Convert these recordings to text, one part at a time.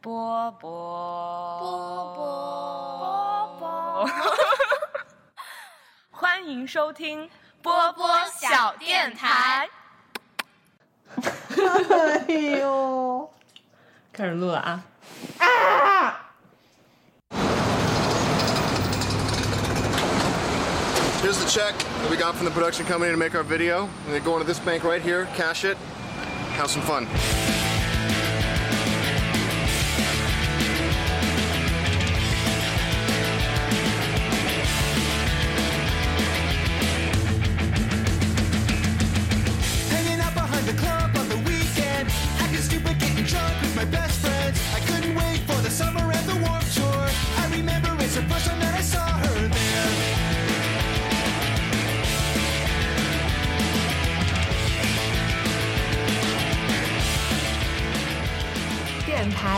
波波波波波，欢迎收听波波小电台。哎呦！开始录了啊！啊！ Here's the check that we got from the production company to make our video. And they go into this bank right here, cash it, have some fun.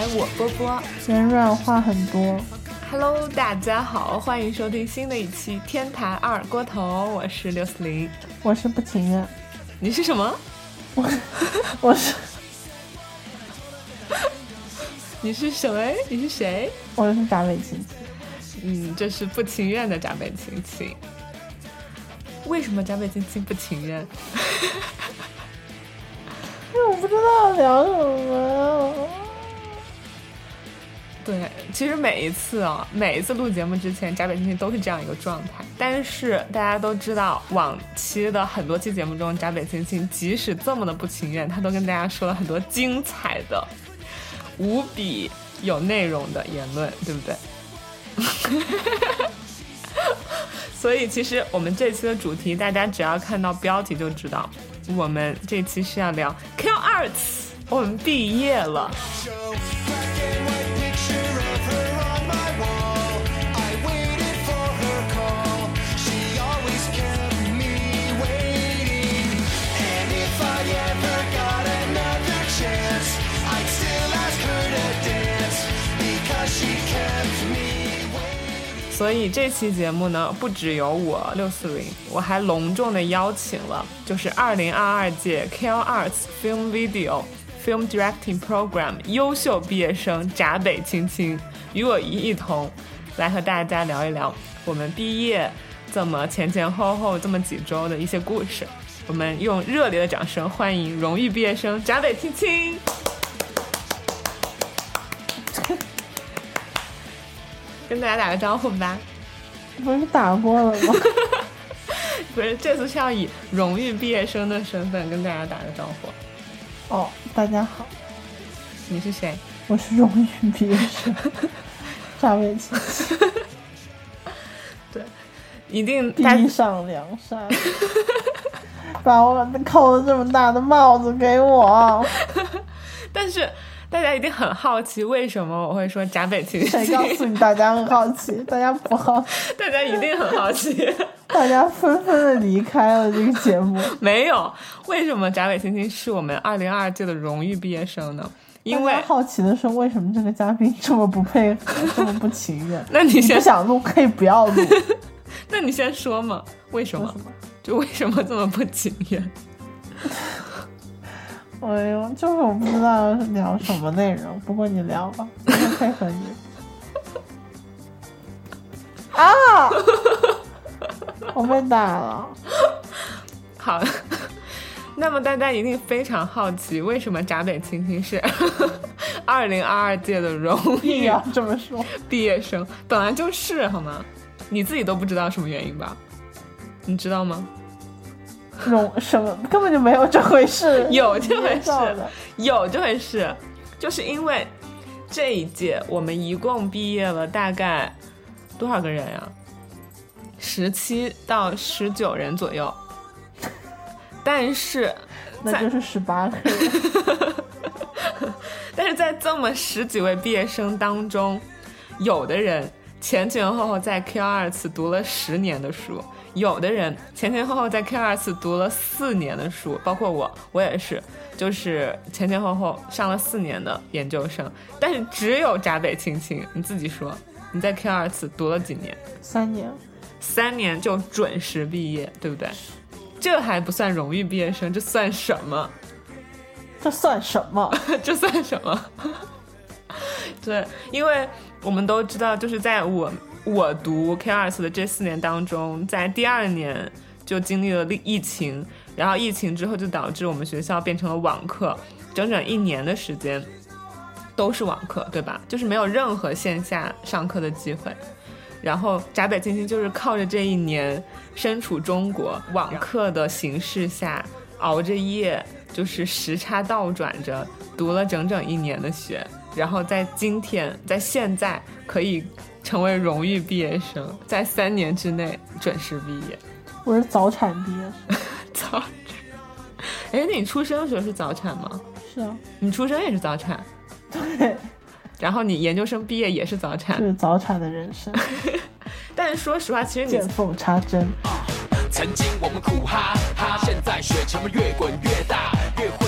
台我波波今软话很多，，Hello，大家好，欢迎收听新的一期《天台二锅头》，我是六四零，我是不情愿，你是什么？我 是你是谁？你是谁？我是闸北亲戚。嗯，这是不情愿的闸北亲戚。为什么闸北亲戚不情愿？因 为我不知道聊什么。对，其实每一次啊、每一次录节目之前，闸北星星都是这样一个状态。但是大家都知道，往期的很多期节目中，闸北星星即使这么的不情愿，他都跟大家说了很多精彩的、无比有内容的言论，对不对？所以其实我们这期的主题，大家只要看到标题就知道，我们这期是要聊 Q Arts，我们毕业了。所以这期节目呢，不只有我六四零，我还隆重的邀请了，就是二零二二届 KL Arts Film Video Film Directing Program 优秀毕业生闸北青青，与我一同来和大家聊一聊我们毕业这么前前后后这么几周的一些故事。我们用热烈的掌声欢迎荣誉毕业生闸北青青。跟大家打个招呼吧。不是打过了吗？不是，这次是要以荣誉毕业生的身份跟大家打个招呼。哦，大家好，你是谁？我是荣誉毕业生，闸北亲戚，一定大地上梁山，把我扣了这么大的帽子给我，但是大家一定很好奇，为什么我会说闸北青谁告诉你大家很好奇？大家不好，大家一定很好奇。大家纷纷的离开了这个节目。没有，为什么闸北青青是我们二零二二届的荣誉毕业生呢？因为好奇的是，为什么这个嘉宾这么不配合，这么不情愿？那你先你不，想录可以不要录，那你先说嘛，为什么？为什么？就为什么这么不情愿？哎呦，就是我不知道聊什么内容，不过你聊吧，我会配合你。啊！我被打了，好，那么大家一定非常好奇，为什么闸北青青是 二零二二届的荣誉硬要这么说。毕业生，本来就是好吗？你自己都不知道什么原因吧？你知道吗？容什么根本就没有这回事，有这回事，有这回事，就是因为这一届我们一共毕业了大概多少个人呀、十七到十九人左右，但是那就是十八个人。但是在这么十几位毕业生当中，有的人前前后后在 Q 二次读了十年的书，有的人前前后后在 Q 二次读了四年的书，包括我，我也是，就是前前后后上了四年的研究生。但是只有闸北青青，你自己说，你在 Q 二次读了几年？三年，三年就准时毕业，对不对？这还不算荣誉毕业生，这算什么？这算什么？这算什么？对，因为我们都知道，就是在我我读 K 二四的这四年当中，在第二年就经历了疫情，然后疫情之后就导致我们学校变成了网课，整整一年的时间都是网课，对吧？就是没有任何线下上课的机会。然后闸北青青就是靠着这一年身处中国网课的形势下，熬着夜，就是时差倒转着读了整整一年的学，然后在今天，在现在可以成为荣誉毕业生，在三年之内准时毕业。我是早产毕业，早产，哎，那你出生的时候是早产吗？是啊，你出生也是早产，对，然后你研究生毕业也是早产？就，是早产的人生，但是说实话，其实你见缝插针。曾经我们苦哈哈，现在雪球越滚越大，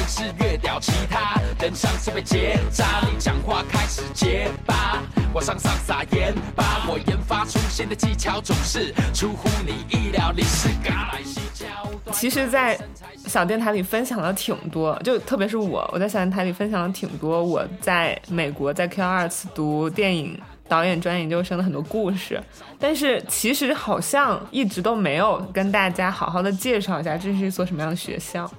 是越屌，其他人上是被结扎，你讲话开始结巴，我上上撒盐巴，我研发出新的技巧总是出乎你意料，你是嘎来西桥段。其实，在小电台里分享了挺多，就特别是我，我在小电台里分享了挺多我在美国在 Q 二次读电影导演专业研究生的很多故事，但是其实好像一直都没有跟大家好好的介绍一下这是一所什么样的学校。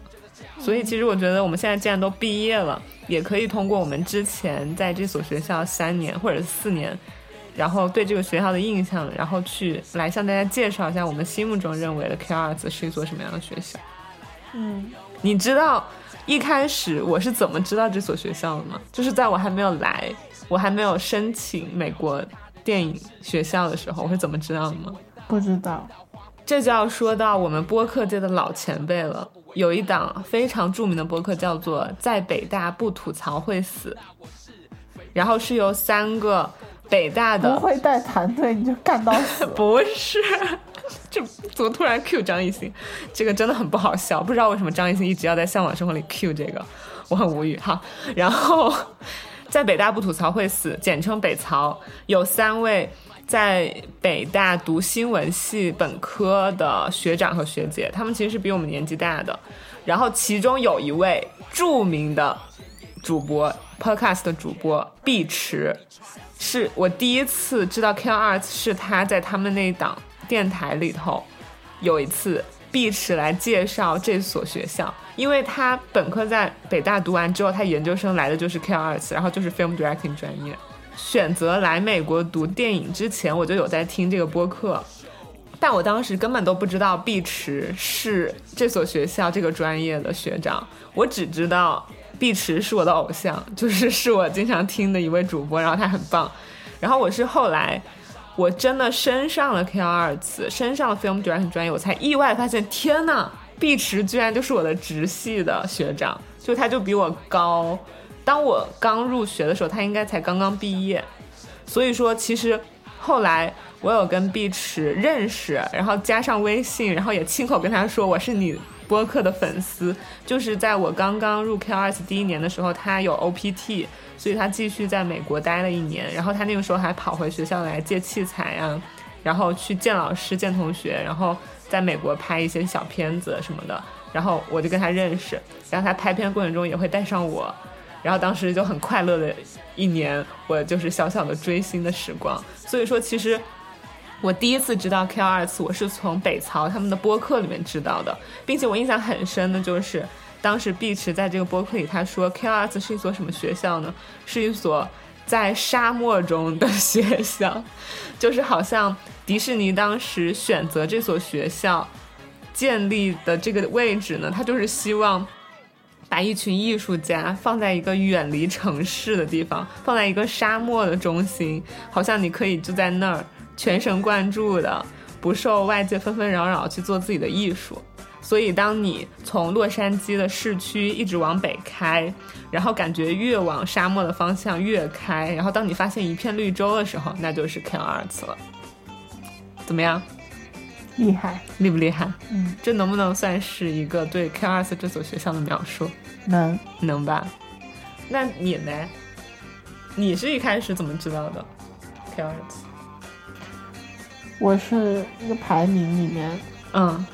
所以其实我觉得我们现在既然都毕业了，也可以通过我们之前在这所学校三年或者四年，然后对这个学校的印象，然后去来向大家介绍一下我们心目中认为的 K 二子是一所什么样的学校。嗯，你知道一开始我是怎么知道这所学校的吗？就是在我还没有来，我还没有申请美国电影学校的时候，我是怎么知道的吗？不知道，这就要说到我们播客界的老前辈了。有一档非常著名的播客叫做《在北大不吐槽会死》，然后是由三个北大的不会带团队你就干到死。不是，这怎么突然 Q 张艺兴？这个真的很不好笑，不知道为什么张艺兴一直要在《向往生活》里 Q 这个，我很无语哈。然后 在北大不吐槽会死，简称北曹，有三位在北大读新闻系本科的学长和学姐，他们其实是比我们年纪大的。然后其中有一位著名的主播，Podcast 的主播碧池，是我第一次知道 K Arts 是他在他们那档电台里头有一次碧池来介绍这所学校，因为他本科在北大读完之后，他研究生来的就是 K Arts，然后就是 Film Directing 专业。选择来美国读电影之前，我就有在听这个播客，但我当时根本都不知道碧池是这所学校这个专业的学长，我只知道碧池是我的偶像，就是是我经常听的一位主播，然后他很棒。然后我是后来我真的升上了 K 二次，升上了 Film Directing 专业，我才意外发现，天呐，碧池居然就是我的直系的学长，就他就比我高。当我刚入学的时候，他应该才刚刚毕业，所以说其实后来我有跟碧池认识，然后加上微信，然后也亲口跟他说我是你播客的粉丝。就是在我刚刚入 K 二 S 第一年的时候，他有 OPT，所以他继续在美国待了一年，然后他那个时候还跑回学校来借器材啊，然后去见老师、见同学，然后在美国拍一些小片子什么的。然后我就跟他认识，然后他拍片过程中也会带上我。然后当时就很快乐的一年，我就是小小的追星的时光。所以说，其实我第一次知道 K 二次，我是从北曹他们的播客里面知道的，并且我印象很深的就是，当时碧池在这个播客里他说 K 二次是一所什么学校呢？是一所在沙漠中的学校，就是好像迪士尼当时选择这所学校建立的这个位置呢，他就是希望。把一群艺术家放在一个远离城市的地方，放在一个沙漠的中心，好像你可以就在那儿全神贯注的，不受外界纷纷扰扰去做自己的艺术。所以，当你从洛杉矶的市区一直往北开，然后感觉越往沙漠的方向越开，然后当你发现一片绿洲的时候，那就是 K Arts 了。怎么样？厉害，厉不厉害？嗯，这能不能算是一个对 K Arts 这所学校的描述？能。能吧？那你呢？你是一开始怎么知道的 K Arts？我是一个排名里面嗯，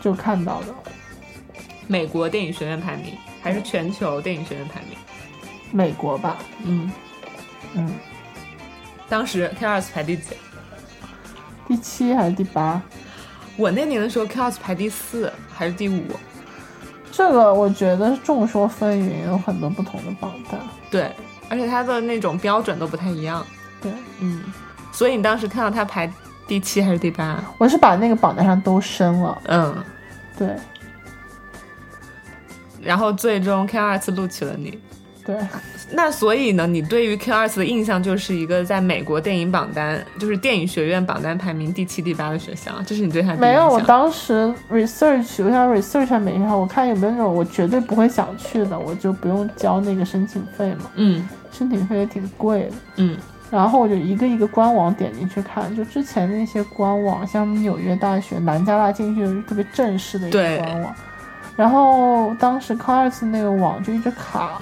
就看到的，美国电影学院排名还是全球电影学院排名？美国吧，嗯，嗯，当时 K 二 s 排第几？第七还是第八？我那年的时候 K 二 s 排第四还是第五？这个我觉得众说纷纭，有很多不同的榜单。对，而且它的那种标准都不太一样。对，嗯，所以你当时看到他排第七还是第八？我是把那个榜单上都升了。嗯，对然后最终 K 二次录取了你。对，那所以呢，你对于 K 二 s 的印象就是一个在美国电影榜单，就是电影学院榜单排名第七、第八的学校，这是你对他的没有。我当时 research，我想 research 一下每个学校，我看有没有那种我绝对不会想去的，我就不用交那个申请费嘛。嗯申请费也挺贵的。嗯然后我就一个一个官网点进去看，就之前那些官网，像纽约大学、南加大进去就是特别正式的一个官网。然后当时 Cars 那个网就一直卡，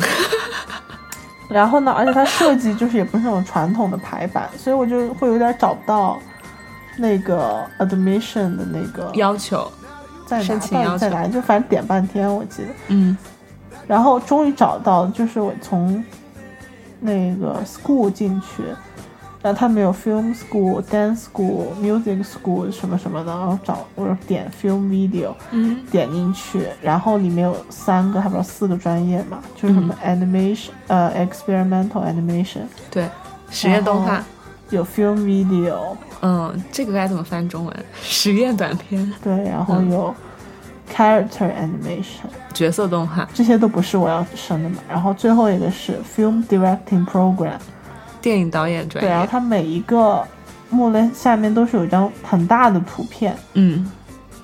然后呢，而且它设计就是也不是那种传统的排版，所以我就会有点找不到那个 admission 的那个要求，在哪，申请要求就反正点半天我记得。嗯然后终于找到，就是我从那个 school 进去，然后他们有 film school、dance school、music school 什么什么的，然后找我就点 film video，嗯点进去，然后里面有三个还不知道四个专业嘛，就是什么 animation，、呃 experimental animation，对，实验动画。有 film video，嗯，这个该怎么翻中文？实验短片、对，然后嗯有 character animation，角色动画、这些都不是我要升的嘛，然后最后一个是 film directing program。电影导演专业对，然后业。它每一个目录下面都是有一张很大的图片，嗯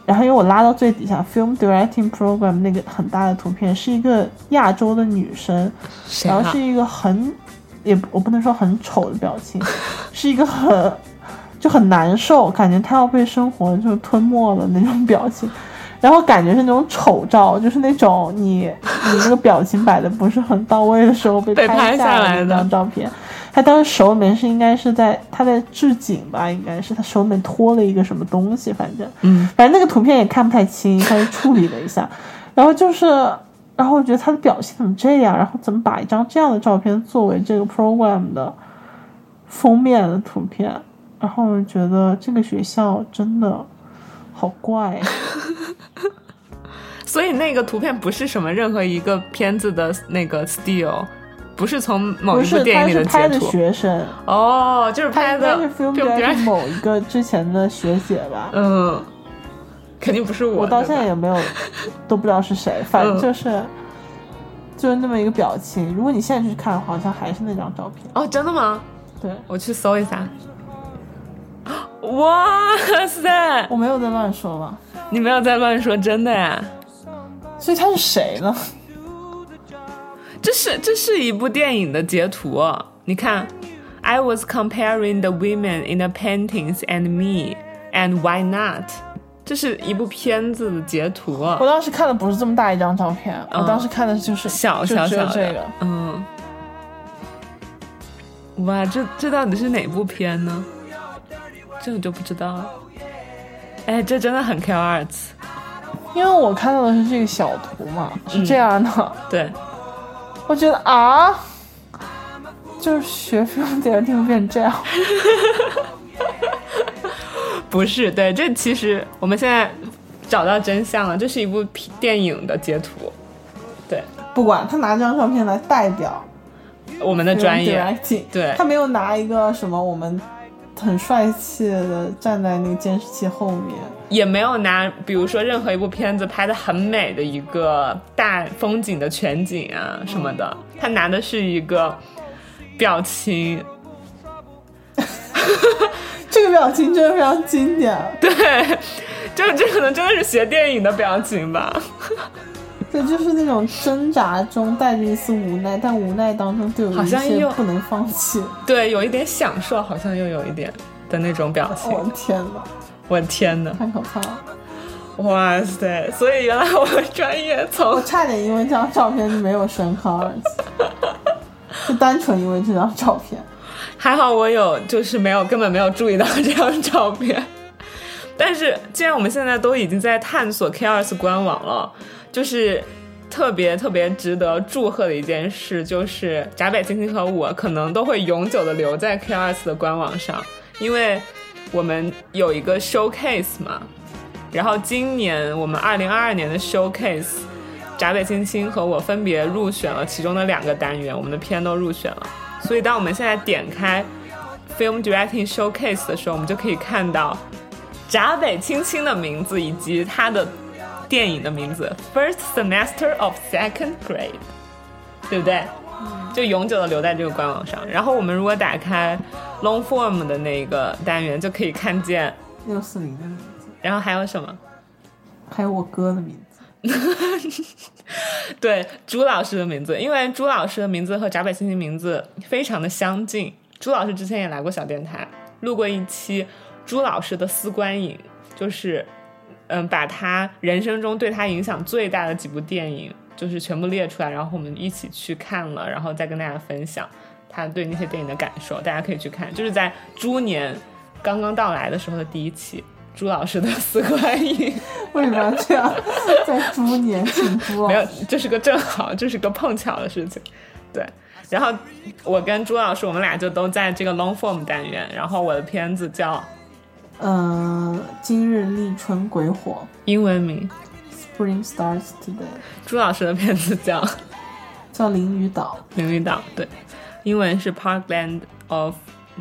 然后因为我拉到最底下，film directing program 那个很大的图片是一个亚洲的女生，然后是？一个很，也我不能说很丑的表情，是一个很就很难受，感觉她要被生活就吞没了那种表情。然后感觉是那种丑照，就是那种你你那个表情摆的不是很到位的时候被 被拍下下来的的那张照片。他当时手里面是应该是在他在置景吧，应该是他手里面托了一个什么东西，反正。嗯，反正那个图片也看不太清，他就处理了一下，然后就是，然后我觉得他的表情怎么这样，然后怎么把一张这样的照片作为这个 program 的封面的图片，然后我觉得这个学校真的好怪，所以那个图片不是什么任何一个片子的那个 still，不是从某一部电影里他是拍的截图。学生，哦，就是拍的应该是 film film directing direct- 某一个之前的学姐吧，嗯，肯定不是我。我到现在也没有都不知道是谁，反正嗯就是。就是那么一个表情，如果你现在去看，好像还是那张照片。哦，真的吗？对，我去搜一下。哇塞！我没有在乱说吧？你没有在乱说，真的呀？所以他是谁呢？这是这是一部电影的截图。哦，你看，I was comparing the women in the paintings and me, and why not？这是一部片子的截图。哦，我当时看的不是这么大一张照片，嗯。我当时看的就是小小小的。这个。嗯，哇，这这到底是哪部片呢？这个就不知道了。哎，这真的很 K Arts，因为我看到的是这个小图嘛，嗯是这样的，对，我觉得啊，就是学 film directing 变成这样，不是，对，这其实我们现在找到真相了，这是一部电影的截图，对，不管他拿这张照片来代表我们的专业，对。他没有拿一个什么我们很帅气的站在那个监视器后面，也没有拿，比如说任何一部片子拍的很美的一个大风景的全景啊什么的，他拿的是一个表情，这个表情真的非常经典。对，就这可能真的是学电影的表情吧。对，就是那种挣扎中带着一丝无奈，但无奈当中就有一好像又些不能放弃。对，有一点享受，好像又有一点的那种表情。我的天哪，我的天呐，太可怕了！哇塞！所以原来我们专业从我差点因为这张照片就没有升科二级，就单纯因为这张照片。还好我有，就是没有根本没有注意到这张照片。但是既然我们现在都已经在探索 K 二 s 官网了，就是特别特别值得祝贺的一件事，就是闸北青青和我可能都会永久的留在 K 二四的官网上，因为我们有一个 showcase 嘛。然后今年我们二零二二年的 showcase，闸北青青和我分别入选了其中的两个单元，我们的片都入选了。所以当我们现在点开 Film Directing Showcase 的时候，我们就可以看到闸北青青的名字以及他的电影的名字 First Semester of Second Grade，对不对？就永久的留在这个官网上。然后我们如果打开 Long Form 的那个单元，就可以看见，六四零的名字，然后还有什么？还有我哥的名字。对朱老师的名字，因为朱老师的名字和闸北星星名字非常的相近。朱老师之前也来过小电台，录过一期朱老师的私观影，就是嗯，把他人生中对他影响最大的几部电影，就是全部列出来，然后我们一起去看了，然后再跟大家分享他对那些电影的感受。大家可以去看，就是在猪年刚刚到来的时候的第一期。朱老师的私观影，为什么要这样？在猪年请猪没有，这是个正好，这是个碰巧的事情，对。然后我跟朱老师，我们俩就都在这个 long form 单元。然后我的片子叫嗯，今日立春鬼火。英文名，，Spring starts today，朱老师的片子叫《叫淋雨岛。淋雨岛》，对，英文是 Parkland of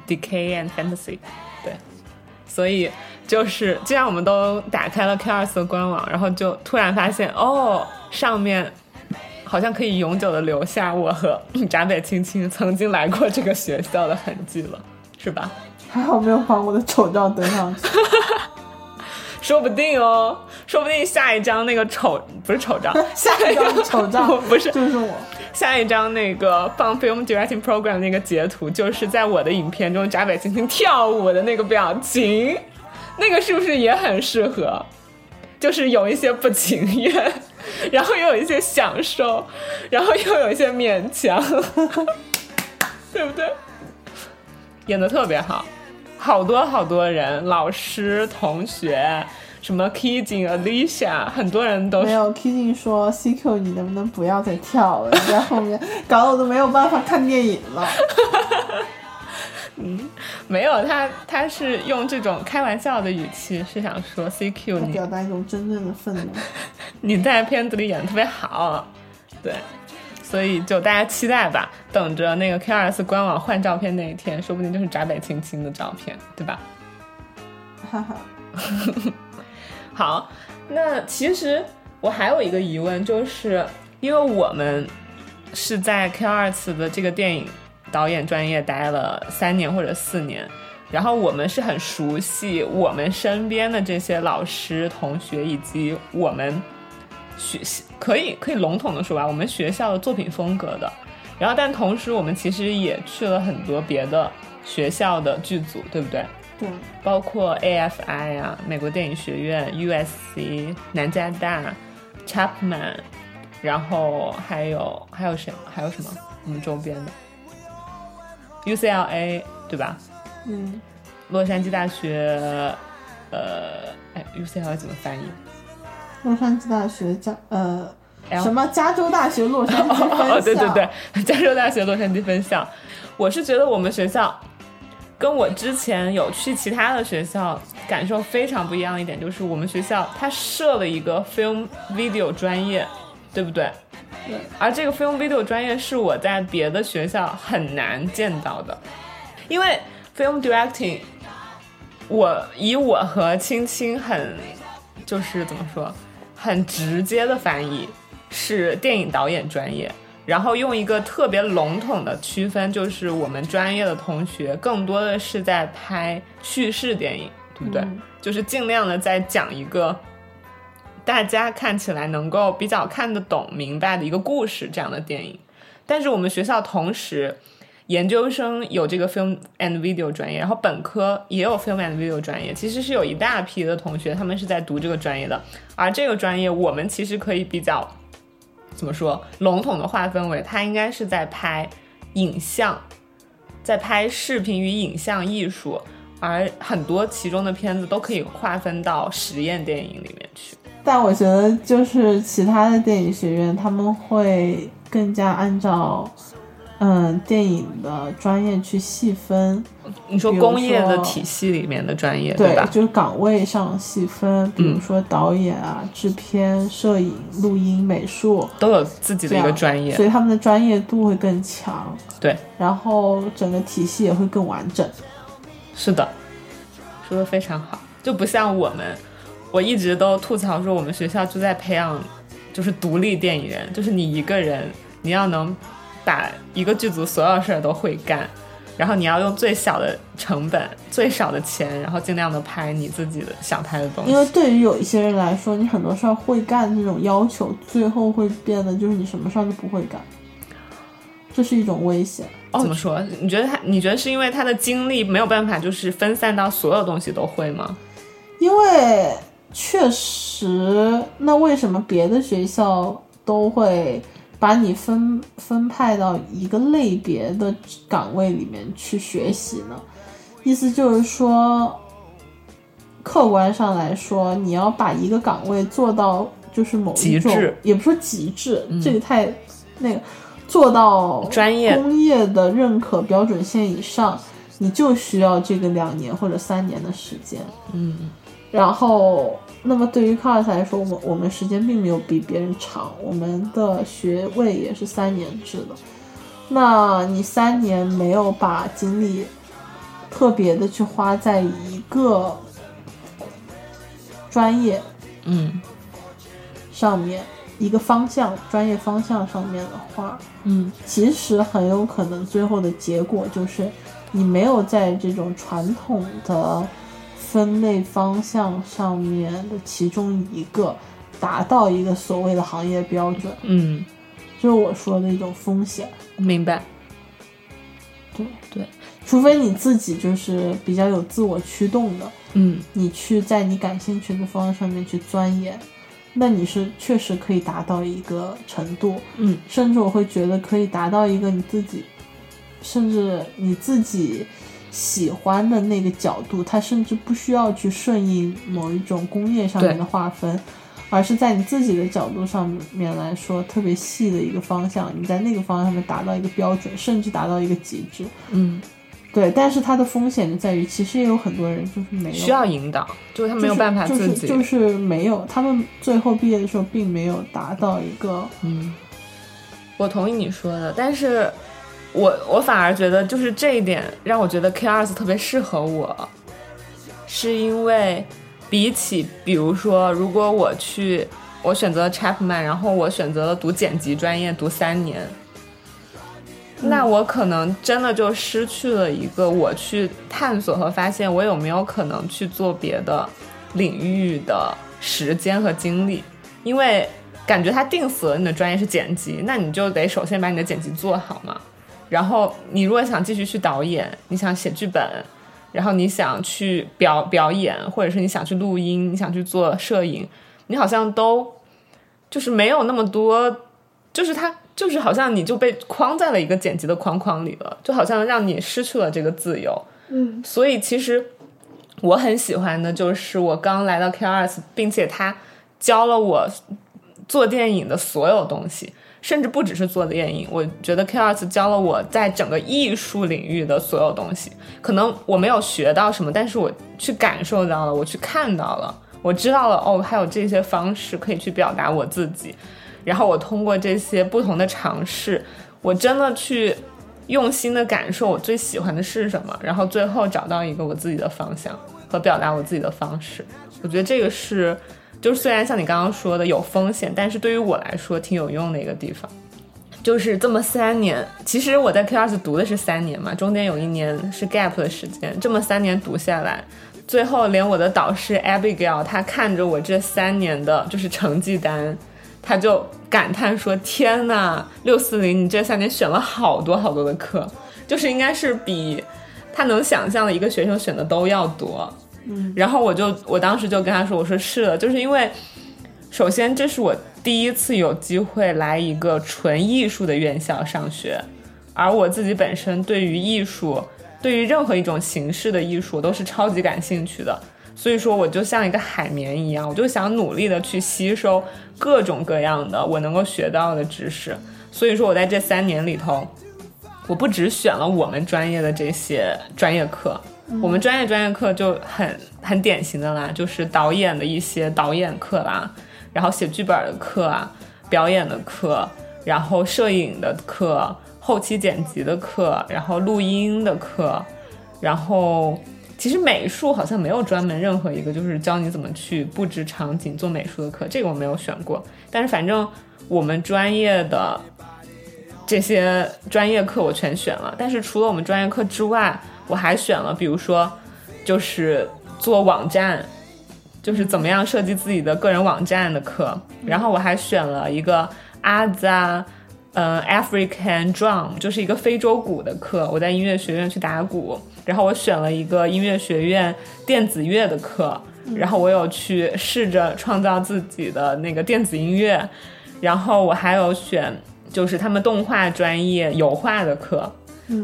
Decay and Fantasy，对。所以就是，既然我们都打开了 K 二四的官网，然后就突然发现，哦，上面好像可以永久的留下我和 闸北青青曾经来过这个学校的痕迹了，是吧？还好没有把我的丑照登上去。说不定哦，说不定下一张那个丑不是丑照，下一张丑照 不是就是我，下一张那个放 film directing program 那个截图，就是在我的影片中闸北青青跳舞的那个表情，那个是不是也很适合？就是有一些不情愿，然后又有一些享受，然后又有一些勉强，对不对？演的特别好，好多好多人，老师、同学，什么 Kijin、Alicia，很多人都没有 k i t 说 CQ 你能不能不要再跳了？你在后面搞得我都没有办法看电影了。嗯没有他，他是用这种开玩笑的语气，是想说 CQ 你表达一种真正的愤怒。你在片子里演的特别好，对，所以就大家期待吧，等着那个 K 二 S 官网换照片那一天，说不定就是闸北青青的照片，对吧？哈哈，好，那其实我还有一个疑问，就是因为我们是在 K 二 S 的这个电影导演专业待了三年或者四年，然后我们是很熟悉我们身边的这些老师、同学以及我们学习，可以可以笼统的说吧，我们学校的作品风格的。然后，但同时我们其实也去了很多别的学校的剧组，对不对？对，包括 AFI 啊，美国电影学院、USC、南加大、Chapman，然后还有还有谁？还有什么？我们周边的 UCLA 对吧？嗯，洛杉矶大学，呃，哎，UCLA 怎么翻译？洛杉矶大学加呃什么加州大学洛杉矶分校。哦，对对对，加州大学洛杉矶分校。我是觉得我们学校跟我之前有去其他的学校感受非常不一样的一点，就是我们学校它设了一个 film video 专业，对不对？对。而这个 film video 专业是我在别的学校很难见到的，因为 film directing，我以我和青青很就是怎么说，很直接的翻译是电影导演专业。然后用一个特别笼统的区分，就是我们专业的同学更多的是在拍叙事电影，对不对？嗯就是尽量的在讲一个大家看起来能够比较看得懂、明白的一个故事这样的电影。但是我们学校同时研究生有这个 film and video 专业，然后本科也有 film and video 专业，其实是有一大批的同学他们是在读这个专业的。而这个专业我们其实可以比较怎么说笼统的划分为，它应该是在拍影像，在拍视频与影像艺术，而很多其中的片子都可以划分到实验电影里面去。但我觉得就是其他的电影学院，他们会更加按照嗯电影的专业去细分，你说工业的体系里面的专业，对吧？就是岗位上细分，比如嗯。说导演啊、制片、摄影、录音、美术都有自己的一个，专业。所，以他们的专业度会更强，对，然后整个体系也会更完整。是的，说的非常好，就不像我们，我一直都吐槽说我们学校就在培养就是独立电影人，就是你一个人你要能把一个剧组所有事儿都会干，然后你要用最小的成本、最少的钱，然后尽量的拍你自己的想拍的东西。因为对于有一些人来说，你很多事儿会干这种要求，最后会变得就是你什么事儿都不会干，这是一种危险。怎么说？你觉得他？你觉得是因为他的精力没有办法就是分散到所有东西都会吗？因为确实，那为什么别的学校都会把你分分派到一个类别的岗位里面去学习呢？意思就是说，客观上来说，你要把一个岗位做到就是某一种，也不说极致，这个太那个做到专业工业的认可标准线以上，你就需要这个两年或者三年的时间。嗯，然后，那么对于 Cars 来说，我们我们时间并没有比别人长，我们的学位也是三年制的。那你三年没有把精力特别的去花在一个专业嗯上面，一个方向专业方向上面的话，嗯，其实很有可能最后的结果就是你没有在这种传统的分类方向上面的其中一个达到一个所谓的行业标准，嗯，就是我说的一种风险。明白。对对，除非你自己就是比较有自我驱动的，嗯你去在你感兴趣的方向上面去钻研，那你是确实可以达到一个程度。嗯甚至我会觉得可以达到一个你自己，甚至你自己喜欢的那个角度，它甚至不需要去顺应某一种工业上面的划分，而是在你自己的角度上面来说特别细的一个方向，你在那个方向上面达到一个标准，甚至达到一个极致。嗯，对，但是它的风险就在于，其实也有很多人就是没有需要引导，就是他没有办法自己。就是就是就是没有，他们最后毕业的时候并没有达到一个嗯，我同意你说的，但是我我反而觉得就是这一点让我觉得 K 二 s 特别适合我，是因为比起比如说，如果我去我选择了 Chapman，然后我选择了读剪辑专业读三年。那我可能真的就失去了一个我去探索和发现我有没有可能去做别的领域的时间和精力，因为感觉它定死了你的专业是剪辑，那你就得首先把你的剪辑做好嘛。然后你如果想继续去导演，你想写剧本，然后你想去表表演，或者是你想去录音，你想去做摄影，你好像都就是没有那么多，就是它就是好像你就被框在了一个剪辑的框框里了，就好像让你失去了这个自由。嗯，所以其实我很喜欢的就是我刚来到 K 二 s 并且他教了我做电影的所有东西，甚至不只是做电影。我觉得 K 二 s 教了我在整个艺术领域的所有东西。可能我没有学到什么，但是我去感受到了，我去看到了，我知道了哦，还有这些方式可以去表达我自己。然后我通过这些不同的尝试，我真的去用心的感受我最喜欢的是什么，然后最后找到一个我自己的方向和表达我自己的方式。我觉得这个是，就是虽然像你刚刚说的有风险，但是对于我来说挺有用的一个地方。就是这么三年，其实我在 K 二 s 读的是三年嘛，中间有一年是 gap 的时间，这么三年读下来，最后连我的导师 Abigail 他看着我这三年的就是成绩单，他就感叹说：“天呐，六四零，你这三年选了好多好多的课，就是应该是比他能想象的一个学生选的都要多。”嗯，然后我就我当时就跟他说：“我说是的，就是因为首先这是我第一次有机会来一个纯艺术的院校上学，而我自己本身对于艺术，对于任何一种形式的艺术都是超级感兴趣的。所以说我就像一个海绵一样，我就想努力的去吸收各种各样的我能够学到的知识。所以说我在这三年里头，我不只选了我们专业的这些专业课，我们专业专业课就很很典型的啦，就是导演的一些导演课啦，然后写剧本的课啊，表演的课，然后摄影的课，后期剪辑的课，然后录音的课，然后其实美术好像没有专门任何一个就是教你怎么去布置场景做美术的课，这个我没有选过。但是反正我们专业的这些专业课我全选了，但是除了我们专业课之外，我还选了，比如说就是做网站，就是怎么样设计自己的个人网站的课，然后我还选了一个阿扎。呃，African Drum 就是一个非洲鼓的课，我在音乐学院去打鼓，然后我选了一个音乐学院电子乐的课，然后我有去试着创造自己的那个电子音乐，然后我还有选就是他们动画专业油画的课，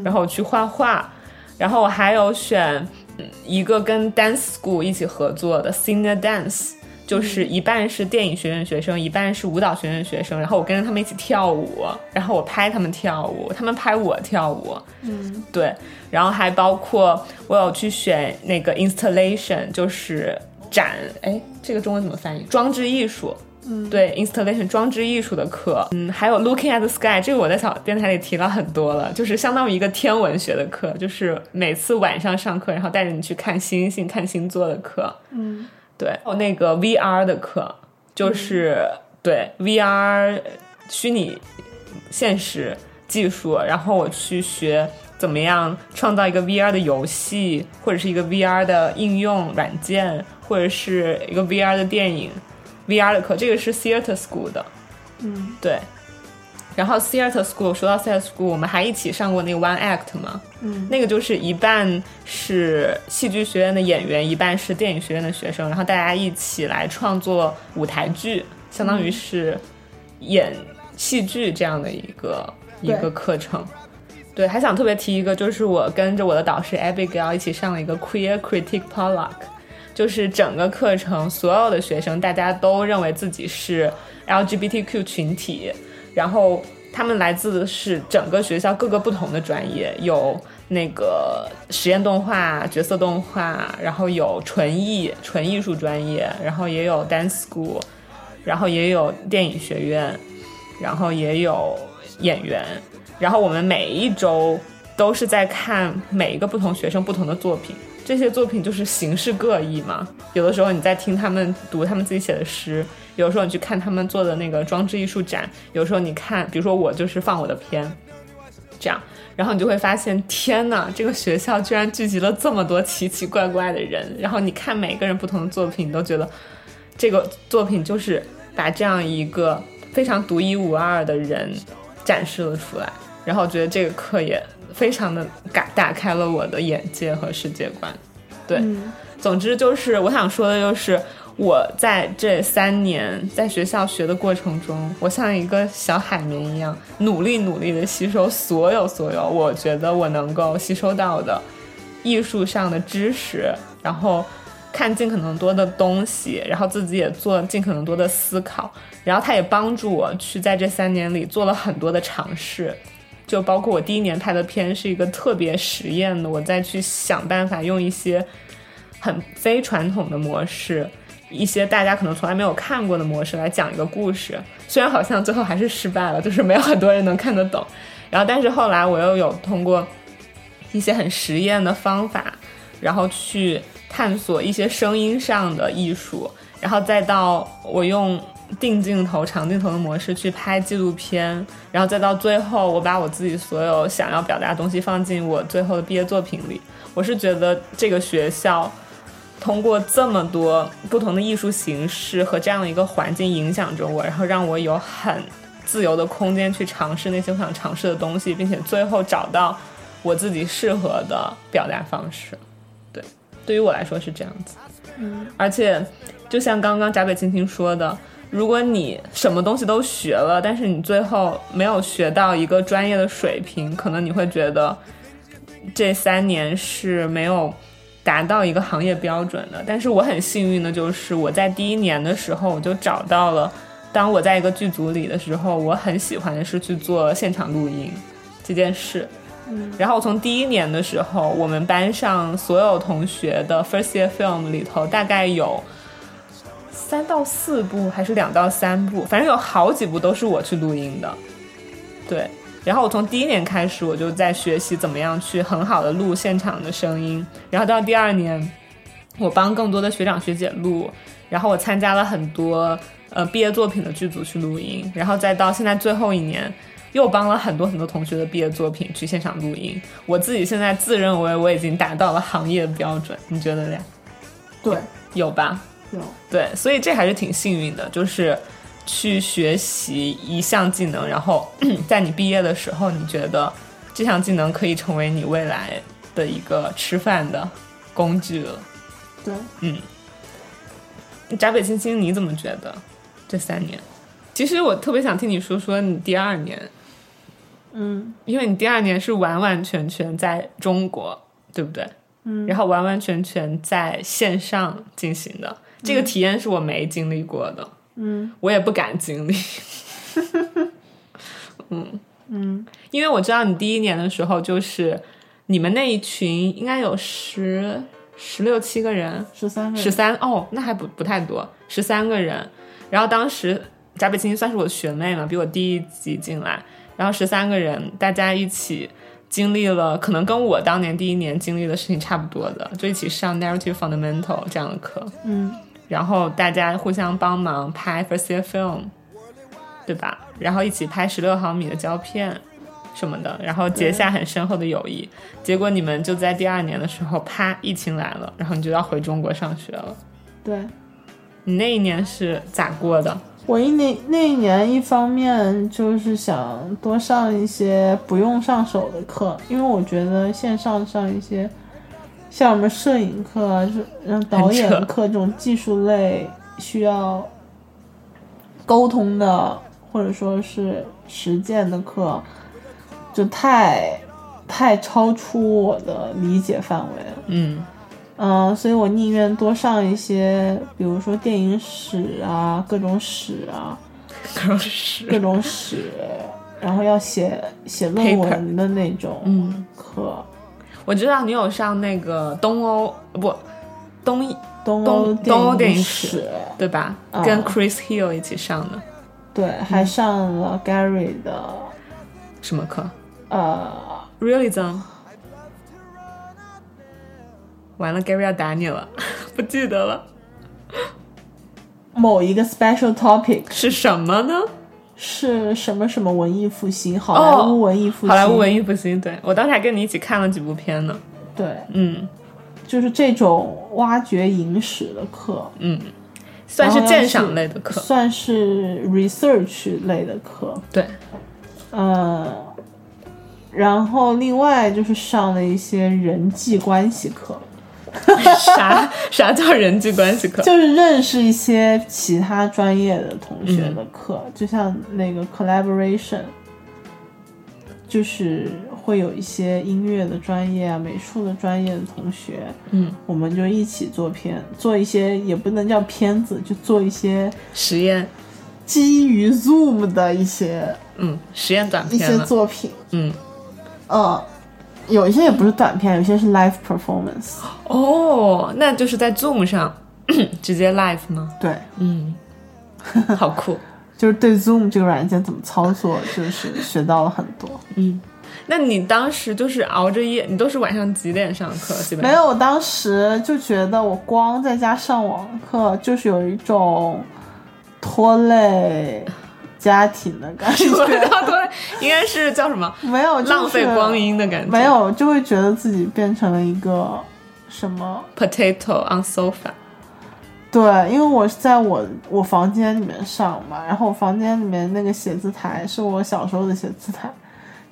然后我去画画，然后我还有选嗯一个跟 Dance School 一起合作的 Senior Dance。就是一半是电影学院学生，一半是舞蹈学院学生，然后我跟着他们一起跳舞，然后我拍他们跳舞，他们拍我跳舞，嗯，对，然后还包括我有去选那个 installation，就是展，哎，这个中文怎么翻译？装置艺术，嗯，对，installation 装置艺术的课，嗯，还有 looking at the sky，这个我在小电台里提了很多了，就是相当于一个天文学的课，就是每次晚上上课，然后带着你去看星星、看星座的课，嗯。对，还有那个 VR 的课，就是、对 VR 虚拟现实技术，然后我去学怎么样创造一个 VR 的游戏，或者是一个 VR 的应用软件，或者是一个 VR 的电影 VR 的课，这个是 Theater School 的，嗯，对。然后 Theater School 说到 Theater School，我们还一起上过那个 One Act 嘛，嗯，那个就是一半是戏剧学院的演员，一半是电影学院的学生，然后大家一起来创作舞台剧，相当于是演戏剧这样的一个一个课程。对，还想特别提一个，就是我跟着我的导师 Abigail 一起上了一个 Queer Critic Potluck，就是整个课程所有的学生大家都认为自己是 LGBTQ 群体，然后他们来自的是整个学校各个不同的专业，有那个实验动画、角色动画，然后有纯艺纯艺术专业，然后也有 dance school，然后也有电影学院，然后也有演员，然后我们每一周都是在看每一个不同学生不同的作品。这些作品就是形式各异嘛，有的时候你在听他们读他们自己写的诗，有的时候你去看他们做的那个装置艺术展，有时候你看，比如说我就是放我的片，这样，然后你就会发现，天呐，这个学校居然聚集了这么多奇奇怪怪的人。然后你看每个人不同的作品，你都觉得这个作品就是把这样一个非常独一无二的人展示了出来。然后觉得这个课也非常的打打开了我的眼界和世界观。对，总之就是我想说的就是。我在这三年在学校学的过程中，我像一个小海绵一样，努力努力的吸收所有所有我觉得我能够吸收到的艺术上的知识，然后看尽可能多的东西，然后自己也做尽可能多的思考，然后它也帮助我去在这三年里做了很多的尝试。就包括我第一年拍的片是一个特别实验的，我再去想办法用一些很非传统的模式，一些大家可能从来没有看过的模式来讲一个故事。虽然好像最后还是失败了，就是没有很多人能看得懂。然后，但是后来我又有通过一些很实验的方法，然后去探索一些声音上的艺术，然后再到我用定镜头、长镜头的模式去拍纪录片，然后再到最后，我把我自己所有想要表达的东西放进我最后的毕业作品里。我是觉得这个学校通过这么多不同的艺术形式和这样的一个环境影响着我，然后让我有很自由的空间去尝试那些我想尝试的东西，并且最后找到我自己适合的表达方式。对，对于我来说是这样子。嗯，而且就像刚刚闸北青青说的，如果你什么东西都学了，但是你最后没有学到一个专业的水平，可能你会觉得这三年是没有达到一个行业标准的。但是我很幸运的就是我在第一年的时候我就找到了，当我在一个剧组里的时候，我很喜欢的是去做现场录音这件事。嗯然后我从第一年的时候，我们班上所有同学的 first year film 里头，大概有三到四部，还是两到三部，反正有好几部都是我去录音的。对，然后我从第一年开始，我就在学习怎么样去很好的录现场的声音。然后到第二年，我帮更多的学长学姐录，然后我参加了很多呃毕业作品的剧组去录音，然后再到现在最后一年。又帮了很多很多同学的毕业作品去现场录音，我自己现在自认为我已经达到了行业标准，你觉得嘞？对，有吧？有。对，所以这还是挺幸运的，就是去学习一项技能，然后 在你毕业的时候，你觉得这项技能可以成为你未来的一个吃饭的工具了。对，嗯，闸北青青，你怎么觉得这三年？其实我特别想听你说说你第二年，嗯因为你第二年是完完全全在中国，对不对？嗯，然后完完全全在线上进行的，这个体验是我没经历过的，嗯。我也不敢经历。嗯 嗯。因为我知道你第一年的时候，就是你们那一群应该有十十六七个人，十三个人十三哦，那还不不太多，十三个人。然后当时贾北青青算是我的学妹嘛，比我低一级进来，然后十三个人，大家一起经历了可能跟我当年第一年经历的事情差不多的，就一起上 narrative fundamental 这样的课，嗯然后大家互相帮忙拍 first year film，对吧？然后一起拍十六毫米的胶片什么的，然后结下很深厚的友谊。结果你们就在第二年的时候，啪，疫情来了，然后你就要回中国上学了。对。你那一年是咋过的？我一那那一年，一方面就是想多上一些不用上手的课，因为我觉得线上上一些像我们摄影课啊、是让导演课这种技术类需要沟通的，或者说是实践的课，就太太超出我的理解范围了。嗯嗯，所以我宁愿多上一些，比如说电影史啊，各种史啊，各种史各种史，然后要写写论文的那种嗯课，我知道你有上那个东欧不东艺东东欧东欧电影影史对吧？啊跟 Chris Hill 一起上的对，还上了 Gary 的什么课呃，？Realism。完了，Gary 要打你了，不记得了，某一个 special topic 是什么呢？是什么什么文艺复兴，好莱坞文艺复兴，哦好莱坞文艺复兴，对我当时还跟你一起看了几部片呢。对，嗯。就是这种挖掘影史的课，嗯，算是鉴赏类的课。算是 research 类的课，对，呃，然后另外就是上了一些人际关系课，啥啥叫人际关系课？就是认识一些其他专业的同学的课，就像那个 collaboration，就是会有一些音乐的专业啊、美术的专业的同学，嗯，我们就一起做片，做一些也不能叫片子，就做一些实验，基于 Zoom 的一些嗯，实验短片一些。作品，嗯，嗯，有一些也不是短片，有些是 live performance。哦，那就是在 Zoom 上 直接 live 吗？对，嗯，好酷。就是对 Zoom 这个软件怎么操作，就是学到了很多。嗯，那你当时就是熬着夜，你都是晚上几点上课？基本上没有，我当时就觉得我光在家上网课，就是有一种拖累家庭的感 觉。对，应该是叫什么 没有、就是浪费光阴的感觉。没有，就会觉得自己变成了一个什么 potato on sofa。对，因为我是在我我房间里面上嘛，然后我房间里面那个写字台是我小时候的写字台，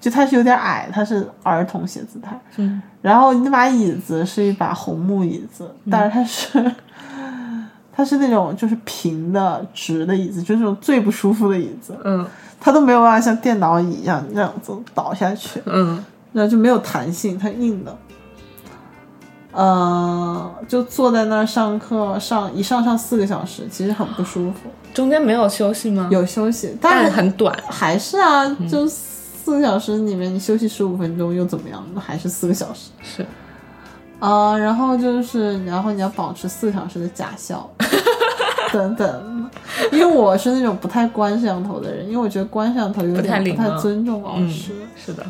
就它是有点矮，它是儿童写字台。嗯，然后那把椅子是一把红木椅子，但是它是它是那种就是平的直的椅子，就是那种最不舒服的椅子，嗯它都没有办法像电脑椅一样这样子倒下去，嗯然后就没有弹性，它硬的。呃，就坐在那儿上课，上一上上四个小时，其实很不舒服。中间没有休息吗？，有休息，但但是很短。还是啊，就四个小时里面你休息十五分钟又怎么样？那还是四个小时。是，啊、然后就是，然后你要保持四个小时的假笑，等等。因为我是那种不太关摄像头的人，因为我觉得关摄像头有点不太尊重老嗯师。，是的，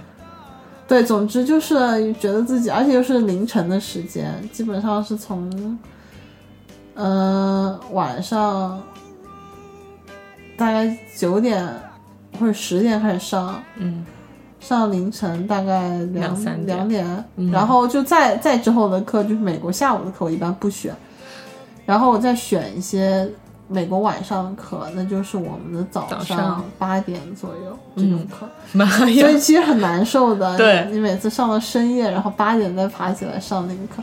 对，总之就是觉得自己，而且又是凌晨的时间，基本上是从，嗯、晚上大概九点或者十点开始上，嗯，上凌晨大概两两三点两点，嗯然后就再再之后的课就是美国下午的课，我一般不选，然后我再选一些美国晚上的课，那就是我们的早早上上八点左右这种嗯课。妈所以，其实很难受的。对你你每次上到深夜，然后八点再爬起来上那个课，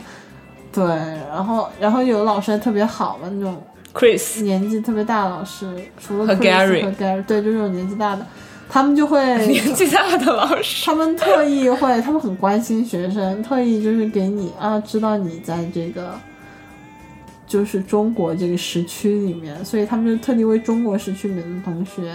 对，然后然后有老师还特别好嘛，那种 Chris 年纪特别大的老师，除了和 Chris Gary 和 Gary，对，就这种年纪大的，他们就会 年纪大的老师，他们特意会，他们很关心学生，特意就是给你啊，知道你在这个就是中国这个时区里面，所以他们就特地为中国时区里面的同学，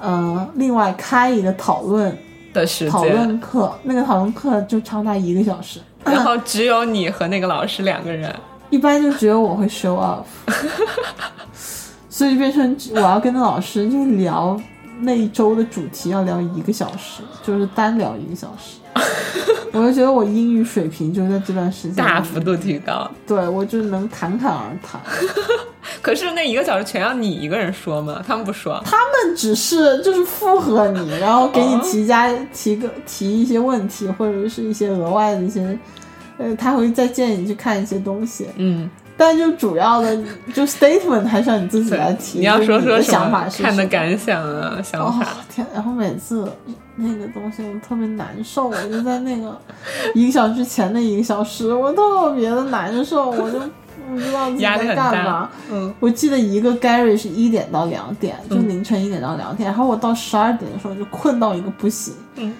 呃，另外开一个讨论的时讨，论课，那个讨论课就长达一个小时，然后只有你和那个老师两个人。一般就只有我会 show off，所以就变成我要跟那老师就聊那一周的主题，要聊一个小时，就是单聊一个小时。我就觉得我英语水平就在这段时间大幅度提高，对我就能侃侃而谈。可是那一个小时全要你一个人说吗？他们不说，他们只是就是附和你，然后给你提加提个提一些问题，或者是一些额外的一些，呃，他会再建议你去看一些东西。嗯，但就主要的就 statement 还是要你自己来提，你要说说想法是看的感想啊，想哦法。天！然后每次那个东西我特别难受，我就在那个一个小时前的一个小时，我特别的难受，我就不知道自己在干嘛。嗯，我记得一个 Gary 是一点到两点，就嗯凌晨一点到两点，然后我到十二点的时候就困到一个不行，嗯，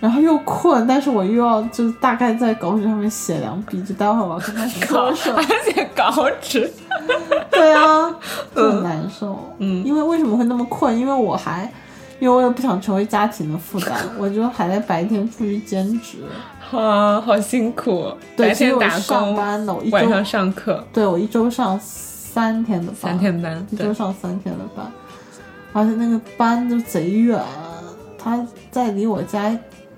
然后又困，但是我又要就是大概在稿纸上面写两笔，就待会儿我要跟他说什么。而且稿纸，对啊，就很难受。嗯因为为什么会那么困？因为我还，因为我也不想成为家庭的负担，我就还在白天出去兼职。啊，好辛苦，对，白天打工，上班的，我一周晚上上课，对我一周上三天的班，三天班，一周，上三天的班，而且那个班就贼远，他在离我家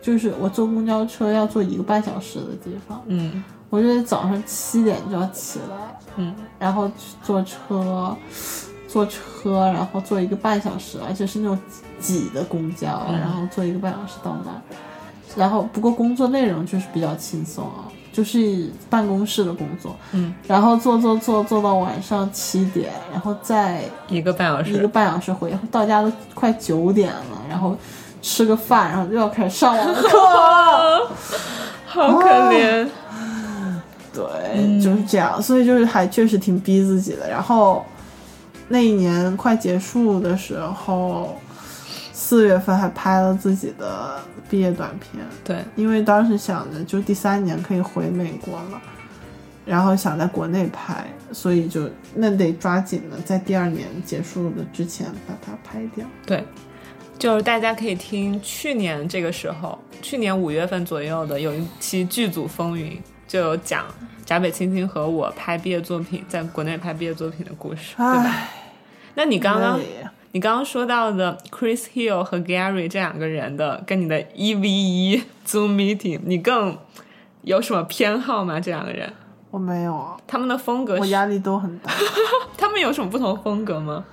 就是我坐公交车要坐一个半小时的地方，嗯。我就得早上七点就要起来，嗯，然后去坐车，坐车，然后坐一个半小时，而且是那种挤的公交，嗯。然后坐一个半小时到那儿。然后不过工作内容就是比较轻松啊，就是办公室的工作，嗯，然后做做做做到晚上七点，然后再一个半小时。一个，半小时回，到家都快九点了，然后吃个饭，然后又要开始上网课。好可怜，对，就是这样，所以就是还确实挺逼自己的。然后那一年快结束的时候，四月份还拍了自己的毕业短片，对，因为当时想着就第三年可以回美国了，然后想在国内拍，所以就那得抓紧了，在第二年结束的之前把它拍掉。对，就是大家可以听去年这个时候，去年五月份左右的有一期剧组风云，就有讲闸北青青和我拍毕业作品，在国内拍毕业作品的故事，对吧？那你刚刚你刚刚说到的 Chris Hill 和 Gary 这两个人的跟你的一 v 一 Zoom meeting，你更有什么偏好吗？这两个人我没有啊，他们的风格是，我压力都很大。他们有什么不同风格吗？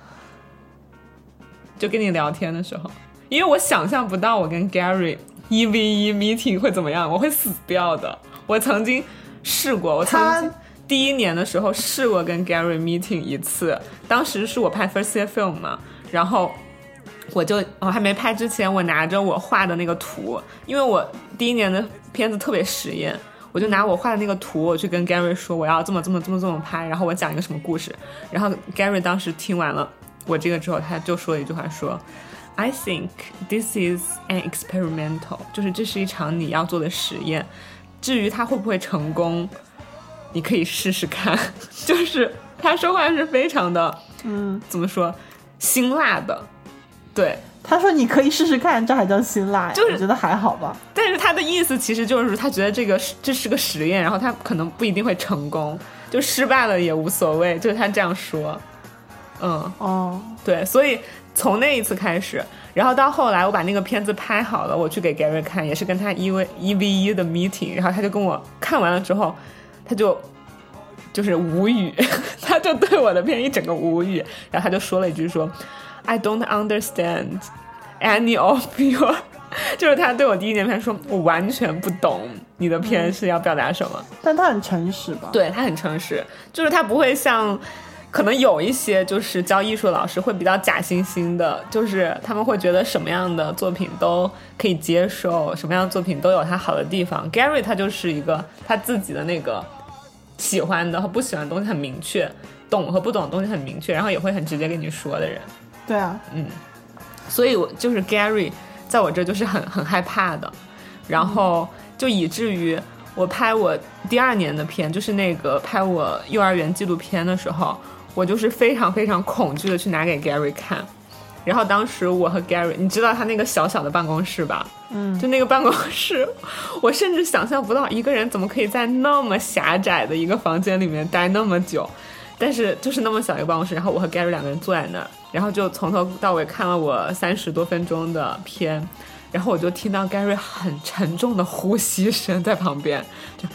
就跟你聊天的时候，因为我想象不到我跟 Gary 一 v 一 meeting 会怎么样，我会死掉的。我曾经试过，我曾经第一年的时候试过跟 Gary meeting 一次，当时是我拍 first year film 嘛，然后我就我还没拍之前，我拿着我画的那个图，因为我第一年的片子特别实验，我就拿我画的那个图，我去跟 Gary 说我要这么这么这么这么拍，然后我讲一个什么故事，然后 Gary 当时听完了我这个之后，他就说了一句话说。I think this is an experimental，就是这是一场你要做的实验，至于他会不会成功，你可以试试看。就是他说话是非常的，嗯，怎么说，辛辣的，对。他说你可以试试看，这还叫辛辣呀？就是觉得还好吧。但是他的意思其实就是他觉得这个是这是个实验，然后他可能不一定会成功，就失败了也无所谓，就是他这样说。嗯，哦，对，所以从那一次开始，然后到后来我把那个片子拍好了，我去给 Gary 看，也是跟他一 v 一 v 一的 meeting，然后他就跟我看完了之后，他就就是无语，他就对我的片一整个无语，然后他就说了一句说，I don't understand any of your，就是他对我第一年片说，我完全不懂你的片是要表达什么。但他很诚实吧？，对他很诚实，就是他不会像，可能有一些就是教艺术老师会比较假惺惺的，就是他们会觉得什么样的作品都可以接受，什么样的作品都有它好的地方。Gary 他就是一个他自己的那个喜欢的和不喜欢的东西很明确，懂和不懂的东西很明确，然后也会很直接跟你说的人。对啊，嗯所以我就是 Gary，在我这就是很很害怕的，然后就以至于我拍我第二年的片，就是那个拍我幼儿园纪录片的时候，我就是非常非常恐惧的去拿给 Gary 看。然后当时我和 Gary，你知道他那个小小的办公室吧？嗯，就那个办公室，我甚至想象不到一个人怎么可以在那么狭窄的一个房间里面待那么久。但是就是那么小一个办公室，然后我和 Gary 两个人坐在那儿，然后就从头到尾看了我三十多分钟的片，然后我就听到 Gary 很沉重的呼吸声在旁边，就，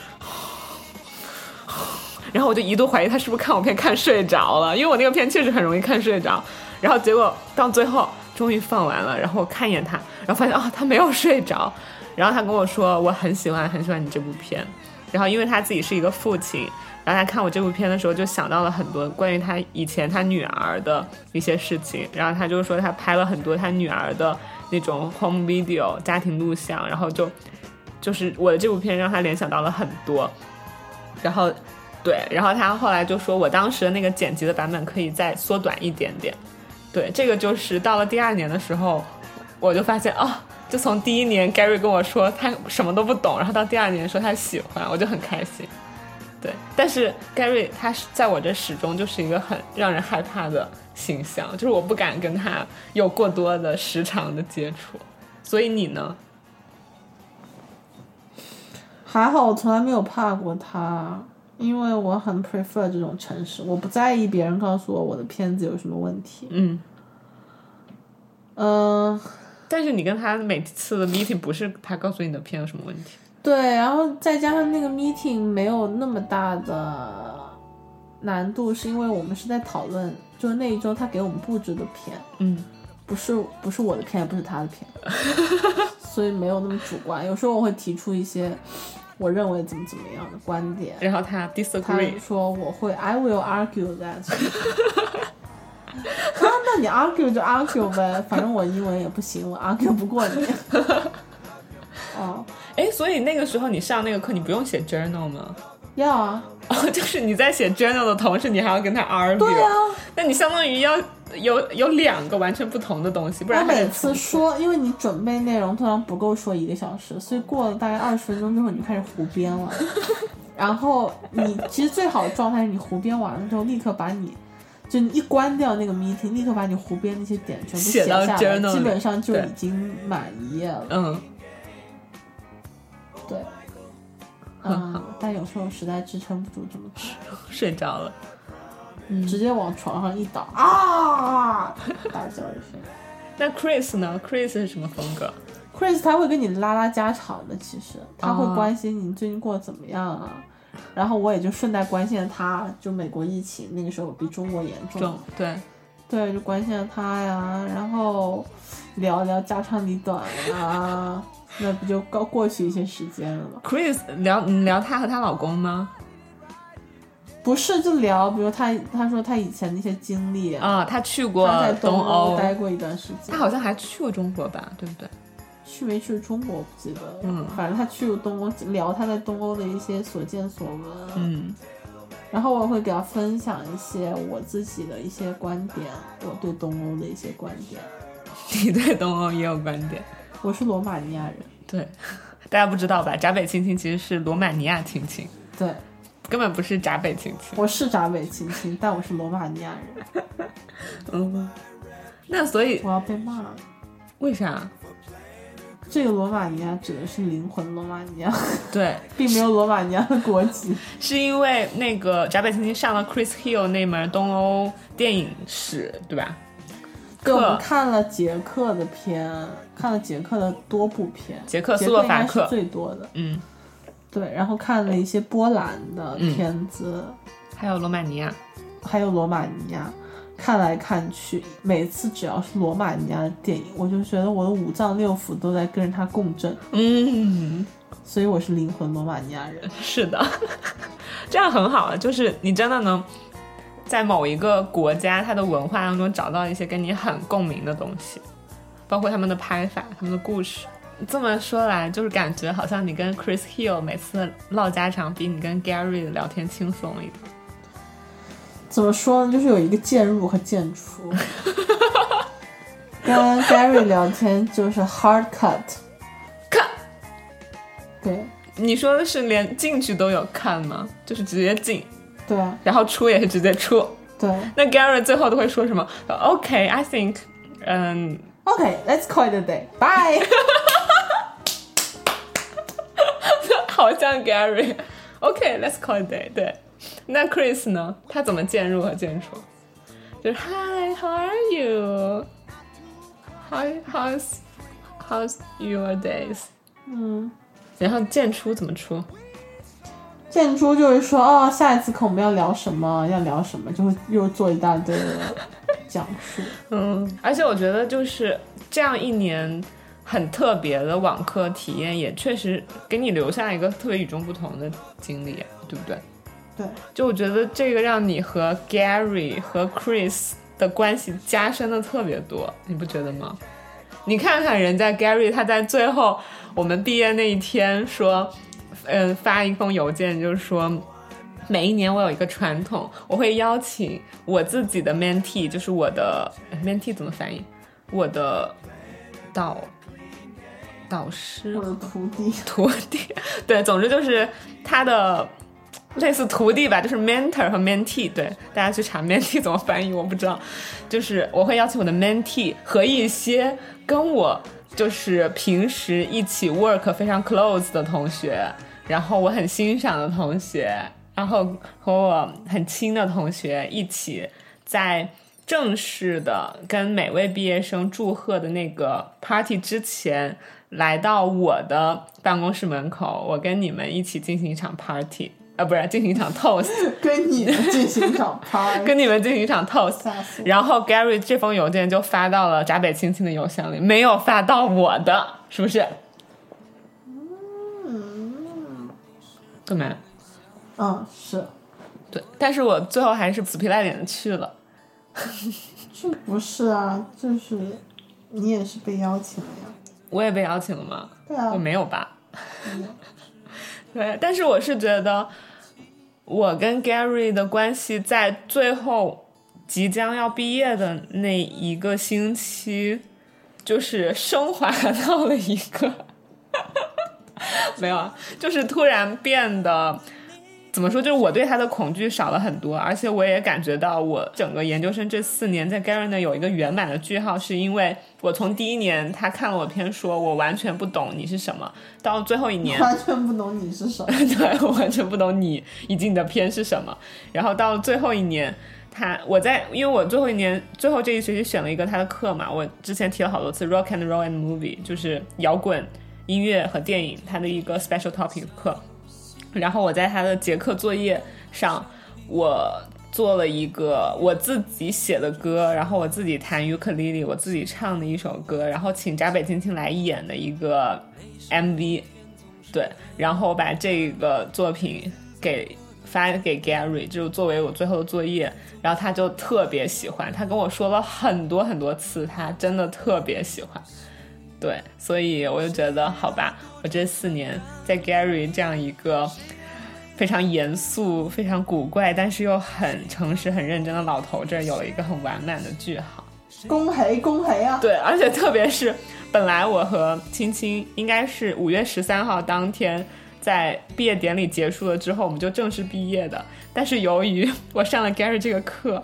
然后我就一度怀疑他是不是看我片看睡着了，因为我那个片确实很容易看睡着，然后结果到最后终于放完了，然后我看一眼他，然后发现哦他没有睡着，然后他跟我说我很喜欢很喜欢你这部片，然后因为他自己是一个父亲。然后他看我这部片的时候，就想到了很多关于他以前他女儿的一些事情。然后他就说他拍了很多他女儿的那种 home video 家庭录像，然后就就是我的这部片让他联想到了很多。然后对，然后他后来就说我当时的那个剪辑的版本可以再缩短一点点。对，这个就是到了第二年的时候，我就发现哦，就从第一年 Gary 跟我说他什么都不懂，然后到第二年说他喜欢，我就很开心。对，但是 Gary 他是在我这始终就是一个很让人害怕的形象，就是我不敢跟他有过多的时长的接触。所以你呢？还好我从来没有怕过他，因为我很 prefer 这种诚实，我不在意别人告诉我我的片子有什么问题。嗯，嗯、但是你跟他每次的 meeting 不是他告诉你的片有什么问题，对，然后再加上那个 meeting 没有那么大的难度，是因为我们是在讨论，就是那一周他给我们布置的片，嗯，不是不是我的片，也不是他的片，所以没有那么主观。有时候我会提出一些我认为怎么怎么样的观点，然后他他 disagree，说我会 I will argue that 啊，那你 argue 就 argue 呗，反正我英文也不行，我 argue 不过你。哦，哎，所以那个时候你上那个课，你不用写 journal 吗？要啊，哦，就是你在写 journal 的同时，你还要跟他 argue。对啊。那你相当于要有有两个完全不同的东西，不然每次说，因为你准备内容通常不够说一个小时，所以过了大概二十分钟之后，你就开始胡编了。然后你其实最好的状态是你胡编完了之后，立刻把你就你一关掉那个 meeting，立刻把你胡编那些点全部写到下来基本上就已经满一页了。嗯，对，嗯，但有时候实在支撑不住这么做，睡着了。直接往床上一倒啊，大叫一声。那 Chris 呢？Chris 是什么风格？Chris 他会跟你拉拉家常的，其实他会哦关心你最近过得怎么样啊。然后我也就顺带关心了他，就美国疫情那个时候比中国严重，对，对，就关心了他呀，然后聊聊家长里短啊，那不就刚过去一些时间了吗？Chris 聊你聊她和她老公吗？不是，就聊，比如他他说他以前的一些经历，啊，他去过他在东欧待过一段时间，他好像还去过中国吧，对不对？去没去中国我不记得，嗯反正他去过东欧，聊他在东欧的一些所见所闻，嗯，然后我会给他分享一些我自己的一些观点，我对东欧的一些观点。你对东欧也有观点，我是罗马尼亚人，对。大家不知道吧？闸北青青其实是罗马尼亚青青，对，根本不是闸北青青。我是闸北青青，但我是罗马尼亚人，嗯，那所以我要被骂了。为啥？这个罗马尼亚指的是灵魂罗马尼亚，对，并没有罗马尼亚的国籍。是因为那个闸北青青上了 Chris Hill 那门东欧电影史，对吧？对，我们课看了捷克的片，看了捷克的多部片，捷克斯洛伐克最多的。嗯，对，然后看了一些波兰的片子，还有罗马尼亚，还有罗马尼亚。看来看去，每次只要是罗马尼亚的电影，我就觉得我的五脏六腑都在跟着它共振，嗯，所以我是灵魂罗马尼亚人。是的，这样很好啊，就是你真的能在某一个国家它的文化当中找到一些跟你很共鸣的东西，包括他们的拍法、他们的故事。这么说来，就是感觉好像你跟 Chris Hill 每次唠家常，比你跟 Gary 聊天轻松一点。怎么说呢？就是有一个渐入和渐出。跟 Gary 聊天就是 hard cut，看，对你说的是连进去都有看吗？就是直接进，对啊然后出也是直接出。对。那 Gary 最后都会说什么？OK，I、think，嗯，OK，let's、call it a day. 好像 Gary。OK，let's、call it day。对，那 Chris 呢？他怎么渐入和渐出？就是 Hi，how are you？How how's how's your days？嗯，然后渐出怎么出？建出就是说，哦，下一次课我们要聊什么，要聊什么，就会又做一大堆的讲述。嗯，而且我觉得就是这样一年很特别的网课体验，也确实给你留下一个特别与众不同的经历，对不对？对，就我觉得这个让你和 Gary 和 Chris 的关系加深的特别多，你不觉得吗？你看看人家 Gary，他在最后我们毕业那一天说，嗯、发一封邮件，就是说。每一年我有一个传统，我会邀请我自己的 mentee，就是我的哎 mentee 怎么翻译？我的导导师我的徒弟，徒弟，对，总之就是他的类似徒弟吧，就是 mentor 和 mentee。对，大家去查 mentee 怎么翻译，我不知道。就是我会邀请我的 mentee 和一些跟我就是平时一起 work 非常 close 的同学，然后我很欣赏的同学，然后和我很亲的同学一起在。正式的跟每位毕业生祝贺的那个 party 之前，来到我的办公室门口，我跟你们一起进行一场 party，啊，不是进行一场 toast，跟你们进行一场 party，跟你们进行一场 toast。然后 Gary 这封邮件就发到了闸北青青的邮箱里，没有发到我的，是不是？对没？嗯，是，对，但是我最后还是死皮赖脸的去了。这不是啊，就是你也是被邀请的呀。我也被邀请了吗？对啊我没有吧？对，但是我是觉得，我跟 Gary 的关系在最后即将要毕业的那一个星期，就是升华到了一个，没有啊，就是突然变得。怎么说？就是我对他的恐惧少了很多，而且我也感觉到我整个研究生这四年在 Gary 那有一个圆满的句号，是因为我从第一年他看了我篇说我完全不懂你是什么，到最后一年完全不懂你是什么。对我完全不懂你以及你的片是什么。然后到最后一年，他我在因为我最后一年最后这一学期选了一个他的课嘛，我之前提了好多次 Rock and Roll and Movie，就是摇滚音乐和电影他的一个 special topic 课。然后我在他的结课作业上，我做了一个我自己写的歌，然后我自己弹尤克里里，我自己唱的一首歌，然后请闸北青青来演的一个 MV。对，然后我把这个作品给发给 Gary，就作为我最后的作业，然后他就特别喜欢，他跟我说了很多很多次，他真的特别喜欢。对，所以我就觉得，好吧，我这四年在 Gary 这样一个非常严肃、非常古怪，但是又很诚实、很认真的老头这儿有了一个很完满的句号。恭喜恭喜啊！对，而且特别是本来我和青青应该是五月十三号当天。在毕业典礼结束了之后，我们就正式毕业的。但是由于我上了 Gary 这个课，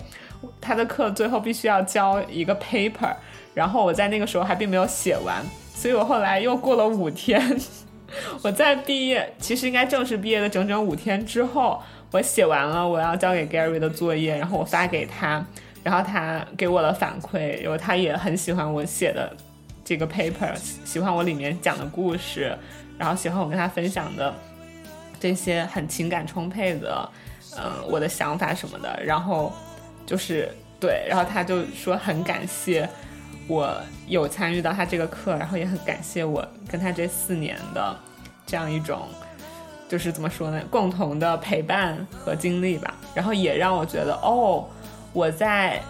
他的课最后必须要交一个 paper，然后我在那个时候还并没有写完，所以我后来又过了五天，我在毕业其实应该正式毕业的整整五天之后，我写完了我要交给 Gary 的作业，然后我发给他，然后他给我的反馈，然后他也很喜欢我写的这个 paper，喜欢我里面讲的故事。然后喜欢我跟他分享的这些很情感充沛的，嗯、呃，我的想法什么的。然后就是对，然后他就说很感谢我有参与到他这个课，然后也很感谢我跟他这四年的这样一种，就是怎么说呢，共同的陪伴和经历吧。然后也让我觉得，哦，我在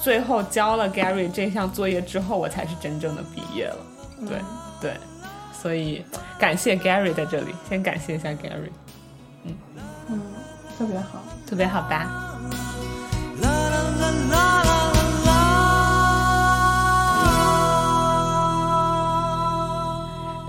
最后交了 Gary 这项作业之后，我才是真正的毕业了。对、对。所以感谢 Gary 在这里，先感谢一下 Gary，嗯嗯，特别好，特别好吧？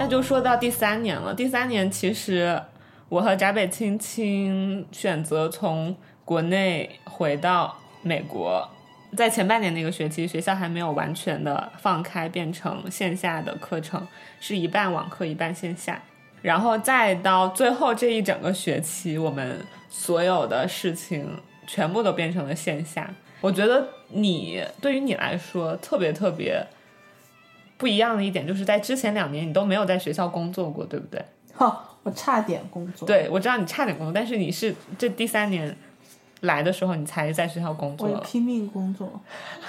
那就说到第三年了。第三年其实我和闸北青青选择从国内回到美国。在前半年那个学期，学校还没有完全的放开，变成线下的课程，是一半网课一半线下。然后再到最后这一整个学期，我们所有的事情全部都变成了线下。我觉得你对于你来说特别特别不一样的一点，就是在之前两年你都没有在学校工作过，对不对？哈，我差点工作。对，我知道你差点工作，但是你是这第三年。来的时候，你才在学校工作。我拼命工作。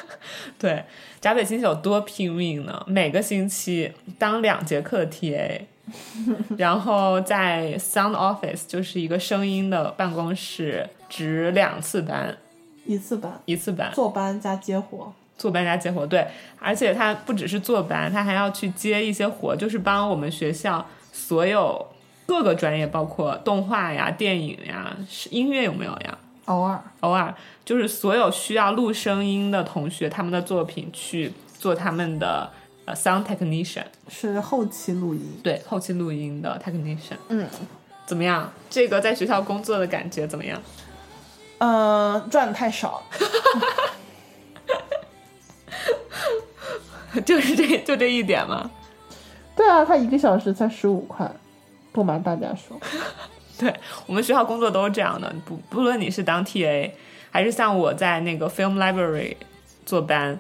对，闸北星期有多拼命呢？每个星期当两节课的 TA，然后在 Sound Office 就是一个声音的办公室，值两次班，一次班，一次班，坐班加接活，坐班家接活。对，而且他不只是做班，他还要去接一些活，就是帮我们学校所有各个专业，包括动画呀、电影呀、音乐有没有呀？偶尔，偶尔就是所有需要录声音的同学，他们的作品去做他们的呃 sound technician，是后期录音，对，后期录音的 technician。嗯，怎么样？这个在学校工作的感觉怎么样？呃，赚的太少，就是这就这一点吗？对啊，他一个小时才十五块，不瞒大家说。对我们学校工作都是这样的，不不论你是当 TA，还是像我在那个 film library 做班，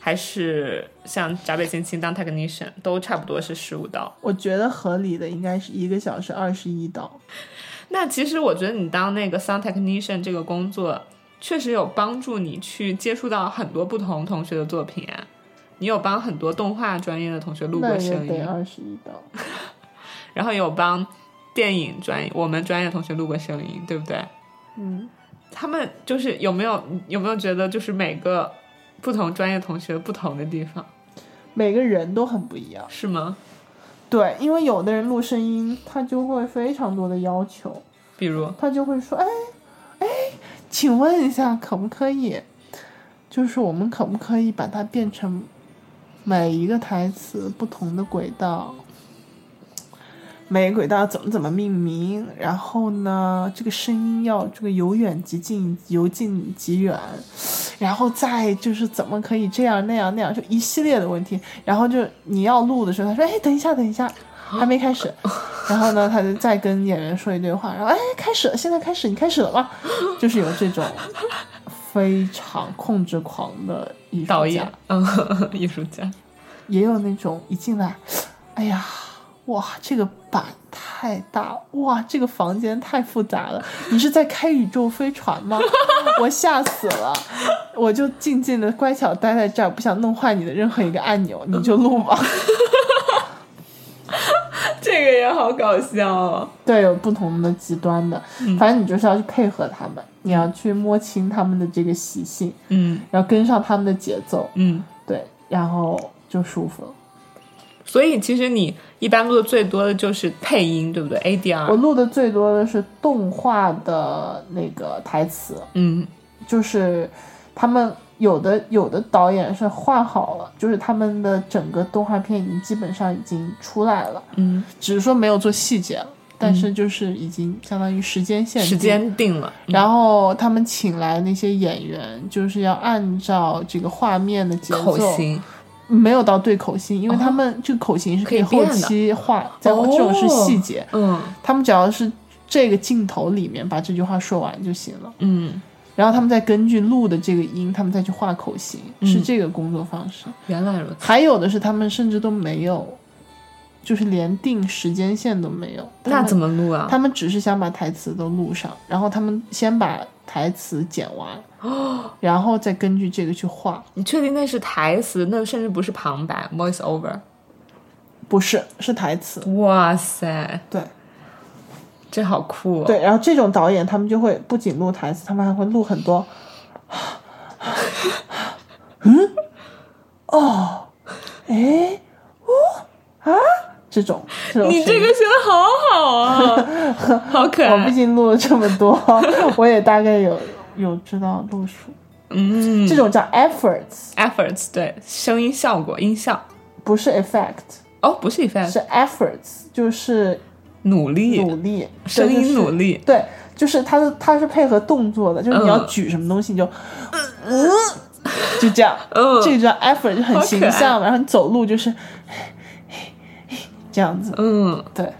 还是像闸北青青当 technician，都差不多是十五刀。我觉得合理的应该是一个小时二十一刀。那其实我觉得你当那个 sound technician 这个工作，确实有帮助你去接触到很多不同同学的作品啊。你有帮很多动画专业的同学录过声音，二十一刀，然后有帮。电影专业，我们专业同学录过声音，对不对？嗯，他们就是有没有有没有觉得，就是每个不同专业同学不同的地方，每个人都很不一样，是吗？对，因为有的人录声音，他就会非常多的要求，比如他就会说：“哎，哎，请问一下，可不可以？就是我们可不可以把它变成每一个台词不同的轨道？”每个轨道怎么怎么命名，然后呢，这个声音要这个由远及近，由近及远，然后再就是怎么可以这样那样那样，就一系列的问题。然后就你要录的时候，他说：“哎，等一下，等一下，还没开始。”然后呢，他就再跟演员说一堆话，然后哎，开始了，现在开始，你开始了吗？就是有这种非常控制狂的艺术家，导演，嗯，艺术家，也有那种一进来，哎呀。哇，这个板太大！哇，这个房间太复杂了！你是在开宇宙飞船吗？我吓死了！我就静静的乖巧待在这儿，不想弄坏你的任何一个按钮，你就录吧。这个也好搞笑哦。对，有不同的极端的，反正你就是要去配合他们，你要去摸清他们的这个习性，嗯，要跟上他们的节奏，嗯，对，然后就舒服了。所以其实你一般录的最多的就是配音，对不对？ADR。我录的最多的是动画的那个台词，嗯，就是他们有的有的导演是画好了，就是他们的整个动画片已经基本上已经出来了，嗯，只是说没有做细节了，但是就是已经相当于时间线时间定了，然后他们请来那些演员，就是要按照这个画面的节奏，口型。没有到对口型，因为他们这个口型是可以后期画，在哦这种是细节，嗯。他们只要是这个镜头里面把这句话说完就行了，嗯，然后他们再根据录的这个音，他们再去画口型，嗯是这个工作方式。原来如此，还有的是他们甚至都没有，就是连定时间线都没有，那怎么录啊？他们只是想把台词都录上，然后他们先把台词剪完，然后再根据这个去画。你确定那是台词？那甚至不是旁白 （voice over）？不是，是台词。哇塞，对这好酷、哦！对，然后这种导演他们就会不仅录台词，他们还会录很多，嗯，哦，哎，哦啊，这种这种你这个学的好好啊，好可爱我毕爱。竟录了这么多，我也大概有有知道路数。嗯这种叫 efforts，，efforts 对，声音效果、音效。不是 effect，哦，不是 effect，是 efforts，就是努力，努力，声音努力。对，就是它是它是配合动作的，就是你要嗯。举什么东西你就，嗯，就这样，嗯。这个叫 effort，就很形象，然后你走路就是这样子，嗯，对，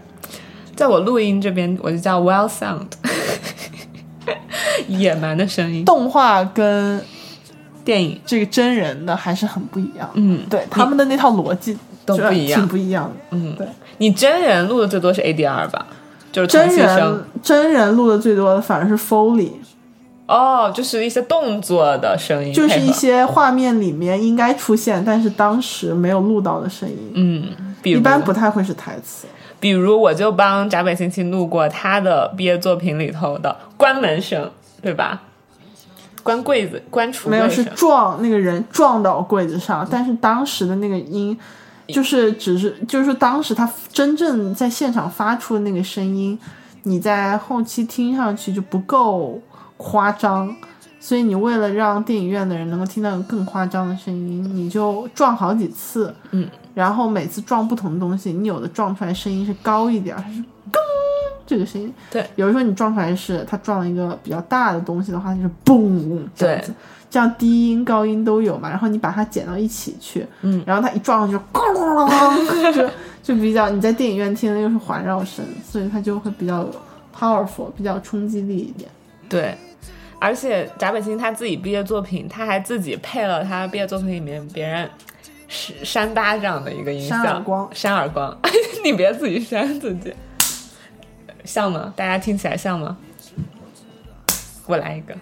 在我录音这边，我就叫 well sound，野蛮的声音。动画跟电影。这个真人的还是很不一样，嗯。对，他们的那套逻辑就都不一样。挺不一样的，嗯，对，你真人录的最多是 ADR 吧？就是真人真人录的最多的反而是 Foley，哦，就是一些动作的声音，就是一些画面里面应该出现，但是当时没有录到的声音，嗯，比如一般不太会是台词。比如我就帮闸北星期录过他的毕业作品里头的关门声，对吧？关柜子、关橱没有是，撞那个人撞到柜子上，但是当时的那个音就是只是就是当时他真正在现场发出的那个声音，你在后期听上去就不够夸张，所以你为了让电影院的人能够听到更夸张的声音，你就撞好几次，嗯，然后每次撞不同的东西，你有的撞出来声音是高一点儿，它是更这个声音，对，有的时候你撞出来是它撞了一个比较大的东西的话，就是嘣这样子，这样低音高音都有嘛，然后你把它剪到一起去，嗯，然后它一撞上去咣，就就比较你在电影院听的又是环绕声，所以它就会比较 powerful，比较冲击力一点。对。而且贾北星他自己毕业作品，他还自己配了他毕业作品里面别人扇扇巴掌的一个音效，扇耳光扇耳光，你别自己扇自己，像吗？大家听起来像吗？我来一个。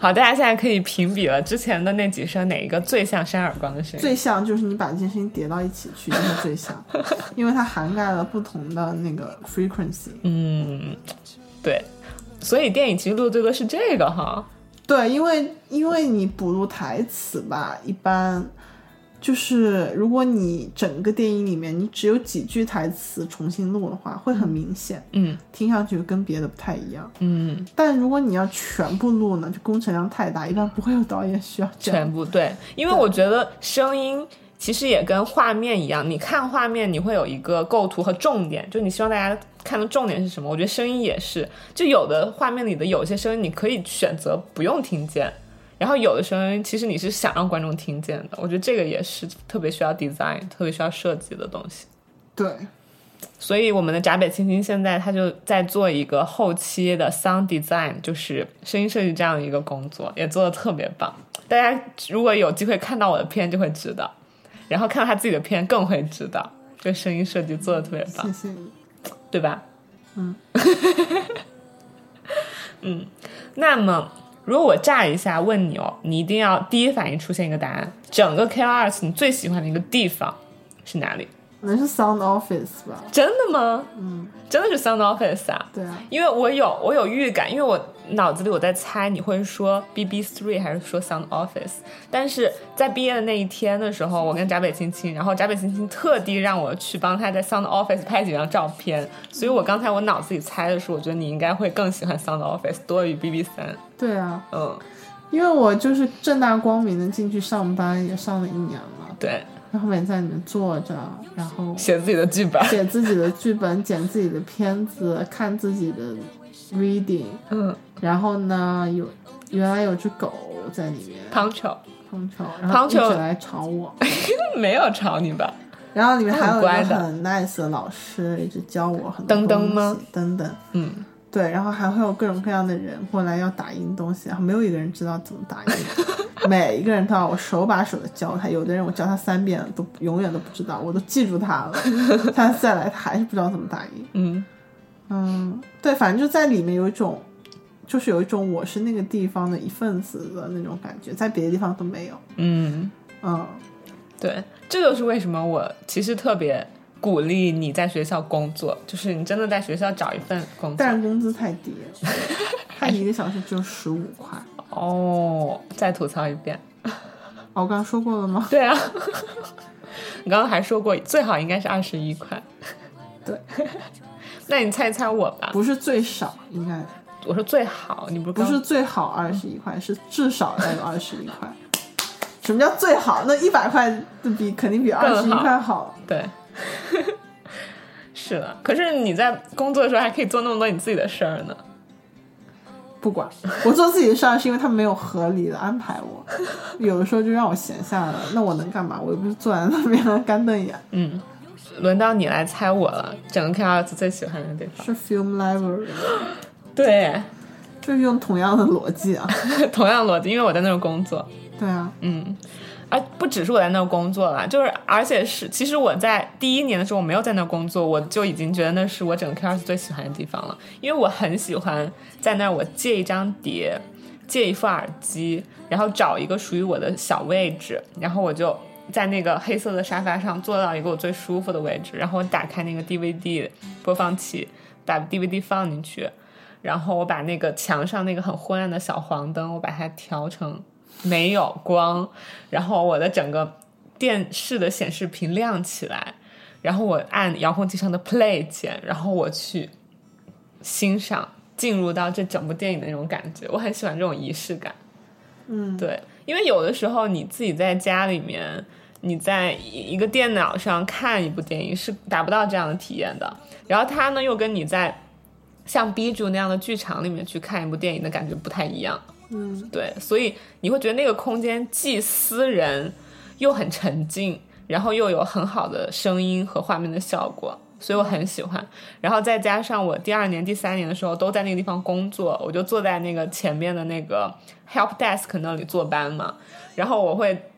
好，大家现在可以评比了，之前的那几声哪一个最像扇耳光的声音？最像就是你把这些声音叠到一起去，就是最像，因为它涵盖了不同的那个 frequency。嗯，对，所以电影其实录的最多是这个哈。对，因为因为你补录台词吧，一般就是如果你整个电影里面你只有几句台词重新录的话，会很明显，嗯听上去跟别的不太一样。嗯，但如果你要全部录呢，就工程量太大，一般不会有导演需要。全部对，因为我觉得声音其实也跟画面一样，你看画面你会有一个构图和重点，就你希望大家看的重点是什么？我觉得声音也是，就有的画面里的有些声音你可以选择不用听见。然后有的声音其实你是想让观众听见的，我觉得这个也是特别需要 design、特别需要设计的东西。对，所以我们的闸北青青现在他就在做一个后期的 sound design，就是声音设计这样一个工作，也做的特别棒。大家如果有机会看到我的片就会知道，然后看到他自己的片更会知道，这个声音设计做的特别棒谢。谢你。对吧？嗯，嗯，那么如果我炸一下问你哦，你一定要第一反应出现一个答案，整个 K 二 S 你最喜欢的一个地方是哪里？可能是 Sound Office 吧？真的吗？嗯，真的是 Sound Office 啊？对啊，因为我有我有预感，因为我脑子里我在猜你会说 BB Three 还是说 Sound Office，但是在毕业的那一天的时候，我跟闸北青青，然后闸北青青特地让我去帮他在 Sound Office 拍几张照片，所以我刚才我脑子里猜的是，我觉得你应该会更喜欢 Sound Office 多于 BB 三，对啊，嗯，因为我就是正大光明的进去上班，也上了一年了，对，然后每天在里面坐着，然后写自己的剧本。写自己的剧本，剪自己的片子，看自己的 reading，嗯，然后呢，有原来有只狗在里面，汤球碰球，然后一直来吵我，没有吵你吧？然后里面还有一很乖的个很 nice 的老师，一直教我很多东西吗？噔噔，嗯，对，然后还会有各种各样的人过来要打印东西，然后没有一个人知道怎么打印，每一个人都要我手把手的教他，有的人我教他三遍都永远都不知道，我都记住他了，他再来他还是不知道怎么打印。嗯嗯，对，反正就在里面有一种，就是有一种我是那个地方的一份子的那种感觉，在别的地方都没有。嗯，嗯，对，这就是为什么我其实特别鼓励你在学校工作，就是你真的在学校找一份工作但。是工资太低了，他一个小时只有十五块。哦，再吐槽一遍。哦，我刚刚说过了吗？对啊，你刚刚还说过最好应该是二十一块。对，那你猜一猜我吧。不是最少，应该我说最好，你不是不是最好二十一块，是至少要有二十一块。什么叫最好？那一百块的比肯定比二十一块好。对。是的，可是你在工作的时候还可以做那么多你自己的事儿呢。不管我做自己的事儿，是因为他没有合理的安排我，有的时候就让我闲下来了。那我能干嘛？我又不是坐在那边干瞪眼。嗯，轮到你来猜我了，整个 K 二次最喜欢的地方。是 Film Library，对，就是用同样的逻辑啊。同样逻辑，因为我在那儿工作。对啊，嗯，而不只是我在那儿工作了，就是而且是，其实我在第一年的时候我没有在那儿工作，我就已经觉得那是我整个 K 二最喜欢的地方了，因为我很喜欢在那儿我借一张碟，借一副耳机，然后找一个属于我的小位置，然后我就。在那个黑色的沙发上坐到一个我最舒服的位置，然后我打开那个 DVD 播放器，把 DVD 放进去，然后我把那个墙上那个很昏暗的小黄灯，我把它调成没有光，然后我的整个电视的显示屏亮起来，然后我按遥控器上的 play 键，然后我去欣赏进入到这整部电影的那种感觉，我很喜欢这种仪式感。嗯，对，因为有的时候你自己在家里面，你在一个电脑上看一部电影是达不到这样的体验的。然后它呢，又跟你在像 B 柱那样的剧场里面去看一部电影的感觉不太一样。嗯，对，所以你会觉得那个空间既私人又很沉静，然后又有很好的声音和画面的效果，所以我很喜欢。然后再加上我第二年、第三年的时候都在那个地方工作，我就坐在那个前面的那个 help desk 那里坐班嘛，然后我会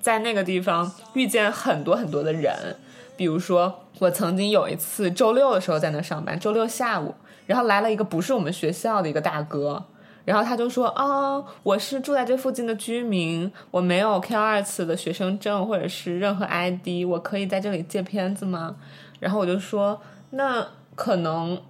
在那个地方遇见很多很多的人，比如说我曾经有一次周六的时候在那上班，周六下午，然后来了一个不是我们学校的一个大哥。然后他就说啊，我是住在这附近的居民，我没有 K 二次的学生证或者是任何 ID，我可以在这里借片子吗？然后我就说，那可能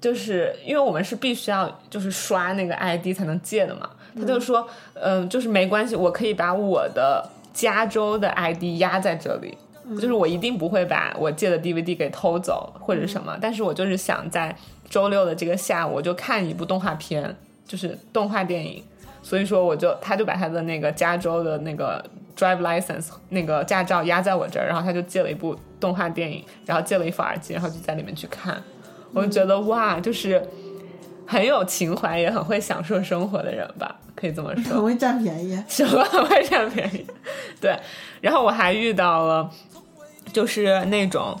就是因为我们是必须要就是刷那个 ID 才能借的嘛。他就说，嗯、就是没关系，我可以把我的加州的 ID 压在这里。就是我一定不会把我借的 DVD 给偷走或者什么，但是我就是想在周六的这个下午，我就看一部动画片，就是动画电影，所以说我就他就把他的那个加州的那个 drive license 那个驾照压在我这儿，然后他就借了一部动画电影，然后借了一副耳机，然后就在里面去看，我就觉得哇，就是很有情怀，也很会享受生活的人吧，可以这么说。很会占便宜。什么 很会占便宜？对，然后我还遇到了，就是那种，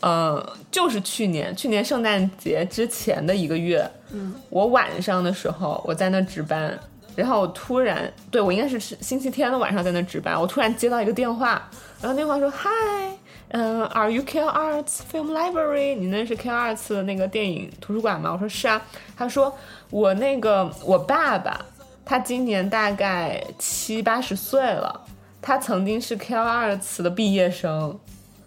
呃，就是去年去年圣诞节之前的一个月，嗯，我晚上的时候我在那值班，然后我突然，对我应该是星期天的晚上在那值班，我突然接到一个电话，然后电话说嗨。嗯、a r e you K Arts Film Library？你那是 K Arts 的那个电影图书馆吗？我说是啊。他说我那个我爸爸，他今年大概七八十岁了，他曾经是 K 二次的毕业生，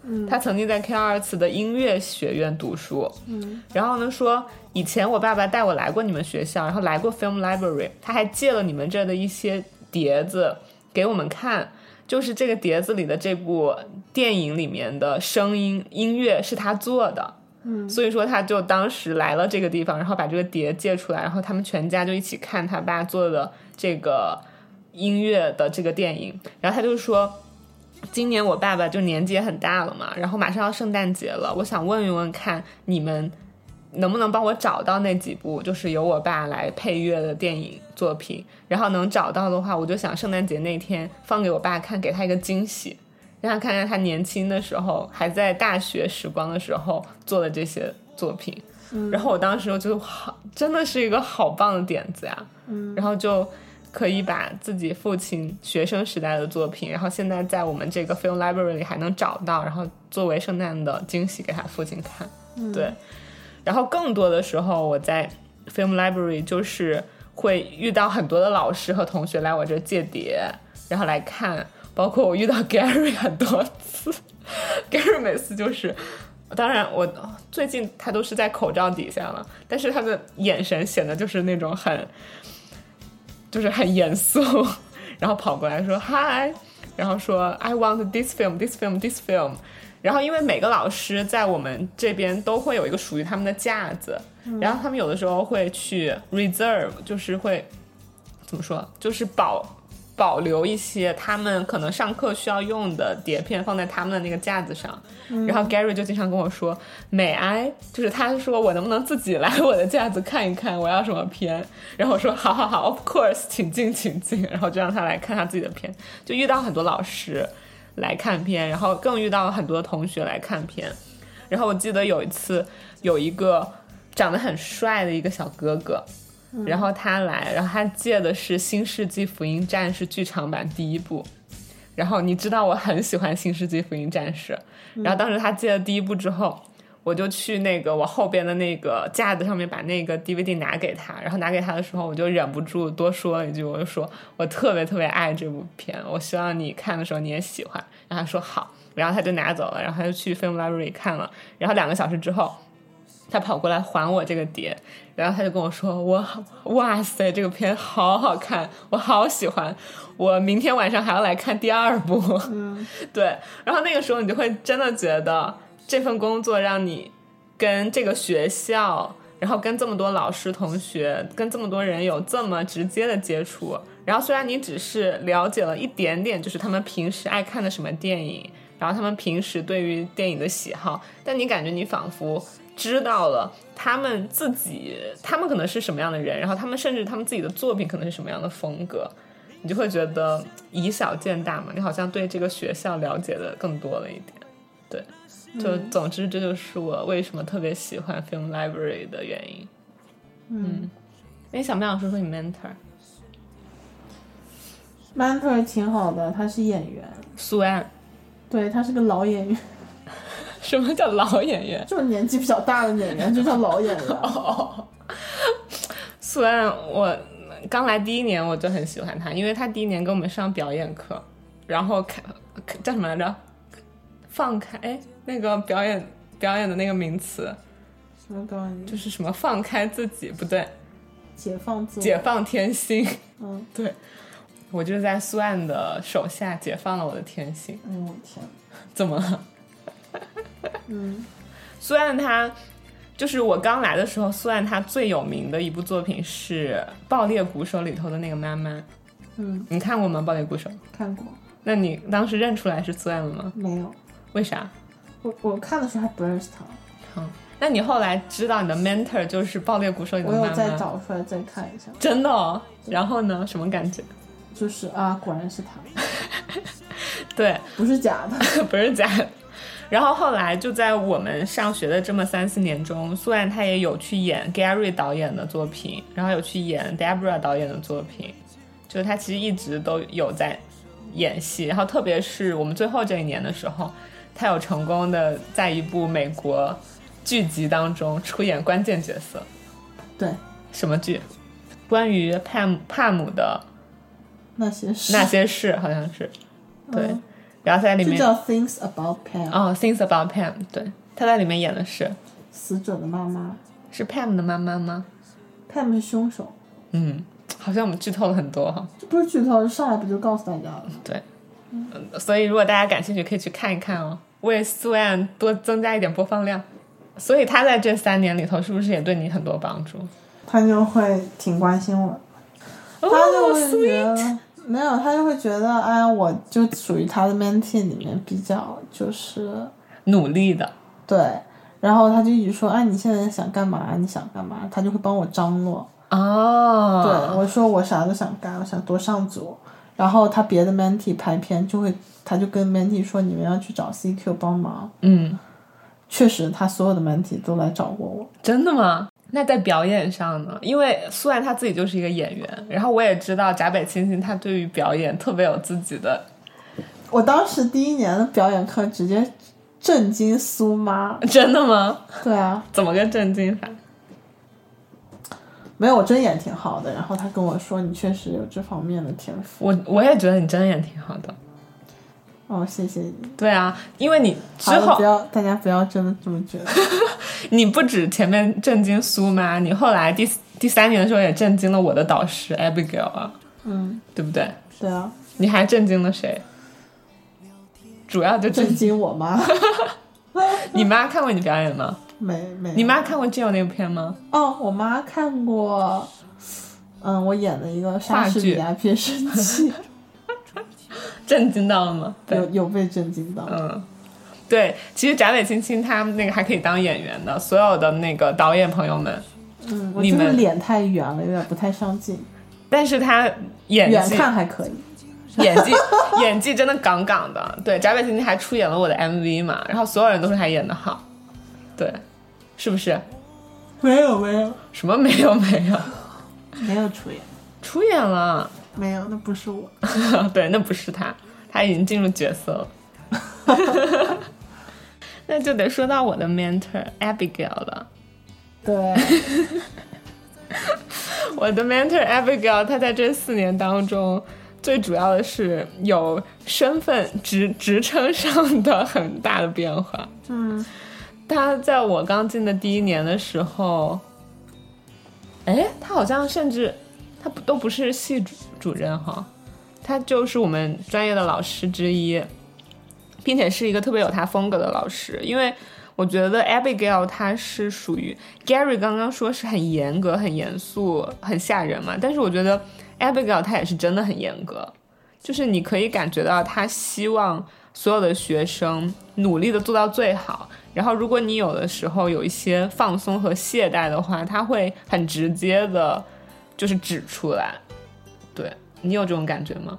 嗯，他曾经在 K 二次的音乐学院读书，嗯，然后呢说以前我爸爸带我来过你们学校，然后来过 Film Library，他还借了你们这儿的一些碟子给我们看。就是这个碟子里的这部电影里面的声音音乐是他做的，嗯，所以说他就当时来了这个地方，然后把这个碟借出来，然后他们全家就一起看他爸做的这个音乐的这个电影，然后他就说。今年我爸爸就年纪也很大了嘛，然后马上要圣诞节了，我想问一问看你们能不能帮我找到那几部就是由我爸来配乐的电影作品，然后能找到的话，我就想圣诞节那天放给我爸看，给他一个惊喜，让他看看他年轻的时候还在大学时光的时候做的这些作品。然后我当时就好，真的是一个好棒的点子呀。然后就可以把自己父亲学生时代的作品，然后现在在我们这个 film library 里还能找到，然后作为圣诞的惊喜给他父亲看。对，然后更多的时候我在 film library 就是会遇到很多的老师和同学来我这儿借碟，然后来看，包括我遇到 Gary 很多次，Gary 每次就是。当然，我最近他都是在口罩底下了，但是他的眼神显得就是那种很，就是很严肃，然后跑过来说 Hi，，然后说 I want this film, this film, this film。然后因为每个老师在我们这边都会有一个属于他们的架子，然后他们有的时候会去 reserve，就是会怎么说，就是保保留一些他们可能上课需要用的碟片放在他们的那个架子上。然后 Gary 就经常跟我说，May I？就是他说我能不能自己来我的架子看一看我要什么片？然后我说好好好，Of course，请进请进。然后就让他来看他自己的片，就遇到很多老师来看片，然后更遇到很多同学来看片。然后我记得有一次有一个长得很帅的一个小哥哥，然后他来，然后他借的是《新世纪福音战士》剧场版第一部。然后你知道我很喜欢《新世纪福音战士》，然后当时他借了第一部之后，我就去那个我后边的那个架子上面把那个 DVD 拿给他，然后拿给他的时候，我就忍不住多说了一句，我就说我特别特别爱这部片，我希望你看的时候你也喜欢。然后他说好，然后他就拿走了，然后他就去 Film Library 看了，然后两个小时之后。他跑过来还我这个碟，然后他就跟我说：“我哇塞，这个片好好看，我好喜欢，我明天晚上还要来看第二部。”嗯，对。然后那个时候你就会真的觉得这份工作让你跟这个学校，然后跟这么多老师、同学，跟这么多人有这么直接的接触。然后虽然你只是了解了一点点，就是他们平时爱看的什么电影，然后他们平时对于电影的喜好，但你感觉你仿佛。知道了他们自己，他们可能是什么样的人，然后他们甚至他们自己的作品可能是什么样的风格，你就会觉得以小见大嘛，你好像对这个学校了解的更多了一点。对，就总之这就是我为什么特别喜欢 Film Library 的原因。嗯，你想不想说说你 mentor mentor 挺好的，他是演员，苏安？对他是个老演员，什么叫老演员？就是年纪比较大的演员就叫老演员。哦，苏安，我刚来第一年我就很喜欢他，因为他第一年给我们上表演课，然后开叫什么来着？放开哎，那个表演表演的那个名词什么表演？就是什么放开自己，不对，解放自我。解放天性。嗯 对，我就是在苏岸的手下解放了我的天性。嗯，我天。怎么了？嗯 苏岸他就是我刚来的时候，苏岸他最有名的一部作品是《爆裂鼓手》里头的那个妈妈。嗯，你看过吗？《爆裂鼓手》？看过那你当时认出来是苏安了吗？没有？为啥？我我看的时候还不认识他，嗯，那你后来知道你的 mentor 就是《爆裂鼓手》里的妈妈？我有再找出来再看一下，真的哦。然后呢？什么感觉？就是啊，果然是他，对，不是假的。不是假的。然后后来就在我们上学的这么三四年中，苏岸他也有去演 Gary 导演的作品，然后有去演 Debra 导演的作品，就是他其实一直都有在演戏。然后特别是我们最后这一年的时候，他有成功的在一部美国剧集当中出演关键角色。对，什么剧？关于帕姆帕姆的那些事，那些事，好像是。对，嗯然后在里面就叫 Things About Pam，、哦，《Things About Pam》，对，他在里面演的是死者的妈妈是 Pam 的妈妈吗？，Pam 是凶手，嗯，好像我们剧透了很多哈。这不是剧透，上来不就告诉大家了？对，嗯所以如果大家感兴趣，可以去看一看哦，为苏安多增加一点播放量。所以他在这三年里头是不是也对你很多帮助？他就会挺关心我的，他就觉得没有，他就会觉得，哎呀，我就属于他的 mentee 里面比较就是努力的，对，然后他就一直说，哎，你现在想干嘛？你想干嘛？他就会帮我张罗。哦，对，我说我啥都想干，我想多上组。然后他别的 mentee 拍片就会，他就跟 mentee 说，你们要去找 CQ 帮忙。嗯，确实，他所有的 mentee 都来找过我。真的吗？那在表演上呢？因为苏然他自己就是一个演员，然后我也知道闸北青青他对于表演特别有自己的，我当时第一年的表演课直接震惊苏妈。真的吗？对啊，怎么个震惊法？没有，我真演挺好的。然后他跟我说，你确实有这方面的天赋。我我也觉得你真的演挺好的。哦，谢谢你。对啊，因为你之好了，不后要大家不要真的这么觉得。你不止前面震惊苏妈，你后来第第三年的时候也震惊了我的导师 Abigail 啊，嗯，对不对？对啊，你还震惊了谁？主要就震震惊我妈。你妈看过你表演吗？没没。你妈看过《Jill》那部片吗？哦，我妈看过，嗯，我演的一个莎士比亚变声器，震惊到了吗？对有，有被震惊到。嗯，对，其实贾伟青青他们那个还可以当演员的，所有的那个导演朋友们，嗯，你们脸太圆了，有点不太上镜。但是他演远技看还可以。演技 演技真的杠杠的。对，翟北青青还出演了我的 MV 嘛，然后所有人都说他演的好，对，是不是？没有没有什么没有没有，没有出演，出演了，没有，那不是我。对，那不是他，他已经进入角色了。那就得说到我的 mentor Abigail 了。对，我的 mentor Abigail，他在这四年当中，最主要的是有身份职职称上的很大的变化。嗯，他在我刚进的第一年的时候，哎，他好像甚至他不都不是系主主任哈，他就是我们专业的老师之一，并且是一个特别有他风格的老师，因为。我觉得 Abigail 她是属于 Gary 刚刚说是很严格、很严肃、很吓人嘛，但是我觉得 Abigail 他也是真的很严格，就是你可以感觉到他希望所有的学生努力的做到最好，然后如果你有的时候有一些放松和懈怠的话，他会很直接的，就是指出来。对你有这种感觉吗？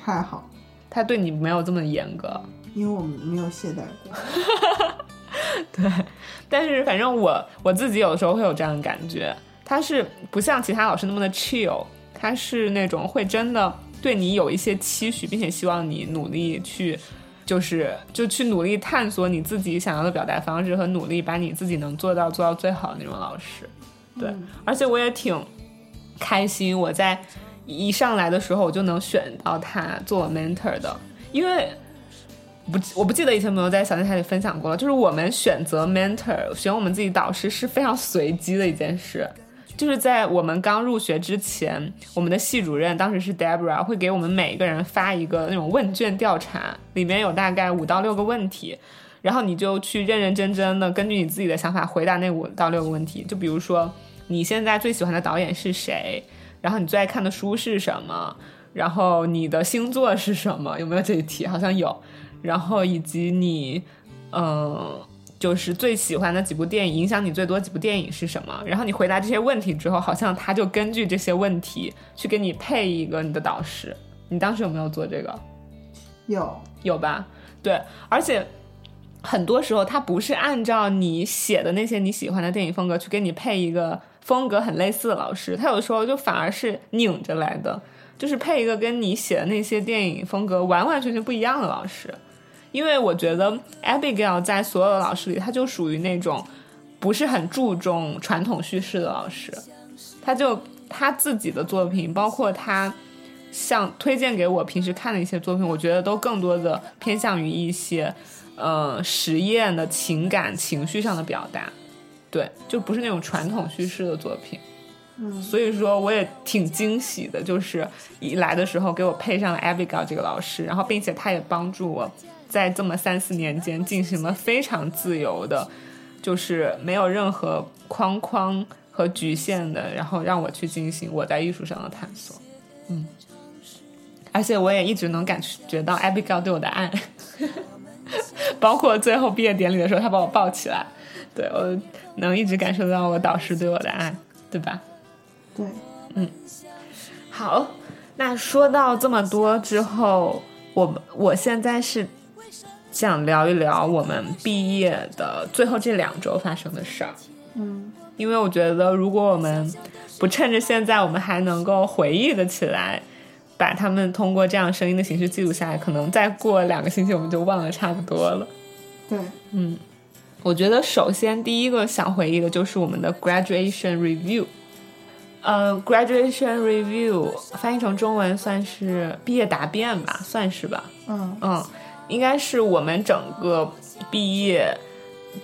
还好，他对你没有这么严格，因为我们没有懈怠过。对，但是反正我我自己有的时候会有这样的感觉，他是不像其他老师那么的 chill，他是那种会真的对你有一些期许，并且希望你努力去，就是就去努力探索你自己想要的表达方式和努力把你自己能做到做到最好的那种老师。对，而且我也挺开心，我在一上来的时候我就能选到他做 mentor 的，因为。不，我不记得以前有没有在小电台里分享过了。就是我们选择 mentor，选我们自己导师是非常随机的一件事。就是在我们刚入学之前，我们的系主任当时是 Deborah，会给我们每一个人发一个那种问卷调查，里面有大概五到六个问题，然后你就去认认真真的根据你自己的想法回答那五到六个问题。就比如说你现在最喜欢的导演是谁，然后你最爱看的书是什么，然后你的星座是什么？有没有这一题？好像有。然后以及你，嗯，就是最喜欢的几部电影，影响你最多几部电影是什么？然后你回答这些问题之后，好像他就根据这些问题去给你配一个你的导师。你当时有没有做这个？有，有吧？对，而且很多时候他不是按照你写的那些你喜欢的电影风格去给你配一个风格很类似的老师，他有时候就反而是拧着来的，就是配一个跟你写的那些电影风格完完全全不一样的老师。因为我觉得 Abigail 在所有的老师里，他就属于那种不是很注重传统叙事的老师，他就他自己的作品，包括他像推荐给我平时看的一些作品，我觉得都更多的偏向于一些呃实验的情感情绪上的表达，对，就不是那种传统叙事的作品。所以说我也挺惊喜的，就是一来的时候给我配上了 Abigail 这个老师，然后并且他也帮助我在这么三四年间进行了非常自由的就是没有任何框框和局限的，然后让我去进行我在艺术上的探索。嗯，而且我也一直能感觉到 Abigail 对我的爱，包括最后毕业典礼的时候，他把我抱起来，对我能一直感受到我导师对我的爱，对吧？对，嗯好，那说到这么多之后，我们我现在是想聊一聊我们毕业的最后这两周发生的事儿。嗯，因为我觉得，如果我们不趁着现在我们还能够回忆的起来，把他们通过这样声音的形式记录下来，可能再过两个星期我们就忘了差不多了。对，我觉得首先第一个想回忆的就是我们的 graduation review。呃，graduation review 翻译成中文算是毕业答辩吧，算是吧。嗯嗯，应该是我们整个毕业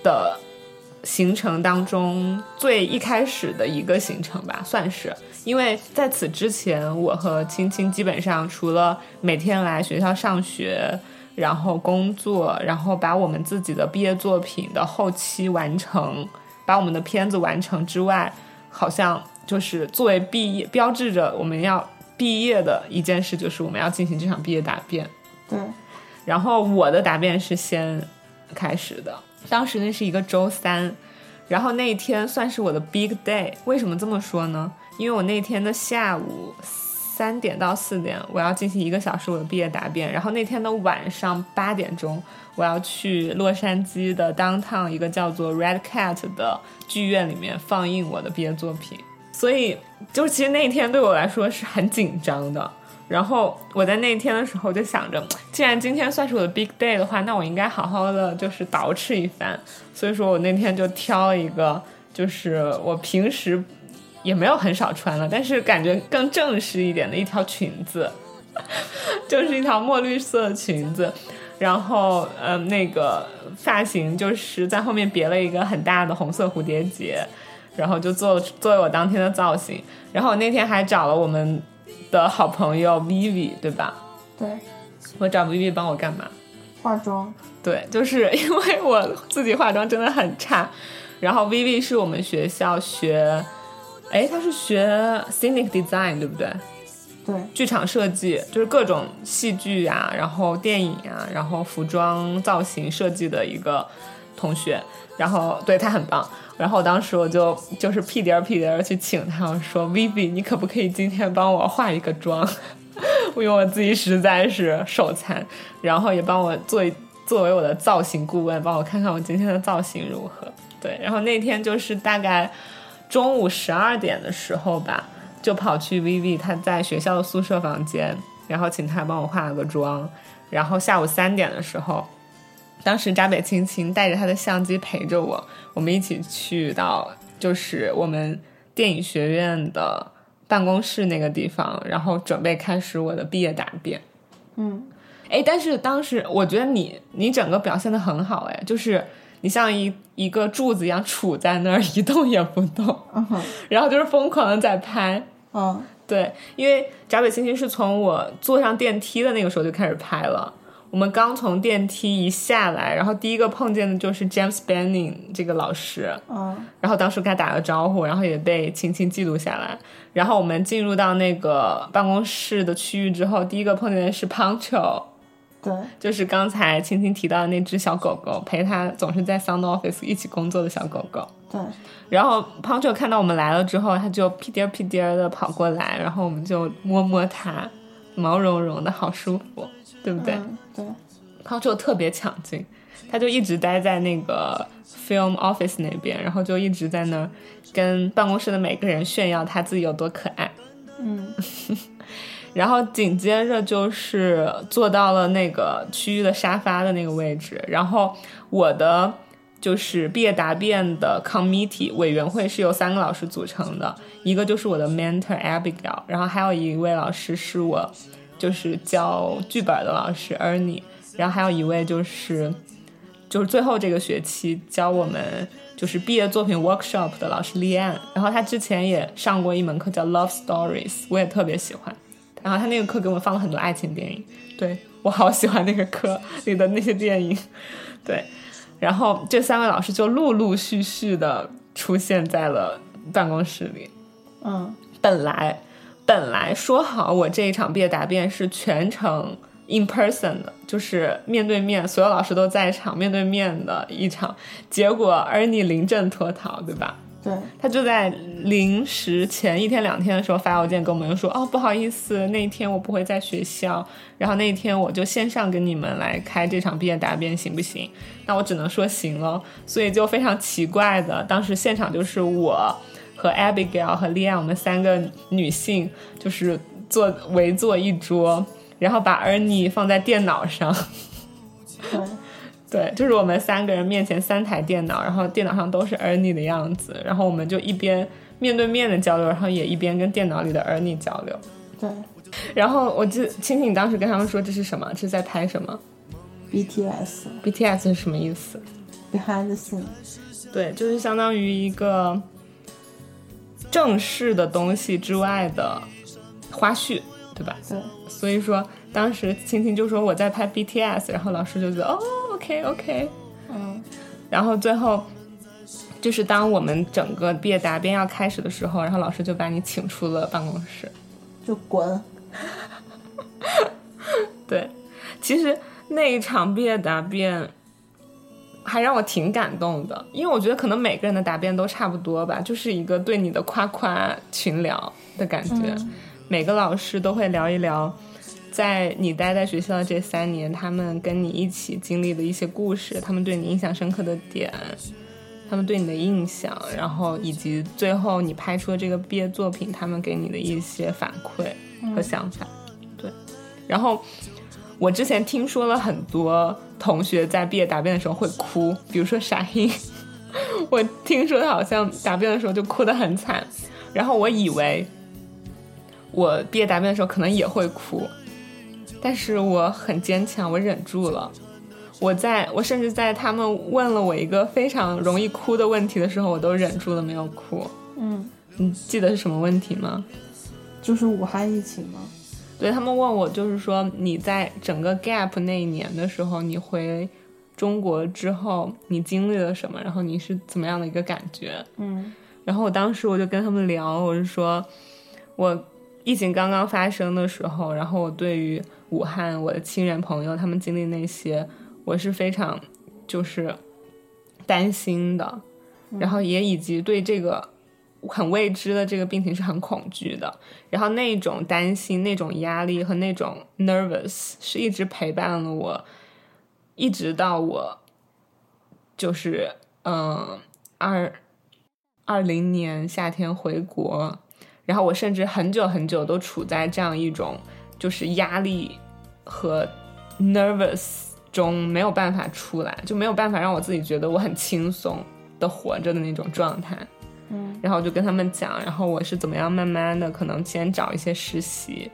的行程当中最一开始的一个行程吧，算是。因为在此之前，我和青青基本上除了每天来学校上学，然后工作，然后把我们自己的毕业作品的后期完成，把我们的片子完成之外，好像就是作为毕业标志着我们要毕业的一件事，就是我们要进行这场毕业答辩。对，然后我的答辩是先开始的，当时那是一个周三，然后那一天算是我的 big day。为什么这么说呢？因为我那天的下午三点到四点，我要进行一个小时我的毕业答辩，然后那天的晚上八点钟，我要去洛杉矶的 downtown 一个叫做 Red Cat 的剧院里面放映我的毕业作品。所以，就其实那一天对我来说是很紧张的。然后我在那一天的时候就想着，既然今天算是我的 big day 的话，那我应该好好的就是捯饬一番。所以说我那天就挑了一个，就是我平时也没有很少穿了，但是感觉更正式一点的一条裙子，就是一条墨绿色的裙子。然后，嗯，那个发型就是在后面别了一个很大的红色蝴蝶结，然后就做作为我当天的造型。然后我那天还找了我们的好朋友 Vivi，对吧？对，我找 Vivi 帮我干嘛？化妆，对，就是因为我自己化妆真的很差。然后 Vivi 是我们学校学，哎，他是学 scenic design 对不对？对，剧场设计，就是各种戏剧啊，然后电影啊，然后服装造型设计的一个同学。然后对他很棒。然后当时我就就是屁颠儿屁颠儿去请他，我说 Vivi，你可不可以今天帮我化一个妆？因为我自己实在是手残，然后也帮我做一作为我的造型顾问，帮我看看我今天的造型如何。对，然后那天就是大概中午十二点的时候吧，就跑去 Vivi 他在学校的宿舍房间，然后请他帮我化了个妆。然后下午三点的时候，当时闸北青青带着他的相机陪着我，我们一起去到就是我们电影学院的办公室那个地方，然后准备开始我的毕业答辩。嗯，哎，但是当时我觉得你你整个表现的很好，哎，就是你像一一个柱子一样杵在那儿 一动也不动，然后就是疯狂的在拍。嗯，对，因为闸北青青是从我坐上电梯的那个时候就开始拍了。我们刚从电梯一下来，然后第一个碰见的就是 James Banning 这个老师，嗯，然后当时跟他打了招呼，然后也被青青记录下来。然后我们进入到那个办公室的区域之后，第一个碰见的是 Poncho，对，就是刚才青青提到的那只小狗狗，陪他总是在 Sound Office 一起工作的小狗狗。对，然后 Poncho 看到我们来了之后，他就屁颠儿屁颠儿的跑过来，然后我们就摸摸它，毛茸茸的，好舒服，对不对？嗯，对，Poncho 特别抢镜，他就一直待在那个 film office 那边，然后就一直在那儿跟办公室的每个人炫耀他自己有多可爱。嗯，然后紧接着就是坐到了那个区域的沙发的那个位置，然后我的就是毕业答辩的 committee 委员会是由三个老师组成的，一个就是我的 mentor Abigail，然后还有一位老师是我就是教剧本的老师 Ernie，然后还有一位就是就是最后这个学期教我们就是毕业作品 workshop 的老师丽安，然后他之前也上过一门课叫 Love Stories，我也特别喜欢。然后他那个课给我们放了很多爱情电影，对我好喜欢那个课 里的那些电影，对。然后这三位老师就陆陆续续的出现在了办公室里。嗯本来本来说好我这一场毕业答辩是全程 in person 的，就是面对面，所有老师都在场，面对面的一场。结果 Ernie 临阵脱逃，对吧？对，他就在临时前一天两天的时候发邮件跟我们说，哦，不好意思，那一天我不会在学校，然后那一天我就线上跟你们来开这场毕业答辩，行不行？那我只能说行了，所以就非常奇怪的，当时现场就是我和 Abigail 和 Lian 我们三个女性，就是坐围坐一桌，然后把 Ernie 放在电脑上。对，就是我们三个人面前三台电脑，然后电脑上都是 Ernie 的样子，然后我们就一边面对面的交流，然后也一边跟电脑里的 Ernie 交流。对然后我记，青青，你当时跟他们说这是什么？这是在拍什么，BTS？BTS 是什么意思？behind the scene，对，就是相当于一个正式的东西之外的花絮，对吧？对所以说，当时青青就说我在拍 BTS，然后老师就觉得哦，OK OK，嗯。然后最后就是当我们整个毕业答辩要开始的时候，然后老师就把你请出了办公室。就滚，对，其实那一场毕业答辩还让我挺感动的，因为我觉得可能每个人的答辩都差不多吧，就是一个对你的夸夸群聊的感觉。每个老师都会聊一聊，在你待在学校的这三年，他们跟你一起经历的一些故事，他们对你印象深刻的点，他们对你的印象，然后以及最后你拍出的这个毕业作品，他们给你的一些反馈和想法。对，然后我之前听说了很多同学在毕业答辩的时候会哭，比如说傻英，我听说他好像答辩的时候就哭得很惨，然后我以为我毕业答辩的时候可能也会哭，但是我很坚强，我忍住了。我在我甚至在他们问了我一个非常容易哭的问题的时候，我都忍住了没有哭。嗯，你记得是什么问题吗？就是武汉疫情吗，对他们问我，就是说你在整个 gap 那一年的时候，你回中国之后，你经历了什么？然后你是怎么样的一个感觉？嗯然后我当时我就跟他们聊，我是说，我疫情刚刚发生的时候，然后我对于武汉我的亲人朋友他们经历那些，我是非常就是担心的，然后也以及对这个很未知的这个病情是很恐惧的，然后那种担心、那种压力和那种 nervous 是一直陪伴了我，一直到我就是嗯二二零年夏天回国，然后我甚至很久很久都处在这样一种就是压力和 nervous 中没有办法出来，就没有办法让我自己觉得我很轻松的活着的那种状态。嗯，然后我就跟他们讲，然后我是怎么样慢慢的可能先找一些实习，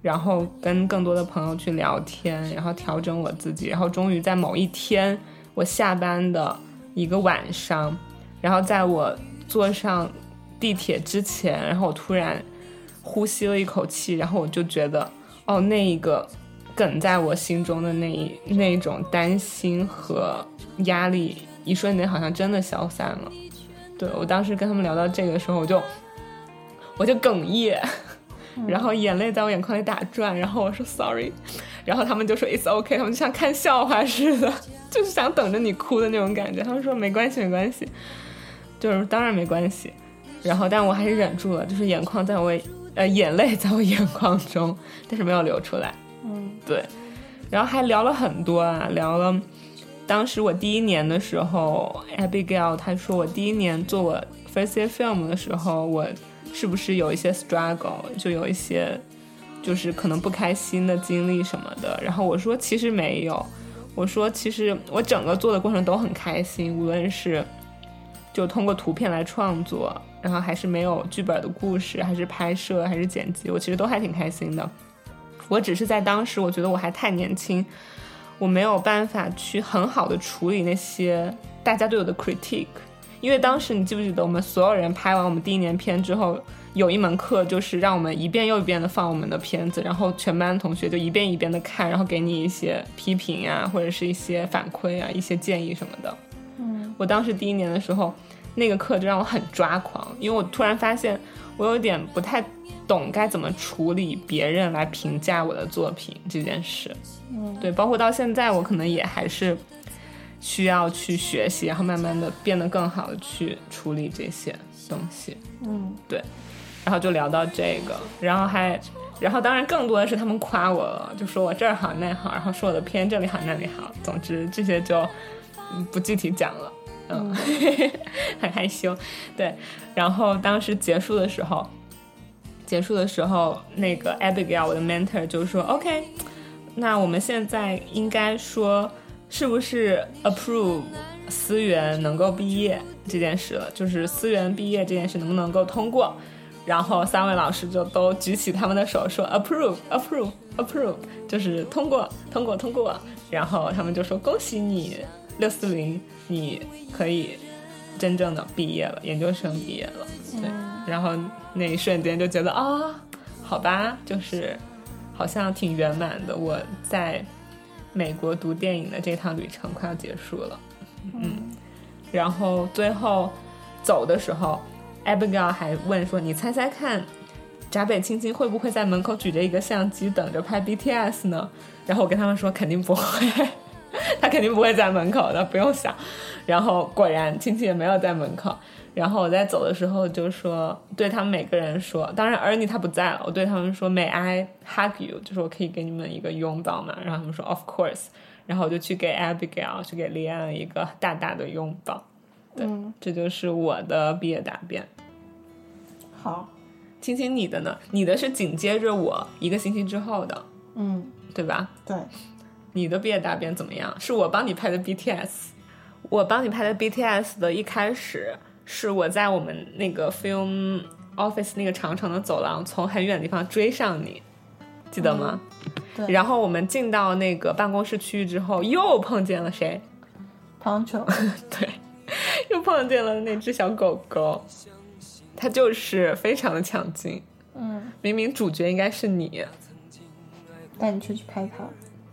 然后跟更多的朋友去聊天，然后调整我自己，然后终于在某一天我下班的一个晚上，然后在我坐上地铁之前，然后我突然呼吸了一口气，然后我就觉得，哦，那一个梗在我心中的那一那一种担心和压力，一瞬间好像真的消散了。对我当时跟他们聊到这个时候，我就我就哽咽，然后眼泪在我眼眶里打转，然后我说 sorry，然后他们就说 it's okay，他们就像看笑话似的，就是想等着你哭的那种感觉。他们说没关系，没关系，就是当然没关系。然后但我还是忍住了，就是眼眶在我呃眼泪在我眼眶中，但是没有流出来。嗯对，然后还聊了很多啊，聊了当时我第一年的时候，Abigail 他说我第一年做我 first year film 的时候，我是不是有一些 struggle，就有一些就是可能不开心的经历什么的。然后我说其实没有，我说其实我整个做的过程都很开心，无论是就通过图片来创作，然后还是没有剧本的故事，还是拍摄，还是剪辑，我其实都还挺开心的。我只是在当时，我觉得我还太年轻，我没有办法去很好的处理那些大家对我的 critique，因为当时你记不记得，我们所有人拍完我们第一年片之后，有一门课就是让我们一遍又一遍的放我们的片子，然后全班同学就一遍一遍的看，然后给你一些批评啊，或者是一些反馈啊，一些建议什么的。嗯，我当时第一年的时候，那个课就让我很抓狂，因为我突然发现我有点不太懂该怎么处理别人来评价我的作品这件事。嗯，对，包括到现在，我可能也还是需要去学习，然后慢慢的变得更好的去处理这些东西。嗯，对，然后就聊到这个，然后还，然后当然更多的是他们夸我了，就说我这儿好那好，然后说我的片这里好那里好，总之这些就嗯不具体讲了，嗯，很害羞，对，然后当时结束的时候，结束的时候，那个 Abigail 我的 mentor 就说 OK，那我们现在应该说是不是 approve 思源能够毕业这件事了，就是思源毕业这件事能不能够通过？然后三位老师就都举起他们的手说 approve approve approve，就是通过通过通过。然后他们就说恭喜你六四零，你可以真正的毕业了，研究生毕业了。对，然后那一瞬间就觉得啊、好吧，就是好像挺圆满的。我在美国读电影的这趟旅程快要结束了，嗯，然后最后走的时候，Abigail 还问说：“你猜猜看，闸北青青会不会在门口举着一个相机等着拍 BTS 呢？”然后我跟他们说：“肯定不会，他肯定不会在门口的，不用想。”然后果然亲戚也没有在门口。然后我在走的时候就说，对他们每个人说，当然 Ernie 他不在了，我对他们说，May I hug you？就是我可以给你们一个拥抱嘛。然后他们说 Of course。然后我就去给 Abigail 去给李安一个大大的拥抱。对，嗯这就是我的毕业答辩。好，青青，你的呢？你的是紧接着我一个星期之后的，嗯，对吧？对，你的毕业答辩怎么样？是我帮你拍的 BTS，我帮你拍的 BTS 的一开始是我在我们那个 film office 那个长长的走廊，从很远的地方追上你，记得吗？对然后我们进到那个办公室区域之后，又碰见了谁？庞球，对，又碰见了那只小狗狗，它就是非常的抢镜。嗯，明明主角应该是你，带你出去拍他，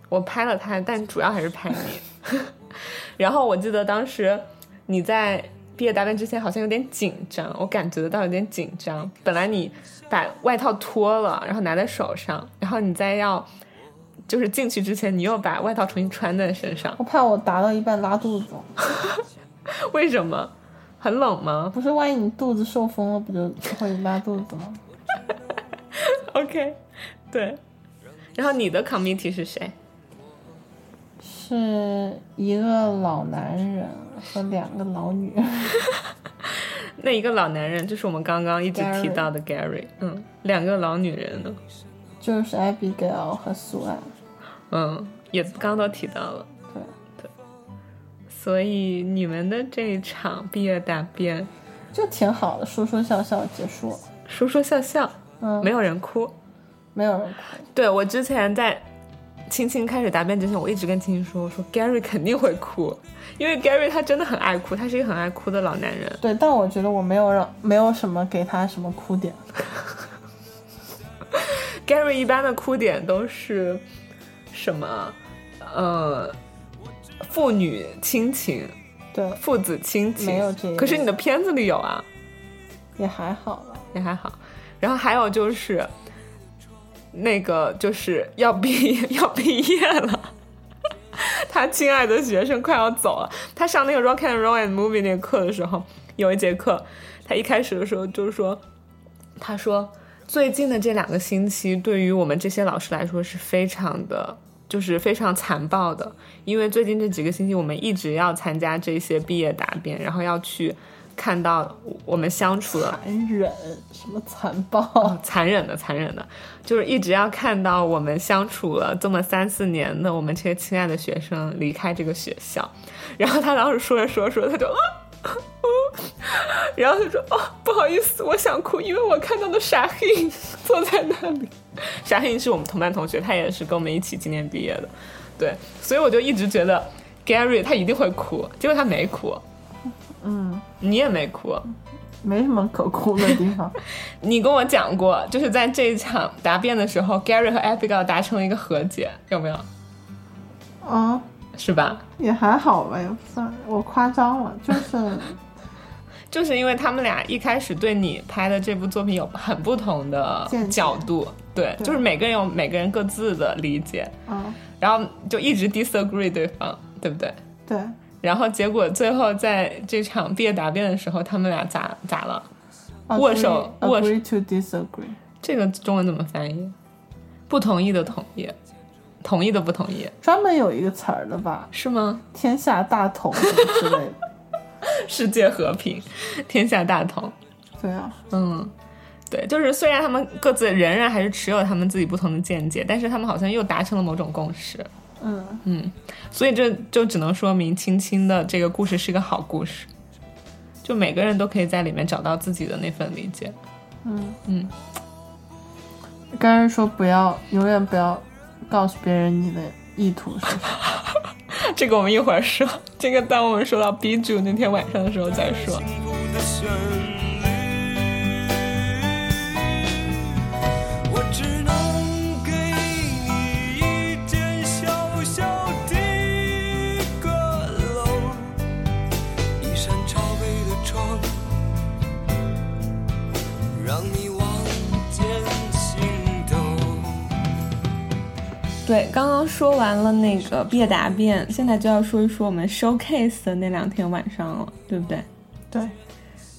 我拍了他，但主要还是拍你。然后我记得当时你在毕业答辩之前好像有点紧张，我感觉得到有点紧张。本来你把外套脱了，然后拿在手上，然后你再要就是进去之前，你又把外套重新穿在身上我，怕我答到一半拉肚子，为什么？很冷吗不是，万一你肚子受风了，不就会拉肚子吗？？OK，对。然后你的 committee 是谁？是一个老男人和两个老女人，那一个老男人就是我们刚刚一直提到的 Gary，嗯，两个老女人呢？就是 Abigail 和苏安。嗯，也刚刚都提到了。对对，所以你们的这一场毕业答辩，就挺好的，说说笑笑结束了。说说笑笑，嗯，没有人哭。没有人哭。对我之前在青青开始答辩之前，我一直跟青青说，我说 Gary 肯定会哭，因为 Gary 他真的很爱哭，他是一个很爱哭的老男人。对，但我觉得我没有让没有什么给他什么哭点。Gary 一般的哭点都是什么？呃，父女亲情、对，父子亲情，没有这个可是你的片子里有啊。也还好了。也还好。然后还有就是，那个就是要毕 要毕业了，他亲爱的学生快要走了。他上那个 Rock and Roll and Movie 那个课的时候，有一节课，他一开始的时候就是说，他说最近的这两个星期对于我们这些老师来说是非常的。就是非常残暴的，因为最近这几个星期我们一直要参加这些毕业答辩，然后要去看到我们相处的残忍，什么残暴？哦，残忍的，残忍的，就是一直要看到我们相处了这么三四年的我们这些亲爱的学生离开这个学校，然后他当时说着说着说着，他就啊。啊 然后他说：“哦，不好意思，我想哭，因为我看到的傻黑坐在那里。傻黑是我们同班同学，他也是跟我们一起今年毕业的，对，所以我就一直觉得 Gary 他一定会哭，结果他没哭，嗯，你也没哭，没什么可哭的地方。你跟我讲过，就是在这一场答辩的时候，Gary 和 Abigail 达成了一个和解，有没有？啊，是吧？也还好吧，也不算我夸张了，就是。就是因为他们俩一开始对你拍的这部作品有很不同的角度，对，对。就是每个人有每个人各自的理解，嗯，然后就一直 disagree 对方，对不对？对，然后结果最后在这场毕业答辩的时候，他们俩咋咋了？握手握手 agree to disagree。这个中文怎么翻译？不同意的同意，同意的不同意，专门有一个词儿的吧，是吗？天下大同之类的。世界和平，天下大同。对啊，嗯，对，就是虽然他们各自仍然还是持有他们自己不同的见解，但是他们好像又达成了某种共识。嗯，嗯，所以这就只能说明青青的这个故事是个好故事，就每个人都可以在里面找到自己的那份理解。嗯嗯刚才说不要，永远不要告诉别人你的意图是什么。这个我们一会儿说，这个当我们说到 B 组那天晚上的时候再说。对，刚刚说完了那个毕业答辩，现在就要说一说我们 showcase 的那两天晚上了，对不对？对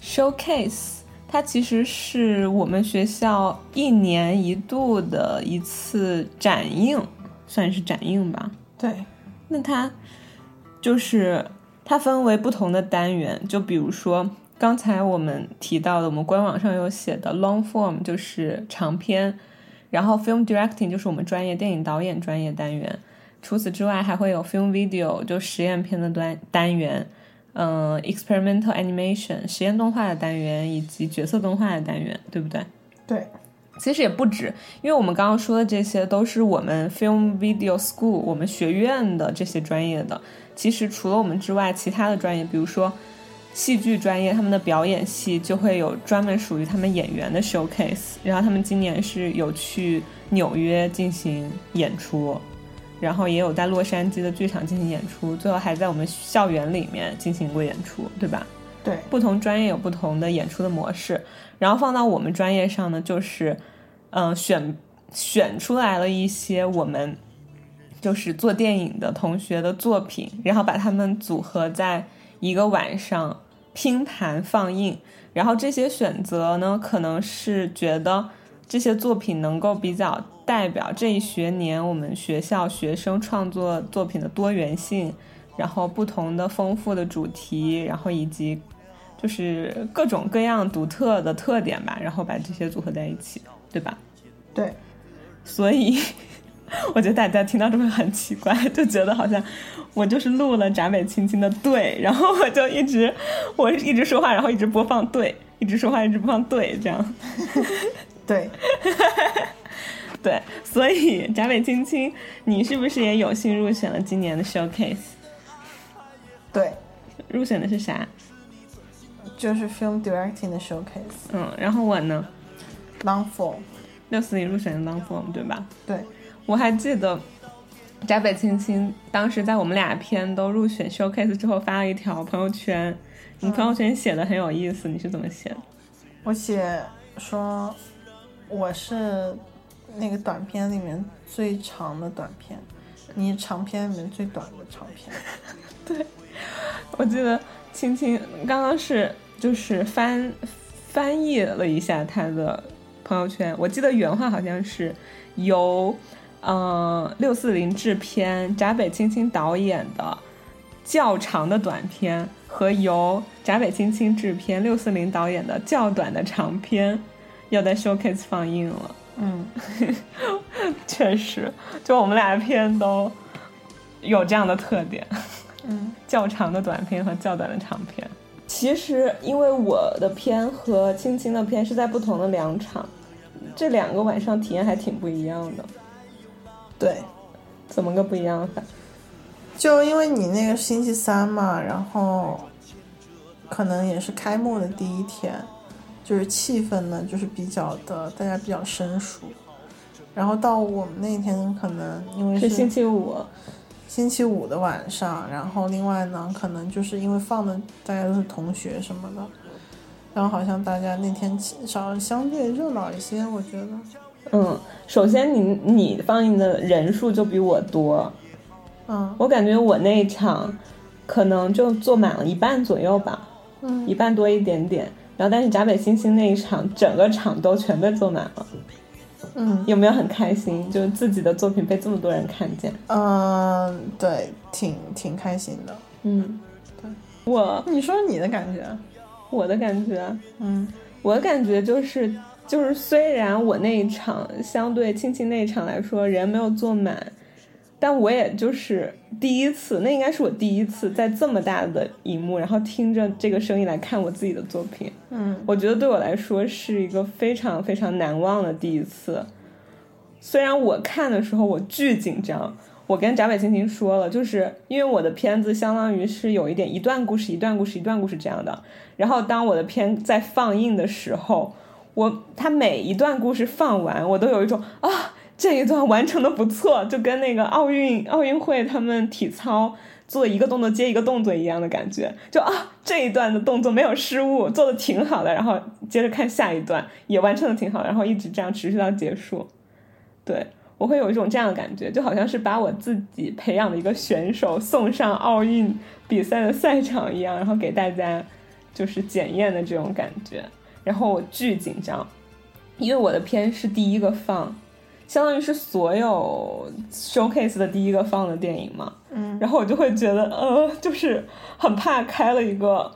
，Showcase，它其实是我们学校一年一度的一次展映，算是展映吧。对，那它就是它分为不同的单元，就比如说刚才我们提到的，我们官网上有写的 long form 就是长篇，然后 film directing 就是我们专业电影导演专业单元。除此之外，还会有 film video 就实验片的单单元，嗯、experimental animation 实验动画的单元，以及角色动画的单元，对不对？对，其实也不止，因为我们刚刚说的这些都是我们 Film Video School 我们学院的这些专业的。其实除了我们之外，其他的专业，比如说戏剧专业，他们的表演系就会有专门属于他们演员的 showcase。然后他们今年是有去纽约进行演出，然后也有在洛杉矶的剧场进行演出，最后还在我们校园里面进行过演出，对吧？对，不同专业有不同的演出的模式，然后放到我们专业上呢，就是，嗯、选选出来了一些我们就是做电影的同学的作品，然后把他们组合在一个晚上拼盘放映，然后这些选择呢，可能是觉得这些作品能够比较代表这一学年我们学校学生创作作品的多元性，然后不同的丰富的主题，然后以及就是各种各样独特的特点吧，然后把这些组合在一起，对吧？对，所以 我觉得大家听到这会很奇怪，就觉得好像我就是录了闸北青青的对，然后我就一直我一直说话，然后一直播放对，一直说话一直播放 对，这样对，对。所以闸北青青，你是不是也有幸入选了今年的 showcase？对，入选的是啥？就是 film directing 的 showcase 嗯，然后我呢，long form。六四零入选的 long form 对吧？对，我还记得闸北青青当时在我们俩片都入选 showcase 之后发了一条朋友圈，你朋友圈写的很有意思，你是怎么写的？我写说我是那个短片里面最长的短片，你长片里面最短的长片。对我记得青青刚刚是就是翻翻译了一下他的朋友圈，我记得原话好像是由呃六四零制片闸北青青导演的较长的短片和由闸北青青制片六四零导演的较短的长片要在 showcase 放映了。嗯，确实，就我们俩的片都有这样的特点，嗯，较长的短片和较短的长片。其实，因为我的片和青青的片是在不同的两场，这两个晚上体验还挺不一样的。对，怎么个不一样法？就因为你那个星期三嘛，然后可能也是开幕的第一天，就是气氛呢，就是比较的大家比较生疏。然后到我们那天可能因为是星期五，星期五的晚上，然后另外呢，可能就是因为放的大家都是同学什么的，然后好像大家那天起稍相对热闹一些，我觉得。嗯，首先你你放映的人数就比我多，嗯我感觉我那一场可能就坐满了一半左右吧，嗯一半多一点点。然后但是闸北星星那一场，整个场都全被坐满了，嗯有没有很开心？就是自己的作品被这么多人看见。嗯，对，挺挺开心的。嗯，对，我你说你的感觉？我的感觉，嗯我的感觉就是，就是虽然我那一场相对青青那一场来说人没有坐满，但我也就是第一次，那应该是我第一次在这么大的荧幕，然后听着这个声音来看我自己的作品。嗯我觉得对我来说是一个非常非常难忘的第一次。虽然我看的时候我巨紧张，我跟闸北青青说了，就是因为我的片子相当于是有一点一段故事一段故事一段故事这样的。然后当我的片在放映的时候，我他每一段故事放完，我都有一种啊这一段完成的不错，就跟那个奥运奥运会他们体操做一个动作接一个动作一样的感觉，就啊这一段的动作没有失误，做的挺好的，然后接着看下一段也完成的挺好，然后一直这样持续到结束。对我会有一种这样的感觉，就好像是把我自己培养的一个选手送上奥运比赛的赛场一样，然后给大家就是检验的这种感觉。然后我巨紧张，因为我的片是第一个放，相当于是所有 showcase 的第一个放的电影嘛。嗯然后我就会觉得，呃，就是很怕开了一个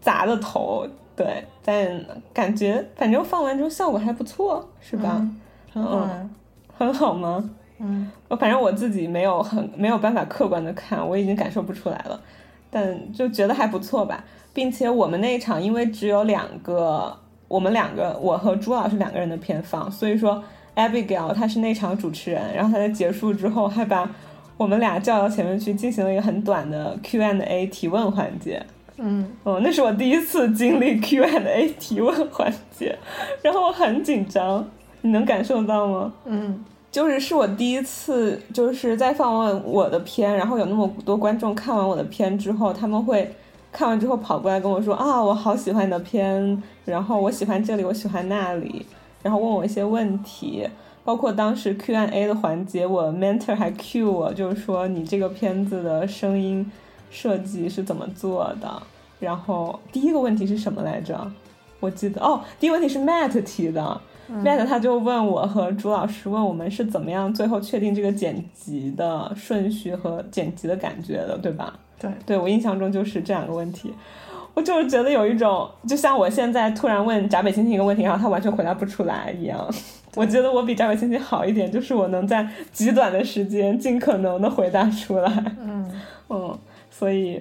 砸的头，对，但感觉反正放完之后效果还不错，是吧？嗯很好呀。很好吗？嗯我反正我自己没有很没有办法客观的看，我已经感受不出来了，但就觉得还不错吧，并且我们那一场因为只有两个，我们两个我和朱老师两个人的片放，所以说 Abigail 她是那场主持人，然后她在结束之后还把我们俩叫到前面去进行了一个很短的 Q&A 提问环节。嗯哦，那是我第一次经历 Q&A 提问环节，然后我很紧张，你能感受到吗？嗯就是是我第一次，就是在放完我的片，然后有那么多观众看完我的片之后，他们会看完之后跑过来跟我说啊，我好喜欢你的片，然后我喜欢这里，我喜欢那里，然后问我一些问题，包括当时 Q&A 的环节，我 mentor 还 cue 我，就是说你这个片子的声音设计是怎么做的，然后第一个问题是什么来着？我记得哦，第一个问题是 Matt 提的。Matt 他就问我和朱老师问我们是怎么样最后确定这个剪辑的顺序和剪辑的感觉的，对吧？对对我印象中就是这两个问题，我就是觉得有一种，就像我现在突然问闸北青青一个问题，然后他完全回答不出来一样。我觉得我比闸北青青好一点，就是我能在极短的时间尽可能的回答出来。嗯嗯，所以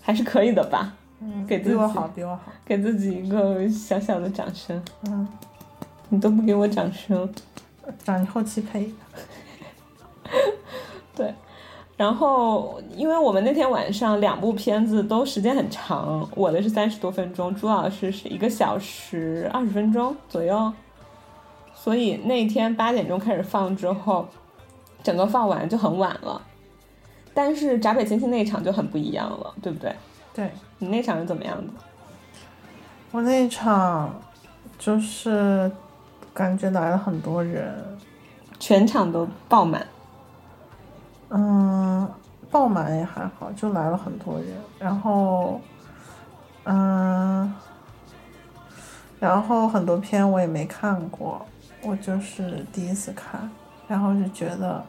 还是可以的吧，嗯，给自己比我好，比我好。给自己一个小小的掌声。嗯，你都不给我掌声。让你后期配。对，然后因为我们那天晚上两部片子都时间很长，我的是三十多分钟，朱老师是一个小时二十分钟左右，所以那天八点钟开始放之后，整个放完就很晚了。但是闸北青青那一场就很不一样了，对不对？对你那场是怎么样的？我那一场就是感觉来了很多人，全场都爆满，嗯，爆满也还好，就来了很多人，然后，嗯，然后很多片我也没看过，我就是第一次看，然后就觉得，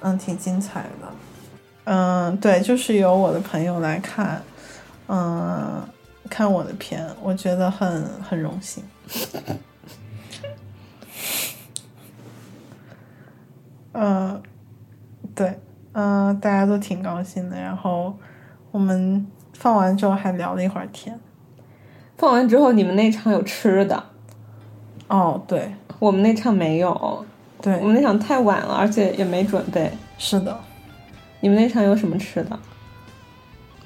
嗯，挺精彩的，嗯，对，就是有我的朋友来看，嗯，看我的片，我觉得很很荣幸。嗯，对，嗯、大家都挺高兴的。然后我们放完之后还聊了一会儿天。放完之后你们那场有吃的，哦，对我们那场没有，对我，们那场太晚了，而且也没准备。是的，你们那场有什么吃的？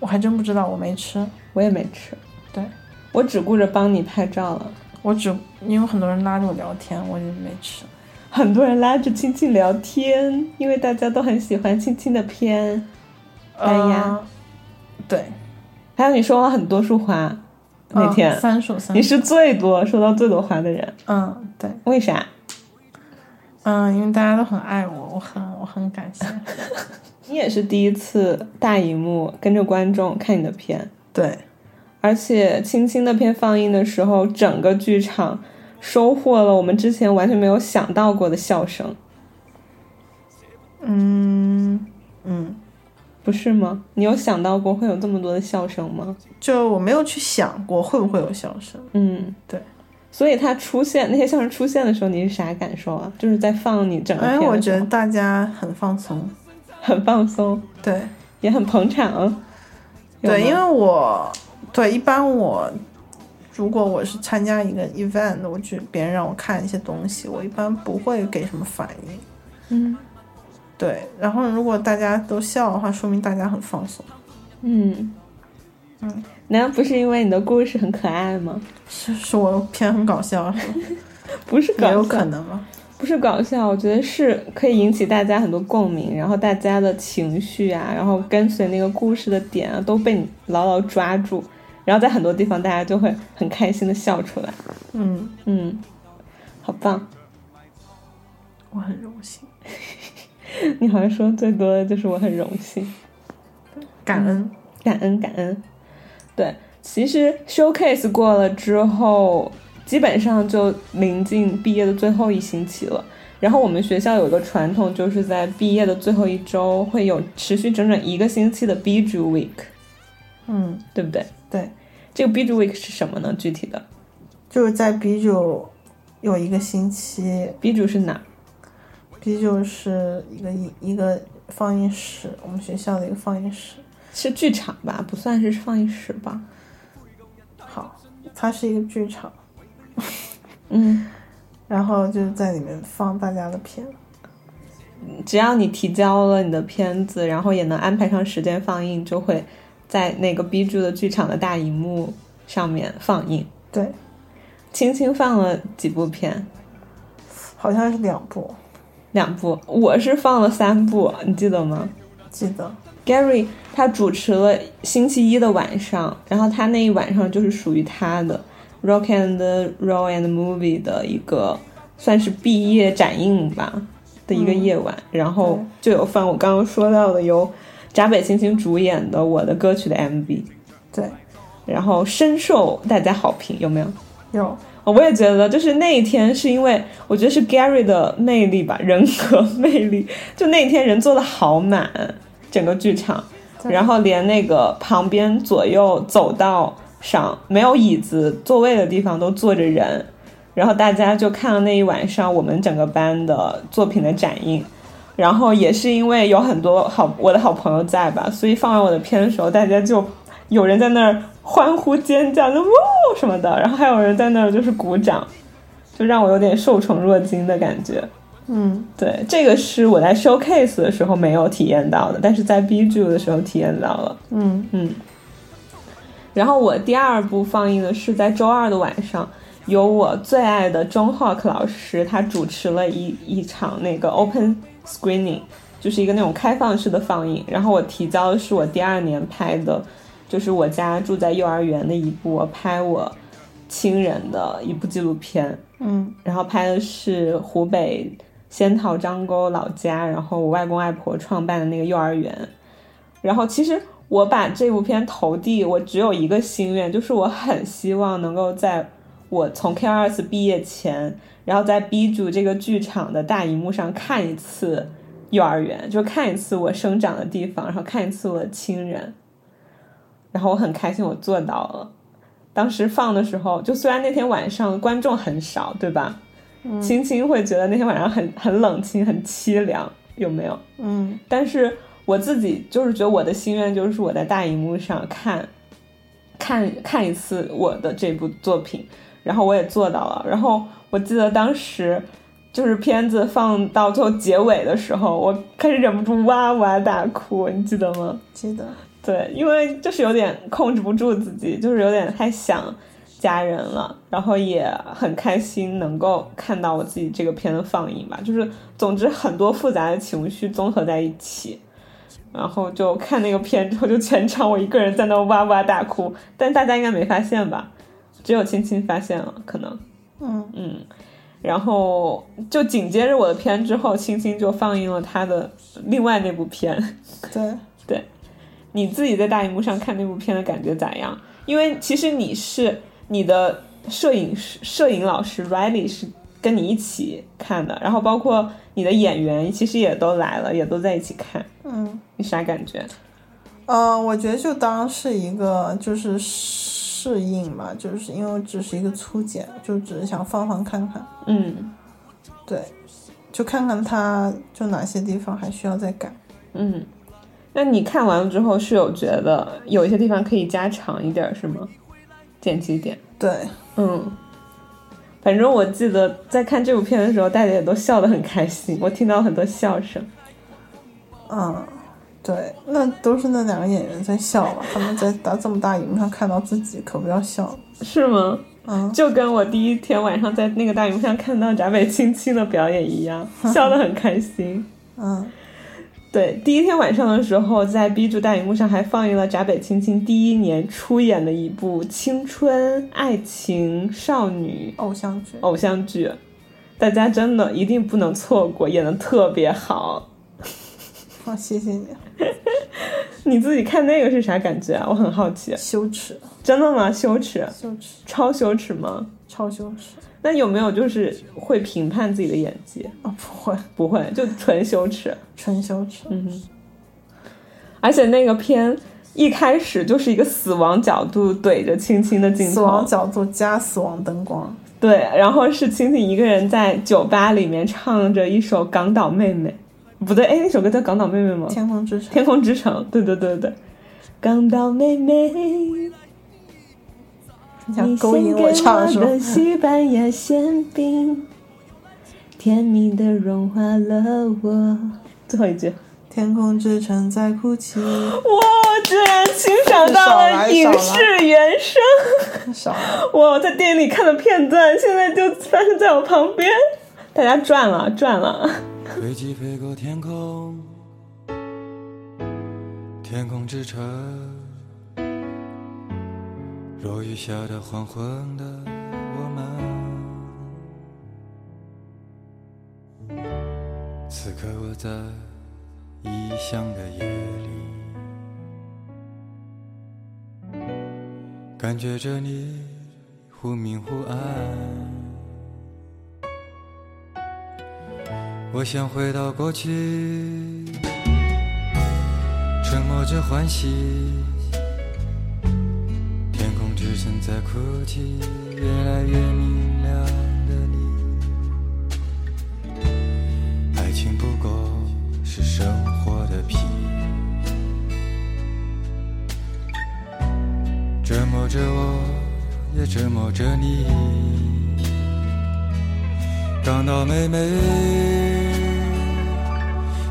我还真不知道，我没吃。我也没吃，对，我只顾着帮你拍照了。我只因为很多人拉着我聊天，我就没吃。很多人拉着青青聊天，因为大家都很喜欢青青的片。哎呀，呃对，还有你收了很多束花，那嗯天、三束三，你是最多收到最多花的人，嗯对，为啥？嗯，因为大家都很爱我，我很我很感谢。你也是第一次大荧幕跟着观众看你的片，对，而且青青的片放映的时候，整个剧场收获了我们之前完全没有想到过的笑声，嗯嗯，不是吗？你有想到过会有这么多的笑声吗？就我没有去想过会不会有笑声。嗯，对。所以它出现那些笑声出现的时候，你是啥感受啊？就是在放你整个片哎，我觉得大家很放松。很放松，对也很捧场。对，因为我对一般我如果我是参加一个 event，我去别人让我看一些东西，我一般不会给什么反应。嗯对，然后如果大家都笑的话，说明大家很放松。嗯嗯，难道不是因为你的故事很可爱吗？是是我偏很搞笑，不是搞笑，也有可能吗。不是搞笑，我觉得是可以引起大家很多共鸣，然后大家的情绪啊，然后跟随那个故事的点啊，都被你牢牢抓住，然后在很多地方大家就会很开心的笑出来。嗯，嗯，好棒！我很荣幸，你好像说最多的就是我很荣幸。感恩。感恩感恩。对，其实 showcase 过了之后，基本上就临近毕业的最后一星期了。然后我们学校有一个传统，就是在毕业的最后一周会有持续整整一个星期的 b u Week，嗯，对不对？对，这个 b j u Week 是什么呢？具体的就是在 B 九有一个星期 b j u 是哪儿？，B 九是一个一一个放映室，我们学校的一个放映室。是剧场吧？不算是放映室吧？好，它是一个剧场，嗯，然后就在里面放大家的片。只要你提交了你的片子，然后也能安排上时间放映，就会在那个 B 柱的剧场的大荧幕上面放映。对，轻轻放了几部片？好像是两部，两部，我是放了三部，你记得吗记得。？Gary 他主持了星期一的晚上，然后他那一晚上就是属于他的 Rock and Roll and Movie 的一个算是毕业展映吧的一个夜晚，然后就有放我刚刚说到的由闸北星星主演的《我的歌曲》的 MV，对，然后深受大家好评，有没有？有。我也觉得，就是那一天，是因为我觉得是 Gary 的魅力吧，人格魅力。就那一天人坐的好满，整个剧场，然后连那个旁边左右走道上没有椅子座位的地方都坐着人，然后大家就看了那一晚上我们整个班的作品的展映。然后也是因为有很多好我的好朋友在吧，所以放完我的片的时候，大家就有人在那儿欢呼尖叫，就哇什么的，然后还有人在那儿就是鼓掌，就让我有点受宠若惊的感觉。嗯，对，这个是我在 showcase 的时候没有体验到的，但是在 B G 的时候体验到了。嗯嗯。然后我第二部放映的是在周二的晚上，由我最爱的钟浩克老师他主持了一一场那个 open screening，就是一个那种开放式的放映。然后我提交的是我第二年拍的，就是我家住在幼儿园的一部我拍我亲人的一部纪录片。嗯然后拍的是湖北仙桃张沟老家，然后我外公外婆创办的那个幼儿园。然后其实我把这部片投递，我只有一个心愿，就是我很希望能够在我从 K 二 S 毕业前，然后在 B 组这个剧场的大荧幕上看一次幼儿园，就看一次我生长的地方，然后看一次我的亲人。然后我很开心，我做到了。当时放的时候，就虽然那天晚上观众很少，对吧？青青会觉得那天晚上很很冷清、很凄凉，有没有？嗯但是我自己就是觉得我的心愿就是我在大荧幕上看，看看一次我的这部作品，然后我也做到了。然后我记得当时就是片子放到最后结尾的时候，我开始忍不住哇哇大哭，你记得吗？记得。对，因为就是有点控制不住自己，就是有点太想家人了，然后也很开心能够看到我自己这个片的放映吧。就是总之很多复杂的情绪综合在一起，然后就看那个片之后，就全场我一个人在那哇哇大哭，但大家应该没发现吧？只有青青发现了，可能。嗯嗯，然后就紧接着我的片之后，青青就放映了他的另外那部片。对，对，你自己在大荧幕上看那部片的感觉咋样？因为其实你是你的摄影师、摄影老师 Riley 是跟你一起看的，然后包括你的演员其实也都来了，也都在一起看。嗯。你啥感觉？呃，我觉得就当是一个就是适应嘛，就是因为只是一个粗剪，就只是想放放看看，嗯对，就看看它就哪些地方还需要再改。嗯，那你看完了之后是有觉得有一些地方可以加长一点是吗？剪辑点。对，嗯，反正我记得在看这部片的时候，大家也都笑得很开心，我听到很多笑声。嗯，对，那都是那两个演员在笑吧？他们在大这么大荧幕上看到自己，可不要笑。是吗？嗯，就跟我第一天晚上在那个大荧幕上看到闸北青青的表演一样，笑得很开心。嗯，对，第一天晚上的时候，在 B 柱大荧幕上还放映了闸北青青第一年出演的一部青春爱情少女偶像剧。偶像剧，大家真的一定不能错过，演的特别好。好，谢谢你。你自己看那个是啥感觉啊？我很好奇。羞耻，真的吗？羞耻？羞耻，超羞耻吗？超羞耻。那有没有就是会评判自己的演技？啊、不会，不会，就纯羞耻。纯羞耻。嗯哼。而且那个片一开始就是一个死亡角度怼着青青的镜头，死亡角度加死亡灯光。对，然后是青青一个人在酒吧里面唱着一首《港岛妹妹》，不对，哎，那首歌叫《港岛妹妹》吗？天空之城。天空之城，对对对对，港岛妹妹。你想勾引我唱是吧？的西班牙馅饼，甜蜜的融化了我。最后一句，天空之城在哭泣。哇，居然欣赏到了影视原声！少我在电影里看的片段，现在就发生在我旁边，大家赚了，赚了。飞机飞过天空，天空之城。落雨下的黄昏的我们，此刻我在异乡的夜里，感觉着你忽明忽暗。我想回到过去，沉默着欢喜。天空只剩在哭泣，越来越明亮的你。爱情不过是生活的皮，折磨着我，也折磨着你。港岛妹妹，